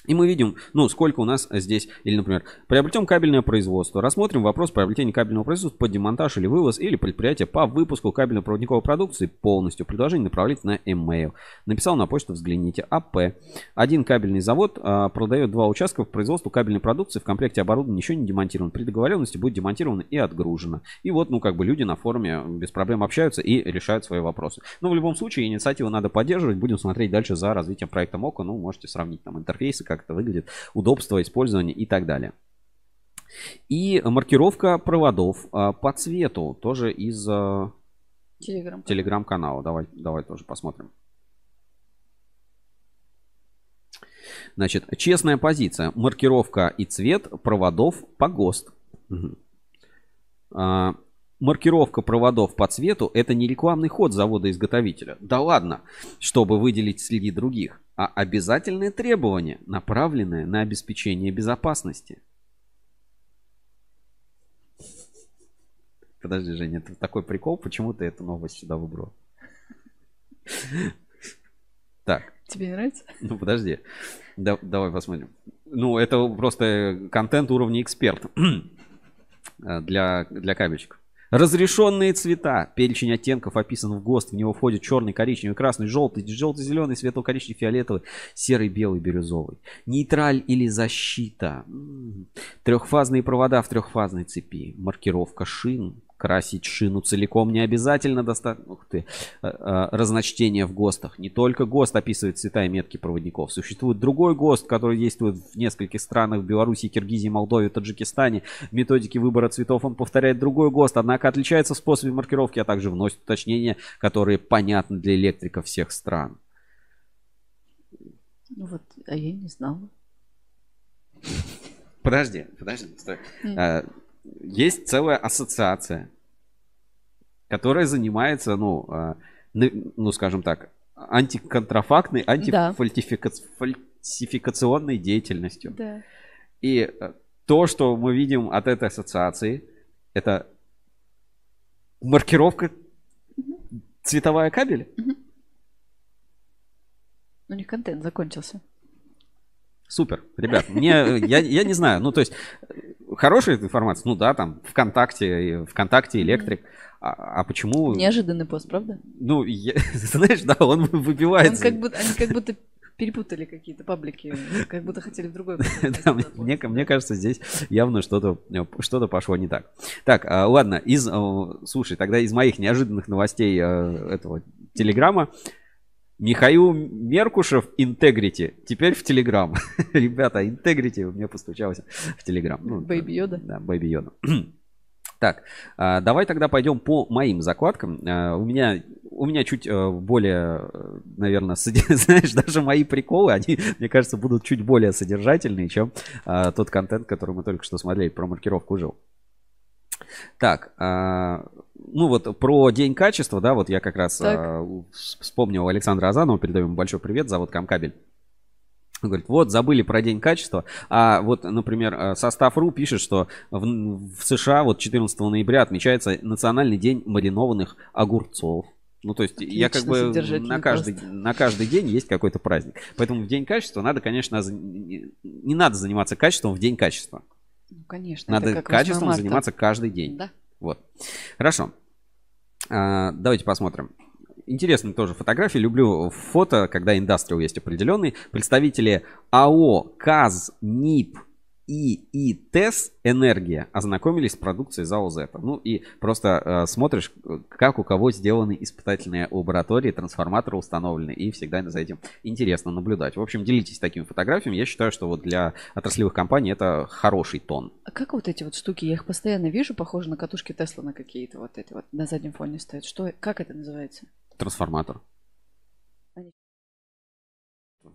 И мы видим, ну, сколько у нас здесь, или, например, приобретем кабельное производство. Рассмотрим вопрос приобретения кабельного производства под демонтаж или вывоз, или предприятие по выпуску кабельно-проводниковой продукции полностью. Предложение направить на email. Написал на почту, взгляните. АП. Один кабельный завод а, продает два участка в производству кабельной продукции. В комплекте оборудования еще не демонтировано. При договоренности будет демонтировано и отгружено. И вот, ну, как бы люди на форуме без проблем общаются и решают свои вопросы. Но в любом случае, инициативу надо поддерживать. Будем смотреть дальше за развитием проекта МОКа. Ну, можете сравнить там интерфейсы, как это выглядит, удобство использования и так далее. И маркировка проводов а, по цвету тоже из а, Телеграм. телеграм-канала. Давай, давай тоже посмотрим. Значит, честная позиция. Маркировка и цвет проводов по ГОСТ. Маркировка проводов по цвету это не рекламный ход завода-изготовителя. Да ладно, чтобы выделить среди других, а обязательное требование, направленное на обеспечение безопасности. Подожди, Женя, это такой прикол, почему ты эту новость сюда выбрал? Так, Тебе нравится? ну подожди. Да- давай посмотрим. Ну, это просто контент уровня эксперт <clears throat> для, для кабельщиков. Разрешенные цвета. Перечень оттенков описан в ГОСТ. В него входит черный, коричневый, красный, желтый, желто-зеленый, светло-коричневый, фиолетовый, серый, белый, бирюзовый. Нейтраль или защита. Трехфазные провода в трехфазной цепи. Маркировка шин. Красить шину целиком не обязательно достаточно. Ух ты. Э, э, Разночтение в ГОСТах. Не только ГОСТ описывает цвета и метки проводников. Существует другой ГОСТ, который действует в нескольких странах. В Беларуси, Киргизии, Молдове, Таджикистане. В методике выбора цветов он повторяет другой ГОСТ, однако отличается в способе маркировки, а также вносит уточнения, которые понятны для электриков всех стран. Ну вот, а я не знала. Подожди, подожди, стой. М. Есть целая ассоциация, которая занимается, ну, а, ну, скажем так, антиконтрафактной, антифальсификационной деятельностью. Да. И э, то, что мы видим от этой ассоциации, это маркировка цветовая кабеля. Ну, не контент закончился. Супер, ребят, мне, я, я не знаю, ну, то есть, хорошая информация, ну, да, там, ВКонтакте, ВКонтакте, Электрик, а, а почему... Неожиданный пост, правда? Ну, я- <laughs> знаешь, да, он Он выбивается. как будто, они как будто перепутали какие-то паблики, как будто хотели в другой. <laughs> Да, мне, мне- кажется, здесь явно что-то что-то пошло не так. Так, а, ладно, из, слушай, тогда из моих неожиданных новостей э, этого Телеграма Михаил Меркушев Integrity теперь в Телеграм. <laughs> Ребята, Integrity у меня постучался в Телеграм. Ну, Бэйби Йода. Да, Бэйби Йода. <clears throat> Так, а, давай тогда пойдем по моим закладкам. А, У меня, у меня чуть э, более, наверное, <laughs> знаешь, даже мои приколы, они, мне кажется, будут чуть более содержательные, чем а, тот контент, который мы только что смотрели про маркировку жил. Так, ну вот про День качества, да, вот я как раз Так. а, вс- вспомнил Александра Азанова, передаю ему большой привет, зовут Камкабель. Он говорит, вот, забыли про День качества. А вот, например, э, состав.ру пишет, что в, в США вот 14 ноября отмечается Национальный день маринованных огурцов. Ну, то есть я как Отлично, бы на каждый, на каждый день есть какой-то праздник. Поэтому в День качества надо, конечно, не надо заниматься качеством в День качества. Ну, конечно. Надо как 8 качеством заниматься каждый день. Да. Вот. Хорошо. А, давайте посмотрим. Интересные тоже фотографии. Люблю фото, когда индастриал есть определенный. Представители АО КАЗ, НИП и ИТЭС «Энергия» ознакомились с продукцией ЗАО «Зета». Ну и просто э, смотришь, как у кого сделаны испытательные лаборатории, трансформаторы установлены, и всегда за этим интересно наблюдать. В общем, делитесь такими фотографиями. Я считаю, что вот для отраслевых компаний это хороший тон. А как вот эти вот штуки? Я их постоянно вижу, похожи на катушки Тесла на какие-то вот эти вот на заднем фоне стоят. Что, как это называется? Трансформатор.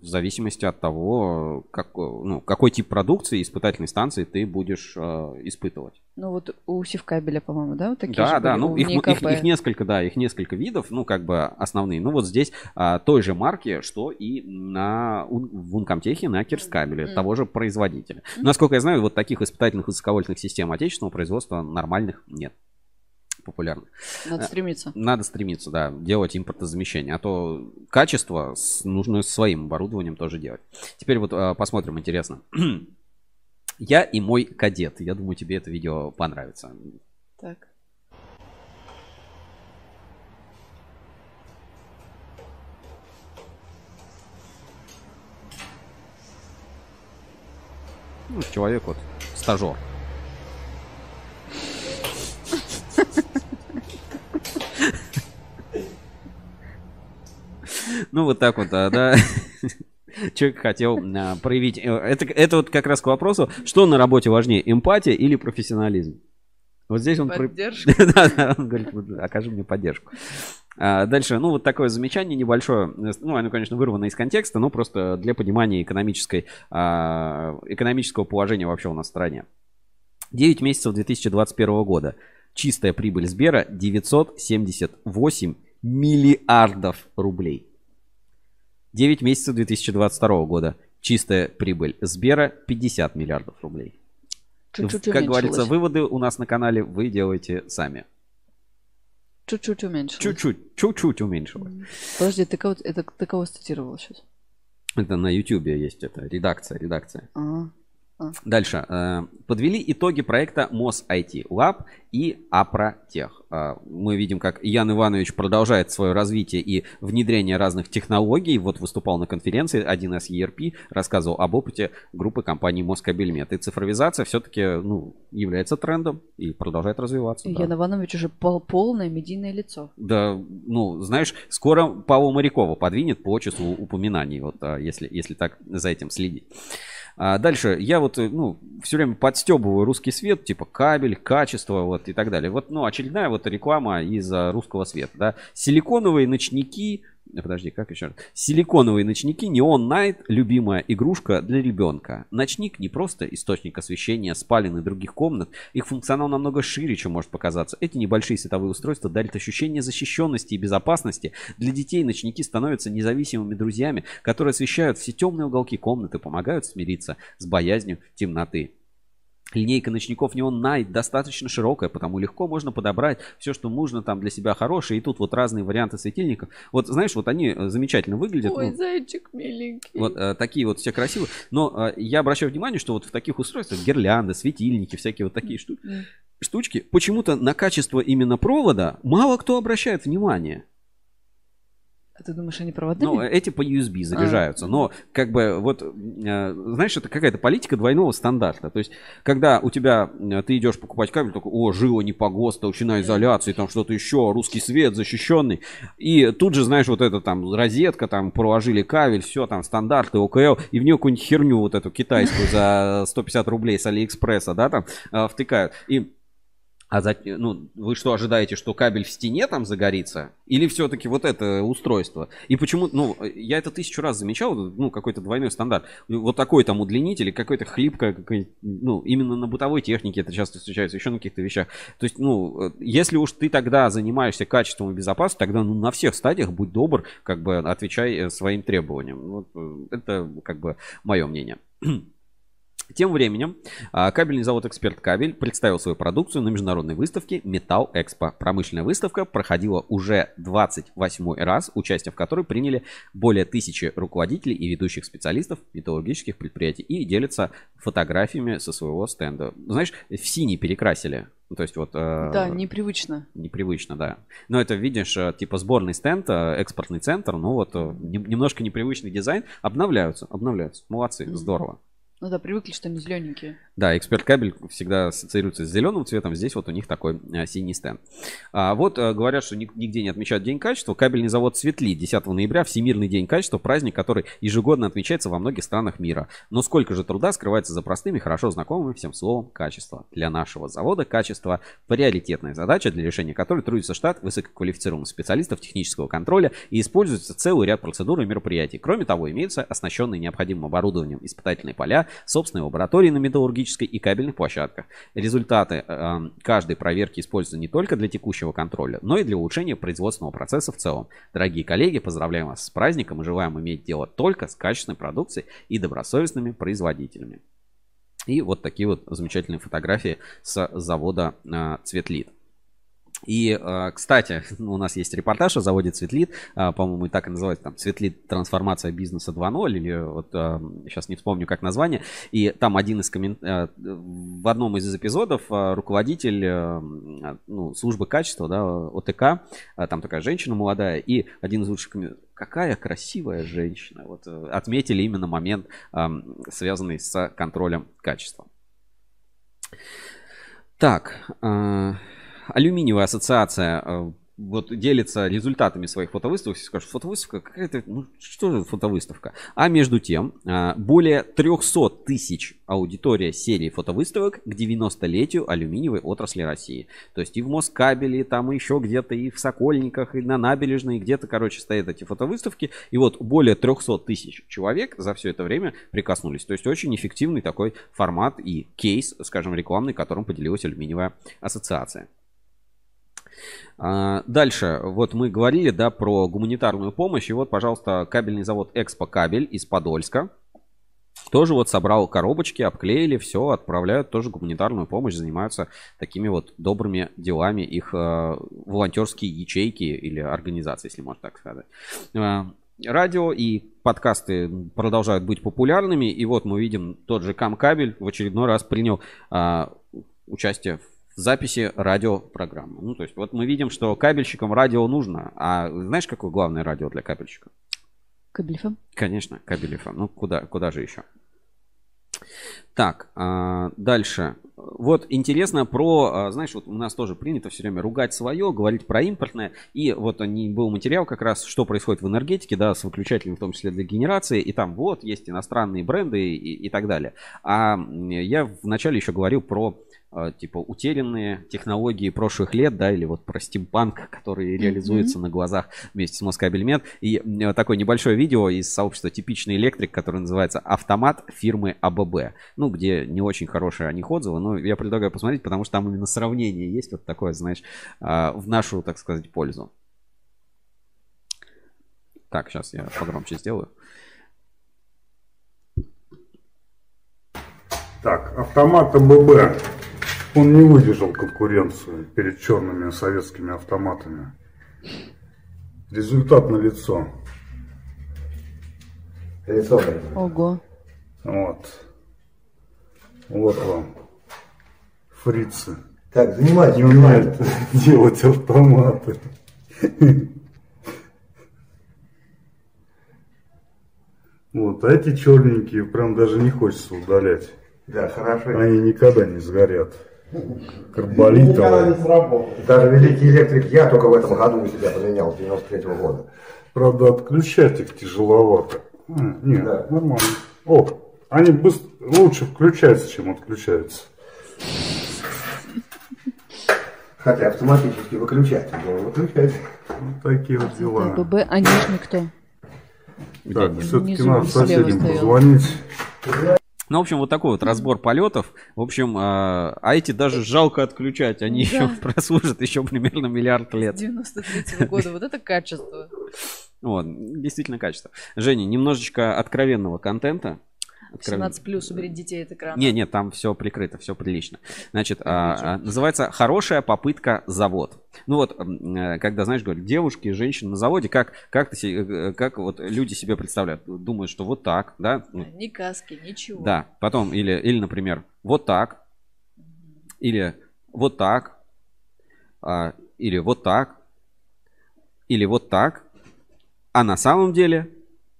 В зависимости от того, как, ну, какой тип продукции испытательной станции ты будешь э, испытывать. Ну вот у Севкабеля, по-моему, да, вот такие да, же да, были? ну их, их, НИКП. их несколько, да, их несколько видов, ну как бы основные. Ну вот здесь а, той же марки, что и на в Ункомтехе на Кирскабеле, Мгм. того же производителя. Мгм. Насколько я знаю, вот таких испытательных высоковольтных систем отечественного производства нормальных нет популярных. Надо Э, стремиться. Надо стремиться, да, делать импортозамещение. А то качество с- нужно своим оборудованием тоже делать. Теперь вот а, посмотрим, интересно. <clears throat> Я и мой кадет. Я думаю, тебе это видео понравится. Так. Ну, человек вот, стажер. Ну, вот так вот, да. <laughs> Человек хотел а, проявить... э, Это, это вот как раз к вопросу, что на работе важнее, эмпатия или профессионализм? Вот здесь он... Поддержка. <laughs> Да, да, он говорит, окажи мне поддержку. А, Дальше, ну, вот такое замечание небольшое. Ну, оно, конечно, вырвано из контекста, но просто для понимания экономической, а, экономического положения вообще у нас в стране. 9 месяцев 2021 года. Чистая прибыль Сбера 978 миллиардов рублей. 9 месяцев 2022 года. Чистая прибыль Сбера 50 миллиардов рублей. Чуть-чуть как говорится, выводы у нас на канале вы делаете сами. Чуть-чуть уменьшилось. Чуть-чуть, чуть-чуть уменьшилось. Подожди, ты кого, это, ты кого цитировал сейчас? Это на YouTube есть это редакция, редакция. А, а. Дальше. Э, Подвели итоги проекта МОС IT Lab и Апротех. Э, Мы видим, как Ян Иванович продолжает свое развитие и внедрение разных технологий. Вот выступал на конференции 1С ERP, рассказывал об опыте группы компаний Москабельмет. И цифровизация все-таки ну, является трендом и продолжает развиваться. да. Ян Иванович уже пол- полное медийное лицо. Да, ну, знаешь, скоро Павла Морякова подвинет по числу упоминаний, вот, а, если, если так за этим следить. А дальше, я вот, э, ну, все время подстебываю русский свет, типа кабель, качество, вот, и так далее. Вот, ну, очередная вот реклама из а, русского света, да. Силиконовые ночники, подожди, как еще раз? Силиконовые ночники Neon Night, любимая игрушка для ребенка. Ночник не просто источник освещения спален и других комнат, их функционал намного шире, чем может показаться. Эти небольшие световые устройства дарят ощущение защищенности и безопасности. Для детей ночники становятся независимыми друзьями, которые освещают все темные уголки комнаты, помогают смириться с боязнью темноты. Линейка ночников Neon Night достаточно широкая, потому легко можно подобрать все, что нужно там для себя хорошее. И тут вот разные варианты светильников. Вот знаешь, вот они э, замечательно выглядят. Ой, ну, зайчик миленький. вот э, такие вот все красивые. Но э, я обращаю внимание, что вот в таких устройствах гирлянды, светильники, всякие вот такие штуки, штучки, почему-то на качество именно провода мало кто обращает внимание. А ты думаешь, они проводными? Ну, эти по USB заряжаются. Но, как бы, вот, э, знаешь, это какая-то политика двойного стандарта. То есть, когда у тебя, э, ты идешь покупать кабель, только, о, жила не по ГОСТ, толщина изоляции, там что-то еще, русский свет защищенный. И тут же, знаешь, вот это там розетка, там проложили кабель, все, там стандарты, ОКЛ, и в нее какую-нибудь херню вот эту китайскую за 150 рублей с Алиэкспресса, да, там, э, втыкают. И а за, ну, вы что, ожидаете, что кабель в стене там загорится? Или все-таки вот это устройство? И почему, ну, я это тысячу раз замечал, ну, какой-то двойной стандарт. Вот такой там удлинитель, какой-то хлипкая, какой ну, именно на бытовой технике это часто встречается, еще на каких-то вещах. То есть, ну, если уж ты тогда занимаешься качеством и безопасностью, тогда ну, на всех стадиях будь добр, как бы отвечай э, своим требованиям. Вот, э, это как бы мое мнение. Тем временем а, кабельный завод «Эксперт Кабель» представил свою продукцию на международной выставке «Металл Экспо». Промышленная выставка проходила уже 28 раз, участие в которой приняли более тысячи руководителей и ведущих специалистов металлургических предприятий и делятся фотографиями со своего стенда. Знаешь, в синий перекрасили. Ну, то есть вот... Э, да, непривычно. Непривычно, да. Но это, видишь, э, типа сборный стенд, э, экспортный центр, ну вот немножко непривычный дизайн. Обновляются, обновляются. Молодцы, mm-hmm. здорово. Ну да, привыкли, что они зелененькие. Да, эксперт кабель всегда ассоциируется с зеленым цветом. Здесь вот у них такой а, синий стенд. А, вот а, говорят, что нигде не отмечают День качества. Кабельный завод Светли 10 ноября, Всемирный день качества, праздник, который ежегодно отмечается во многих странах мира. Но сколько же труда скрывается за простыми, хорошо знакомым всем словом качество. Для нашего завода качество – приоритетная задача, для решения которой трудится штат высококвалифицированных специалистов технического контроля и используется целый ряд процедур и мероприятий. Кроме того, имеются оснащенные необходимым оборудованием испытательные поля, собственные лаборатории на металлургии технологической и кабельных площадках. Результаты э, каждой проверки используются не только для текущего контроля, но и для улучшения производственного процесса в целом. Дорогие коллеги, поздравляем вас с праздником и желаем иметь дело только с качественной продукцией и добросовестными производителями. И вот такие вот замечательные фотографии с завода э, Цветлит. И, а, кстати, <laughs> у нас есть репортаж о заводе Цветлит, а, по-моему, так и называется, там, Цветлит трансформация бизнеса 2.0, или вот сейчас а, не вспомню, как название. И там один из коммент... в одном из эпизодов руководитель ну, службы качества, да, ОТК, там такая женщина молодая, и один из лучших какая красивая женщина. Вот отметили именно момент, связанный с контролем качества. Так, алюминиевая ассоциация э, вот делится результатами своих фотовыставок, все скажут, фотовыставка какая-то, ну что за фотовыставка? А между тем, э, более 300 тысяч аудитория серии фотовыставок к 90-летию алюминиевой отрасли России. То есть и в Москабеле, там и еще где-то, и в Сокольниках, и на набережной, где-то, короче, стоят эти фотовыставки. И вот более 300 тысяч человек за все это время прикоснулись. То есть очень эффективный такой формат и кейс, скажем, рекламный, которым поделилась алюминиевая ассоциация. А, дальше, вот мы говорили, да, про гуманитарную помощь. И вот, пожалуйста, кабельный завод Экспо Кабель из Подольска. Тоже вот собрал коробочки, обклеили, все, отправляют тоже гуманитарную помощь, занимаются такими вот добрыми делами их э, волонтерские ячейки или организации, если можно так сказать. Э, радио и подкасты продолжают быть популярными. И вот мы видим тот же Камкабель в очередной раз принял э, участие в записи радиопрограммы. Ну, то есть, вот мы видим, что кабельщикам радио нужно. А знаешь, какое главное радио для кабельщика? Кабель FM? Конечно, кабель FM. Ну, куда, куда же еще? Так, а, дальше. Вот интересно про, а, знаешь, вот у нас тоже принято все время ругать свое, говорить про импортное. И вот они, был материал как раз, что происходит в энергетике, да, с выключателем, в том числе для генерации. И там вот есть иностранные бренды и, и так далее. А я вначале еще говорил про типа утерянные технологии прошлых лет, да, или вот про стимпанк, который реализуется mm-hmm. на глазах вместе с Москабельмет. И такое небольшое видео из сообщества «Типичный электрик», которое называется «Автомат фирмы АББ». Ну, где не очень хорошие о них отзывы, но я предлагаю посмотреть, потому что там именно сравнение есть вот такое, знаешь, а, в нашу, так сказать, пользу. Так, сейчас я погромче сделаю. Так, автомат АББ он не выдержал конкуренцию перед черными советскими автоматами. Результат на лицо. Лицо. Ого. Вот. Вот вам. Фрицы. Так, занимайтесь. Не умеют делать автоматы. Вот, а эти черненькие прям даже не хочется удалять. Да, хорошо. Они никогда не сгорят. Никогда Карболитовые. не сработает. Даже великий электрик я только в этом году у себя поменял, 93 года. Правда, отключать их тяжеловато. А, нет, нормально. О, они быс- лучше включаются, чем отключаются. Хотя автоматически выключатель, но выключатель. Вот такие вот дела. ББ, а нижний кто? Так, все-таки надо соседям позвонить. Ну, в общем, вот такой вот разбор полетов. В общем, а, а эти даже жалко отключать. Они Да. еще <laughs> прослужат еще примерно миллиард лет. 93 года. Вот это качество. Вот, действительно качество. Женя, немножечко откровенного контента. Откровен- 17 плюс уберите детей от экрана. Не, нет, там все прикрыто, все прилично. Значит, а, а, называется «Хорошая попытка завод». Ну вот, э, когда, знаешь, говорят, девушки, женщины на заводе, как, как, ты, се- э, как вот люди себе представляют? Думают, что вот так, да? Ни каски, ничего. Да, потом, или, или, например, вот так, или вот так, а, или вот так, или вот так, а на самом деле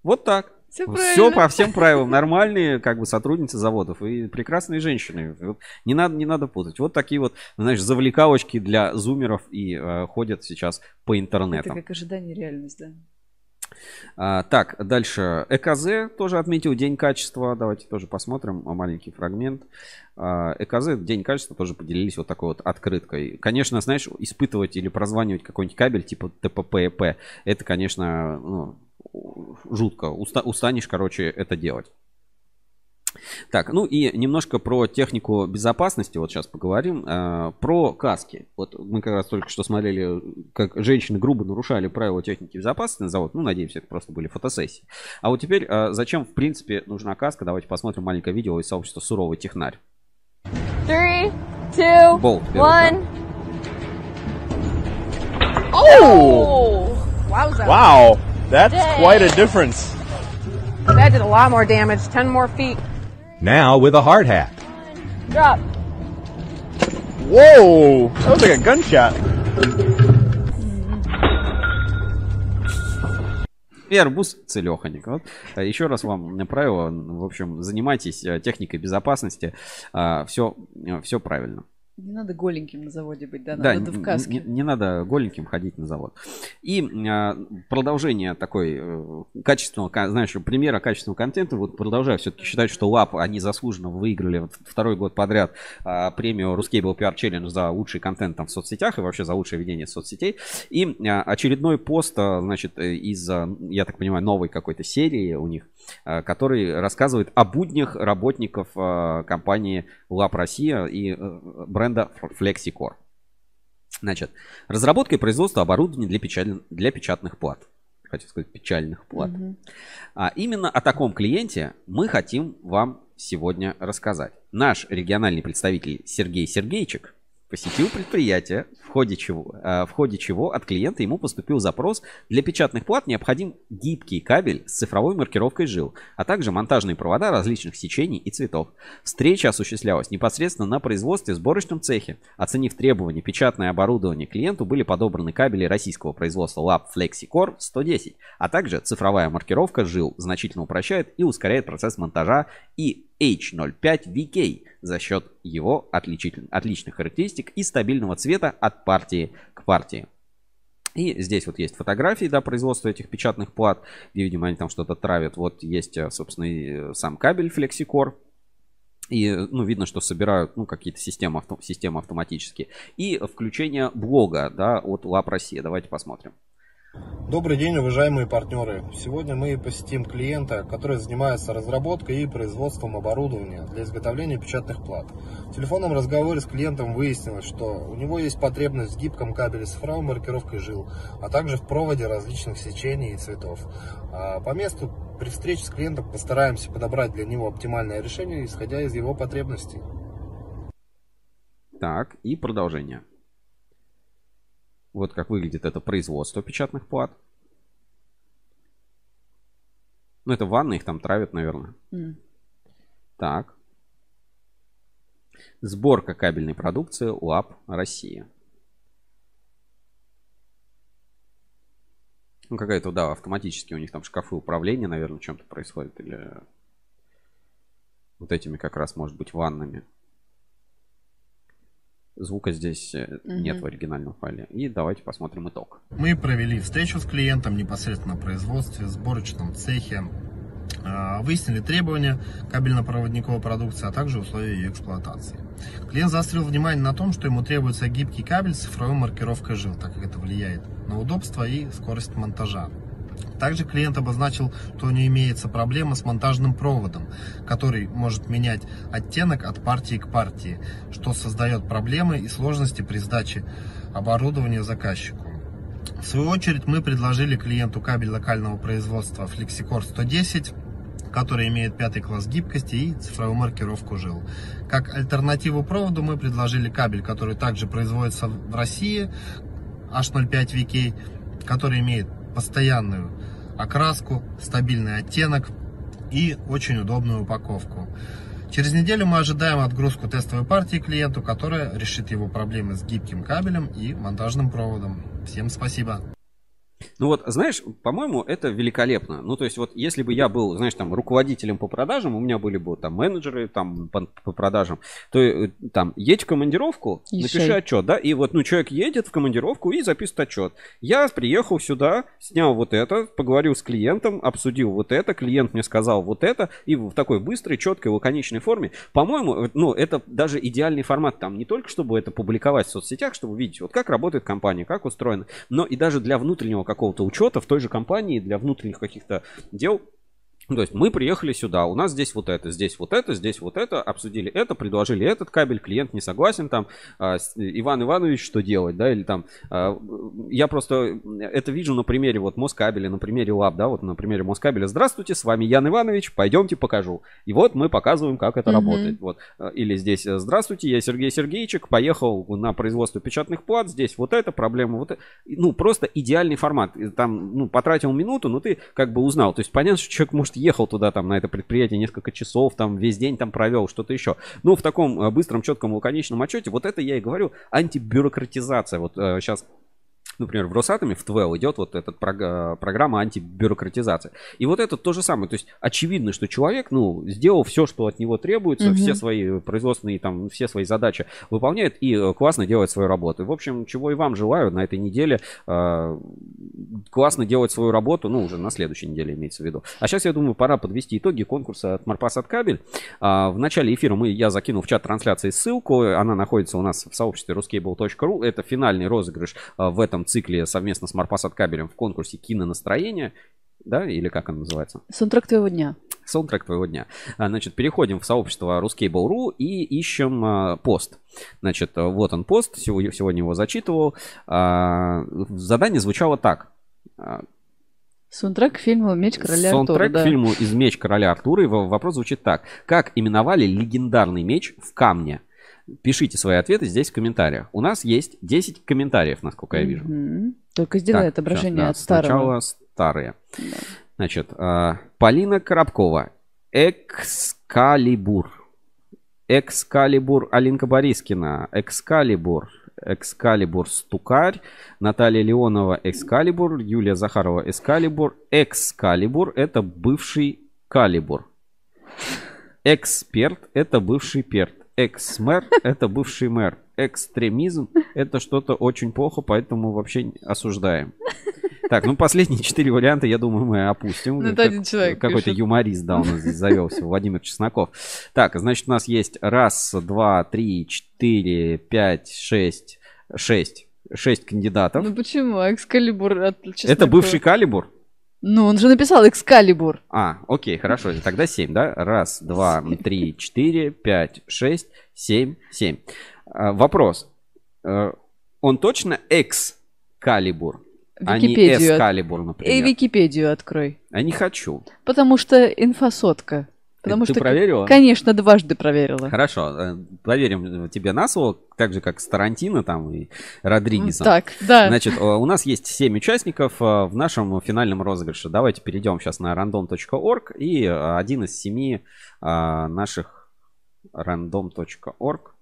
вот так. Все правильно. по всем правилам. Нормальные, как бы, сотрудницы заводов и прекрасные женщины. Вот Не надо, не надо путать. Вот такие вот, знаешь, завлекалочки для зумеров и э, ходят сейчас по Это интернету. как ожидание реальность, да. А, так, дальше. ЭКЗ тоже отметил День качества. Давайте тоже посмотрим а, маленький фрагмент. А, ЭКЗ День качества тоже поделились вот такой вот открыткой. Конечно, знаешь, испытывать или прозванивать какой-нибудь кабель типа ТПП, это, конечно, ну, жутко. Уста- устанешь, короче, это делать. Так, ну и немножко про технику безопасности, вот сейчас поговорим. Э, про каски. Вот мы как раз только что смотрели, как женщины грубо нарушали правила техники безопасности на завод. Ну, надеемся, это просто были фотосессии. А вот теперь, э, зачем, в принципе, нужна каска? Давайте посмотрим маленькое видео из сообщества «Суровый технарь». Three, two, Болт one. Oh! Wowza. That's Dang. quite a difference. That did a lot more damage. Ten more feet. Now with a hard hat. Drop. Whoa, that was like a gunshot. И арбуз целеханик. Вот. А Еще раз вам правило. В общем, занимайтесь э, техникой безопасности. Все, все правильно. Не надо голеньким на заводе быть, да, Да, надо в н- каске. Не, не надо голеньким ходить на завод. И а, продолжение такой э, качественного, ка- знаешь, примера качественного контента. Вот продолжаю все-таки считать, что ЛАП, они заслуженно выиграли вот второй год подряд а, премию Ruscable PR Challenge за лучший контент там в соцсетях и вообще за лучшее ведение соцсетей. И а, очередной пост, значит, э, из, а, я так понимаю, новой какой-то серии у них, который рассказывает о буднях работников а, компании ЛАП Россия и э, бренда FlexiCore. Значит, разработка и производство оборудования для, печаль- для печатных плат. Хотел сказать, печальных плат. Мгм. А именно о таком клиенте мы хотим вам сегодня рассказать. Наш региональный представитель Сергей Сергейчик посетил предприятие, в ходе чего, э, в ходе чего от клиента ему поступил запрос для печатных плат необходим гибкий кабель с цифровой маркировкой жил, а также монтажные провода различных сечений и цветов. Встреча осуществлялась непосредственно на производстве в сборочном цехе. Оценив требования печатное оборудование клиенту, были подобраны кабели российского производства Lab FlexiCore 110, а также цифровая маркировка жил значительно упрощает и ускоряет процесс монтажа и H05VK за счет его отличных характеристик и стабильного цвета от партии к партии. И здесь вот есть фотографии, да, производства этих печатных плат, где, видимо, они там что-то травят. Вот есть, э, собственно, и э, сам кабель FlexiCore. И, э, ну, видно, что собирают, ну, какие-то системы, авто- системы автоматические. И включение блога, да, от Лап Россия. Давайте посмотрим. Добрый день, уважаемые партнеры. Сегодня мы посетим клиента, который занимается разработкой и производством оборудования для изготовления печатных плат. В телефонном разговоре с клиентом выяснилось, что у него есть потребность в гибком кабеле с цифровой маркировкой жил, а также в проводе различных сечений и цветов. А По месту при встрече с клиентом постараемся подобрать для него оптимальное решение, исходя из его потребностей. Так, и продолжение. Вот как выглядит это производство печатных плат. Ну, это ванны, их там травят, наверное. М. Так. Сборка кабельной продукции УАП Россия. Ну, какая-то, да, автоматически у них там шкафы управления, наверное, чем-то происходит. Или вот этими как раз, может быть, ваннами. Звука здесь э, нет в оригинальном файле. И давайте посмотрим итог. Мы провели встречу с клиентом непосредственно на производстве, сборочном цехе, а, выяснили требования кабельно-проводниковой продукции, а также условия ее эксплуатации. Клиент заострил внимание на том, что ему требуется гибкий кабель с цифровой маркировкой жил, так как это влияет на удобство и скорость монтажа. Также клиент обозначил, что у него имеется проблема с монтажным проводом, который может менять оттенок от партии к партии, что создает проблемы и сложности при сдаче оборудования заказчику. В свою очередь мы предложили клиенту кабель локального производства FlexiCore 110, который имеет пятый класс гибкости и цифровую маркировку жил. Как альтернативу проводу мы предложили кабель, который также производится в России, H05VK, который имеет постоянную окраску, стабильный оттенок и очень удобную упаковку. Через неделю мы ожидаем отгрузку тестовой партии клиенту, которая решит его проблемы с гибким кабелем и монтажным проводом. Всем спасибо! Ну вот, знаешь, по-моему, это великолепно. Ну, то есть, вот если бы я был, знаешь, там, руководителем по продажам, у меня были бы там менеджеры там по, по продажам, то э, там, едь в командировку, Ешай. напиши отчет, да, и вот, ну, человек едет в командировку и записывает отчет. Я приехал сюда, снял вот это, поговорил с клиентом, обсудил вот это, клиент мне сказал вот это, и в такой быстрой, четкой, лаконичной форме. По-моему, э, ну, это даже идеальный формат, там, не только чтобы это публиковать в соцсетях, чтобы видеть, вот как работает компания, как устроена, но и даже для внутреннего какого-то учета в той же компании, для внутренних каких-то дел, то есть мы приехали сюда, у нас здесь вот это, здесь вот это, здесь вот это, обсудили это, предложили этот кабель, клиент не согласен, там, а, Иван Иванович, что делать, да, или там, а, я просто это вижу на примере вот Москабеля, на примере Лаб, да, вот на примере Москабеля. Здравствуйте, с вами Ян Иванович, пойдемте покажу. И вот мы показываем, как это Мгм. работает. Вот. А, Или здесь, э, здравствуйте, я Сергей Сергеевичек, поехал на производство печатных плат, здесь вот это, проблема вот это. Ну, просто идеальный формат. Там, ну, потратил минуту, но ты как бы узнал. То есть понятно, что человек, может, ехал туда, там, на это предприятие несколько часов, там, весь день там провел, что-то еще. Но в таком э, быстром, четком, лаконичном отчете, вот это я и говорю, антибюрократизация. Вот сейчас Например, в Росатоме, в ТВЭЛ идет вот эта прог- программа антибюрократизации. И вот это то же самое. То есть очевидно, что человек, ну, сделал все, что от него требуется, Мгм. все свои производственные, там, все свои задачи выполняет и э, классно делает свою работу. В общем, чего и вам желаю на этой неделе. э, классно делать свою работу, ну, уже на следующей неделе имеется в виду. А сейчас, я думаю, пора подвести итоги конкурса от Марпас от Кабель. А, В начале эфира мы, я закинул в чат трансляции ссылку. Она находится у нас в сообществе ruscable.ru. Это финальный розыгрыш а, в этом цикле совместно с Марпас от Кабелем в конкурсе «Кинонастроение». Да, или как он называется? Саундтрек твоего дня. Саундтрек твоего дня. А, Значит, переходим в сообщество Ruscable.ru и ищем а, пост. Значит, вот он пост, сегодня, его зачитывал. А, Задание звучало так. Саундтрек к фильму «Меч короля Саундтрек Артура». к да. фильму «Из меч короля Артура». И вопрос звучит так. Как именовали легендарный меч в камне? Пишите свои ответы здесь в комментариях. У нас есть 10 комментариев, насколько я вижу. Мгм. Только сделай Так, отображение щас, да, от старого. Сначала старые. Значит, а, Полина Коробкова. Экскалибур. Экскалибур Алинка Борискина. Экскалибур. Экскалибур Стукарь. Наталья Леонова Экскалибур. Юлия Захарова Экскалибур. Экскалибур это бывший Калибур. Эксперт это бывший перт. Экс-мэр это бывший мэр. Экстремизм это что-то очень плохо, поэтому вообще осуждаем. Так, ну последние четыре варианта, я думаю, мы опустим. Ну, это один человек Какой-то юморист, да, у нас здесь завелся, Владимир Чесноков. Так, значит, у нас есть раз, два, три, четыре, пять, шесть, шесть. Шесть кандидатов. Ну почему? Экскалибур от Это Чеснокова. бывший калибур? Ну, он же написал Экскалибур. А, окей, хорошо. Тогда 7, да? Раз, два, три, четыре, пять, шесть, семь, семь. А, Вопрос. Э, Он точно экс-калибур, а не эс-калибур, И например? Википедию открой. А не хочу. Потому что инфосотка. Потому ты что, проверила? Конечно, дважды проверила. Хорошо, э, поверим тебе на слово, так же как с Тарантино там и Родригесом. Так, да. Значит, э, у нас есть 7 участников э, в нашем финальном розыгрыше. Давайте перейдем сейчас на random.org и э, один из семи э, наших random.org.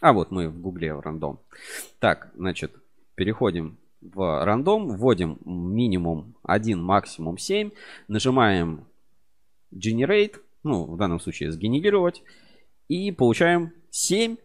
А вот мы в гугле рандом. Так, значит, переходим в рандом, вводим минимум 1, максимум 7, нажимаем Generate, ну, в данном случае сгенерировать, и получаем 7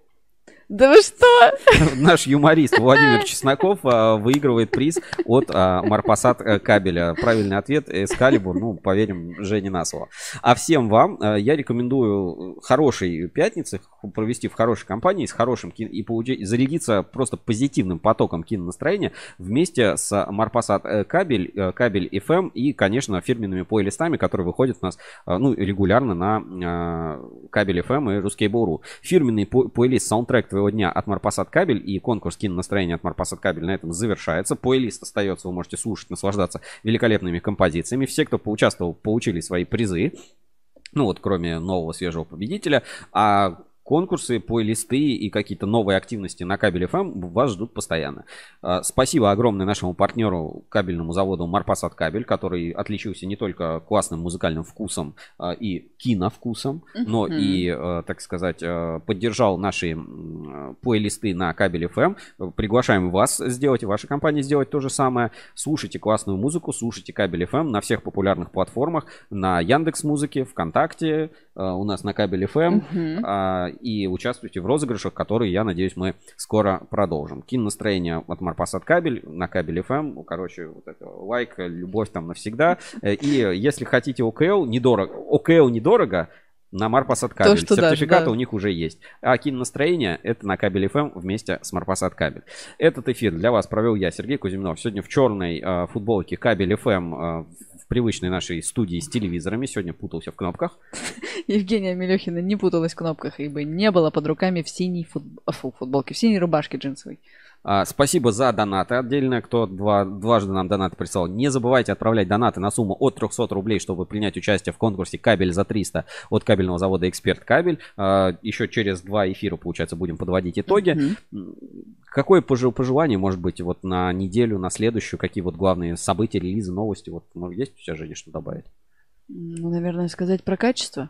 Да вы что? <laughs> Наш юморист Владимир Чесноков а, выигрывает приз от а, Марпасад э, кабеля. Правильный ответ Эскалибур, ну, поверим Жене на слово. А всем вам а, я рекомендую хорошей пятницы провести в хорошей компании с хорошим кино и получить, зарядиться просто позитивным потоком кинонастроения вместе с Марпасад э, кабель, э, кабель FM и, конечно, фирменными плейлистами, которые выходят у нас ну, регулярно на кабель FM и Ruskable.ru. Фирменный по- плейлист саундтрек твоего дня от Марпасад кабель и конкурс кинонастроения от Марпасад кабель на этом завершается. Плейлист остается, вы можете слушать, наслаждаться великолепными композициями. Все, кто поучаствовал, получили свои призы. Ну вот, кроме нового свежего победителя. А конкурсы, плейлисты и какие-то новые активности на кабель FM вас ждут постоянно. А, Спасибо огромное нашему партнеру, кабельному заводу Марпасад Кабель, который отличился не только классным музыкальным вкусом а, и киновкусом, но Мгм. и, э, так сказать, поддержал наши плейлисты на кабель FM. Приглашаем вас сделать, и ваша компания сделать то же самое. Слушайте классную музыку, слушайте кабель FM на всех популярных платформах, на Яндекс Музыке, ВКонтакте, у нас на кабель FM Мгм. а, и участвуйте в розыгрышах, которые, я надеюсь, мы скоро продолжим. Кинонастроение от Марпасад Кабель на кабель FM. Короче, вот это лайк, любовь там навсегда. Э, И если хотите ОКЛ, недорого. ОКЛ недорого, на Марпасад То, кабель. что даже, Сертификаты да. у них уже есть. А кинонастроение это на кабель FM вместе с Марпасад кабель. Этот эфир для вас провел я, Сергей Кузьминов. Сегодня в черной э, футболке кабель FM э, в привычной нашей студии с телевизорами. Сегодня путался в кнопках. <laughs> Евгения Мелехина не путалась в кнопках, ибо не было под руками в синей фут- фу, футболке, в синей рубашке джинсовой. А, Спасибо за донаты отдельно, кто два, дважды нам донаты прислал. Не забывайте отправлять донаты на сумму от 300 рублей, чтобы принять участие в конкурсе «Кабель за 300» от кабельного завода «Эксперт Кабель». А, Еще через два эфира, получается, будем подводить итоги. Какое пожелание, может быть, вот на неделю, на следующую, какие вот главные события, релизы, новости? Вот, может, есть у тебя, Женя, что добавить? Ну, наверное, сказать про качество.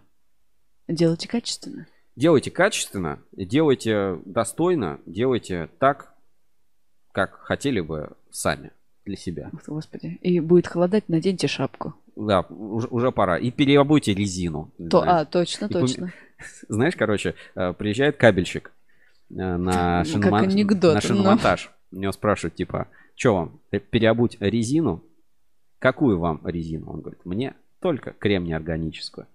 Делайте качественно. Делайте качественно, делайте достойно, делайте так, как хотели бы сами для себя. Господи. И будет холодать, наденьте шапку. Да, уже, уже пора. И переобуйте резину. То- Знаешь. а, точно, И точно. <laughs> Знаешь, короче, э, приезжает кабельщик э, на, Как шиномон- анекдот, на но. шиномонтаж. У него спрашивают, типа, что вам, э, переобуть резину? Какую вам резину? Он говорит, мне только крем неорганическую.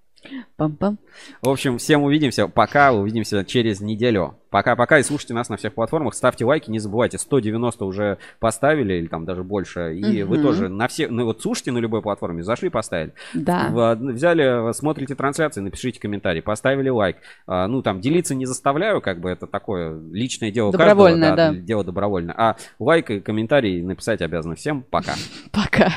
Пам-пам. В общем, всем увидимся. Пока. Увидимся через неделю. Пока-пока. И слушайте нас на всех платформах. Ставьте лайки. Не забывайте, 190 уже поставили, или там даже больше. И вы Мгм. тоже на все... Ну вот слушайте на любой платформе. Зашли, поставили. Да. В- Взяли, смотрите трансляции, напишите комментарий. Поставили лайк. А, Ну, там, делиться не заставляю, как бы это такое личное дело Добровольное, каждого. да. Дело добровольно. А лайк и комментарий написать обязаны. Всем пока. <laughs> Пока.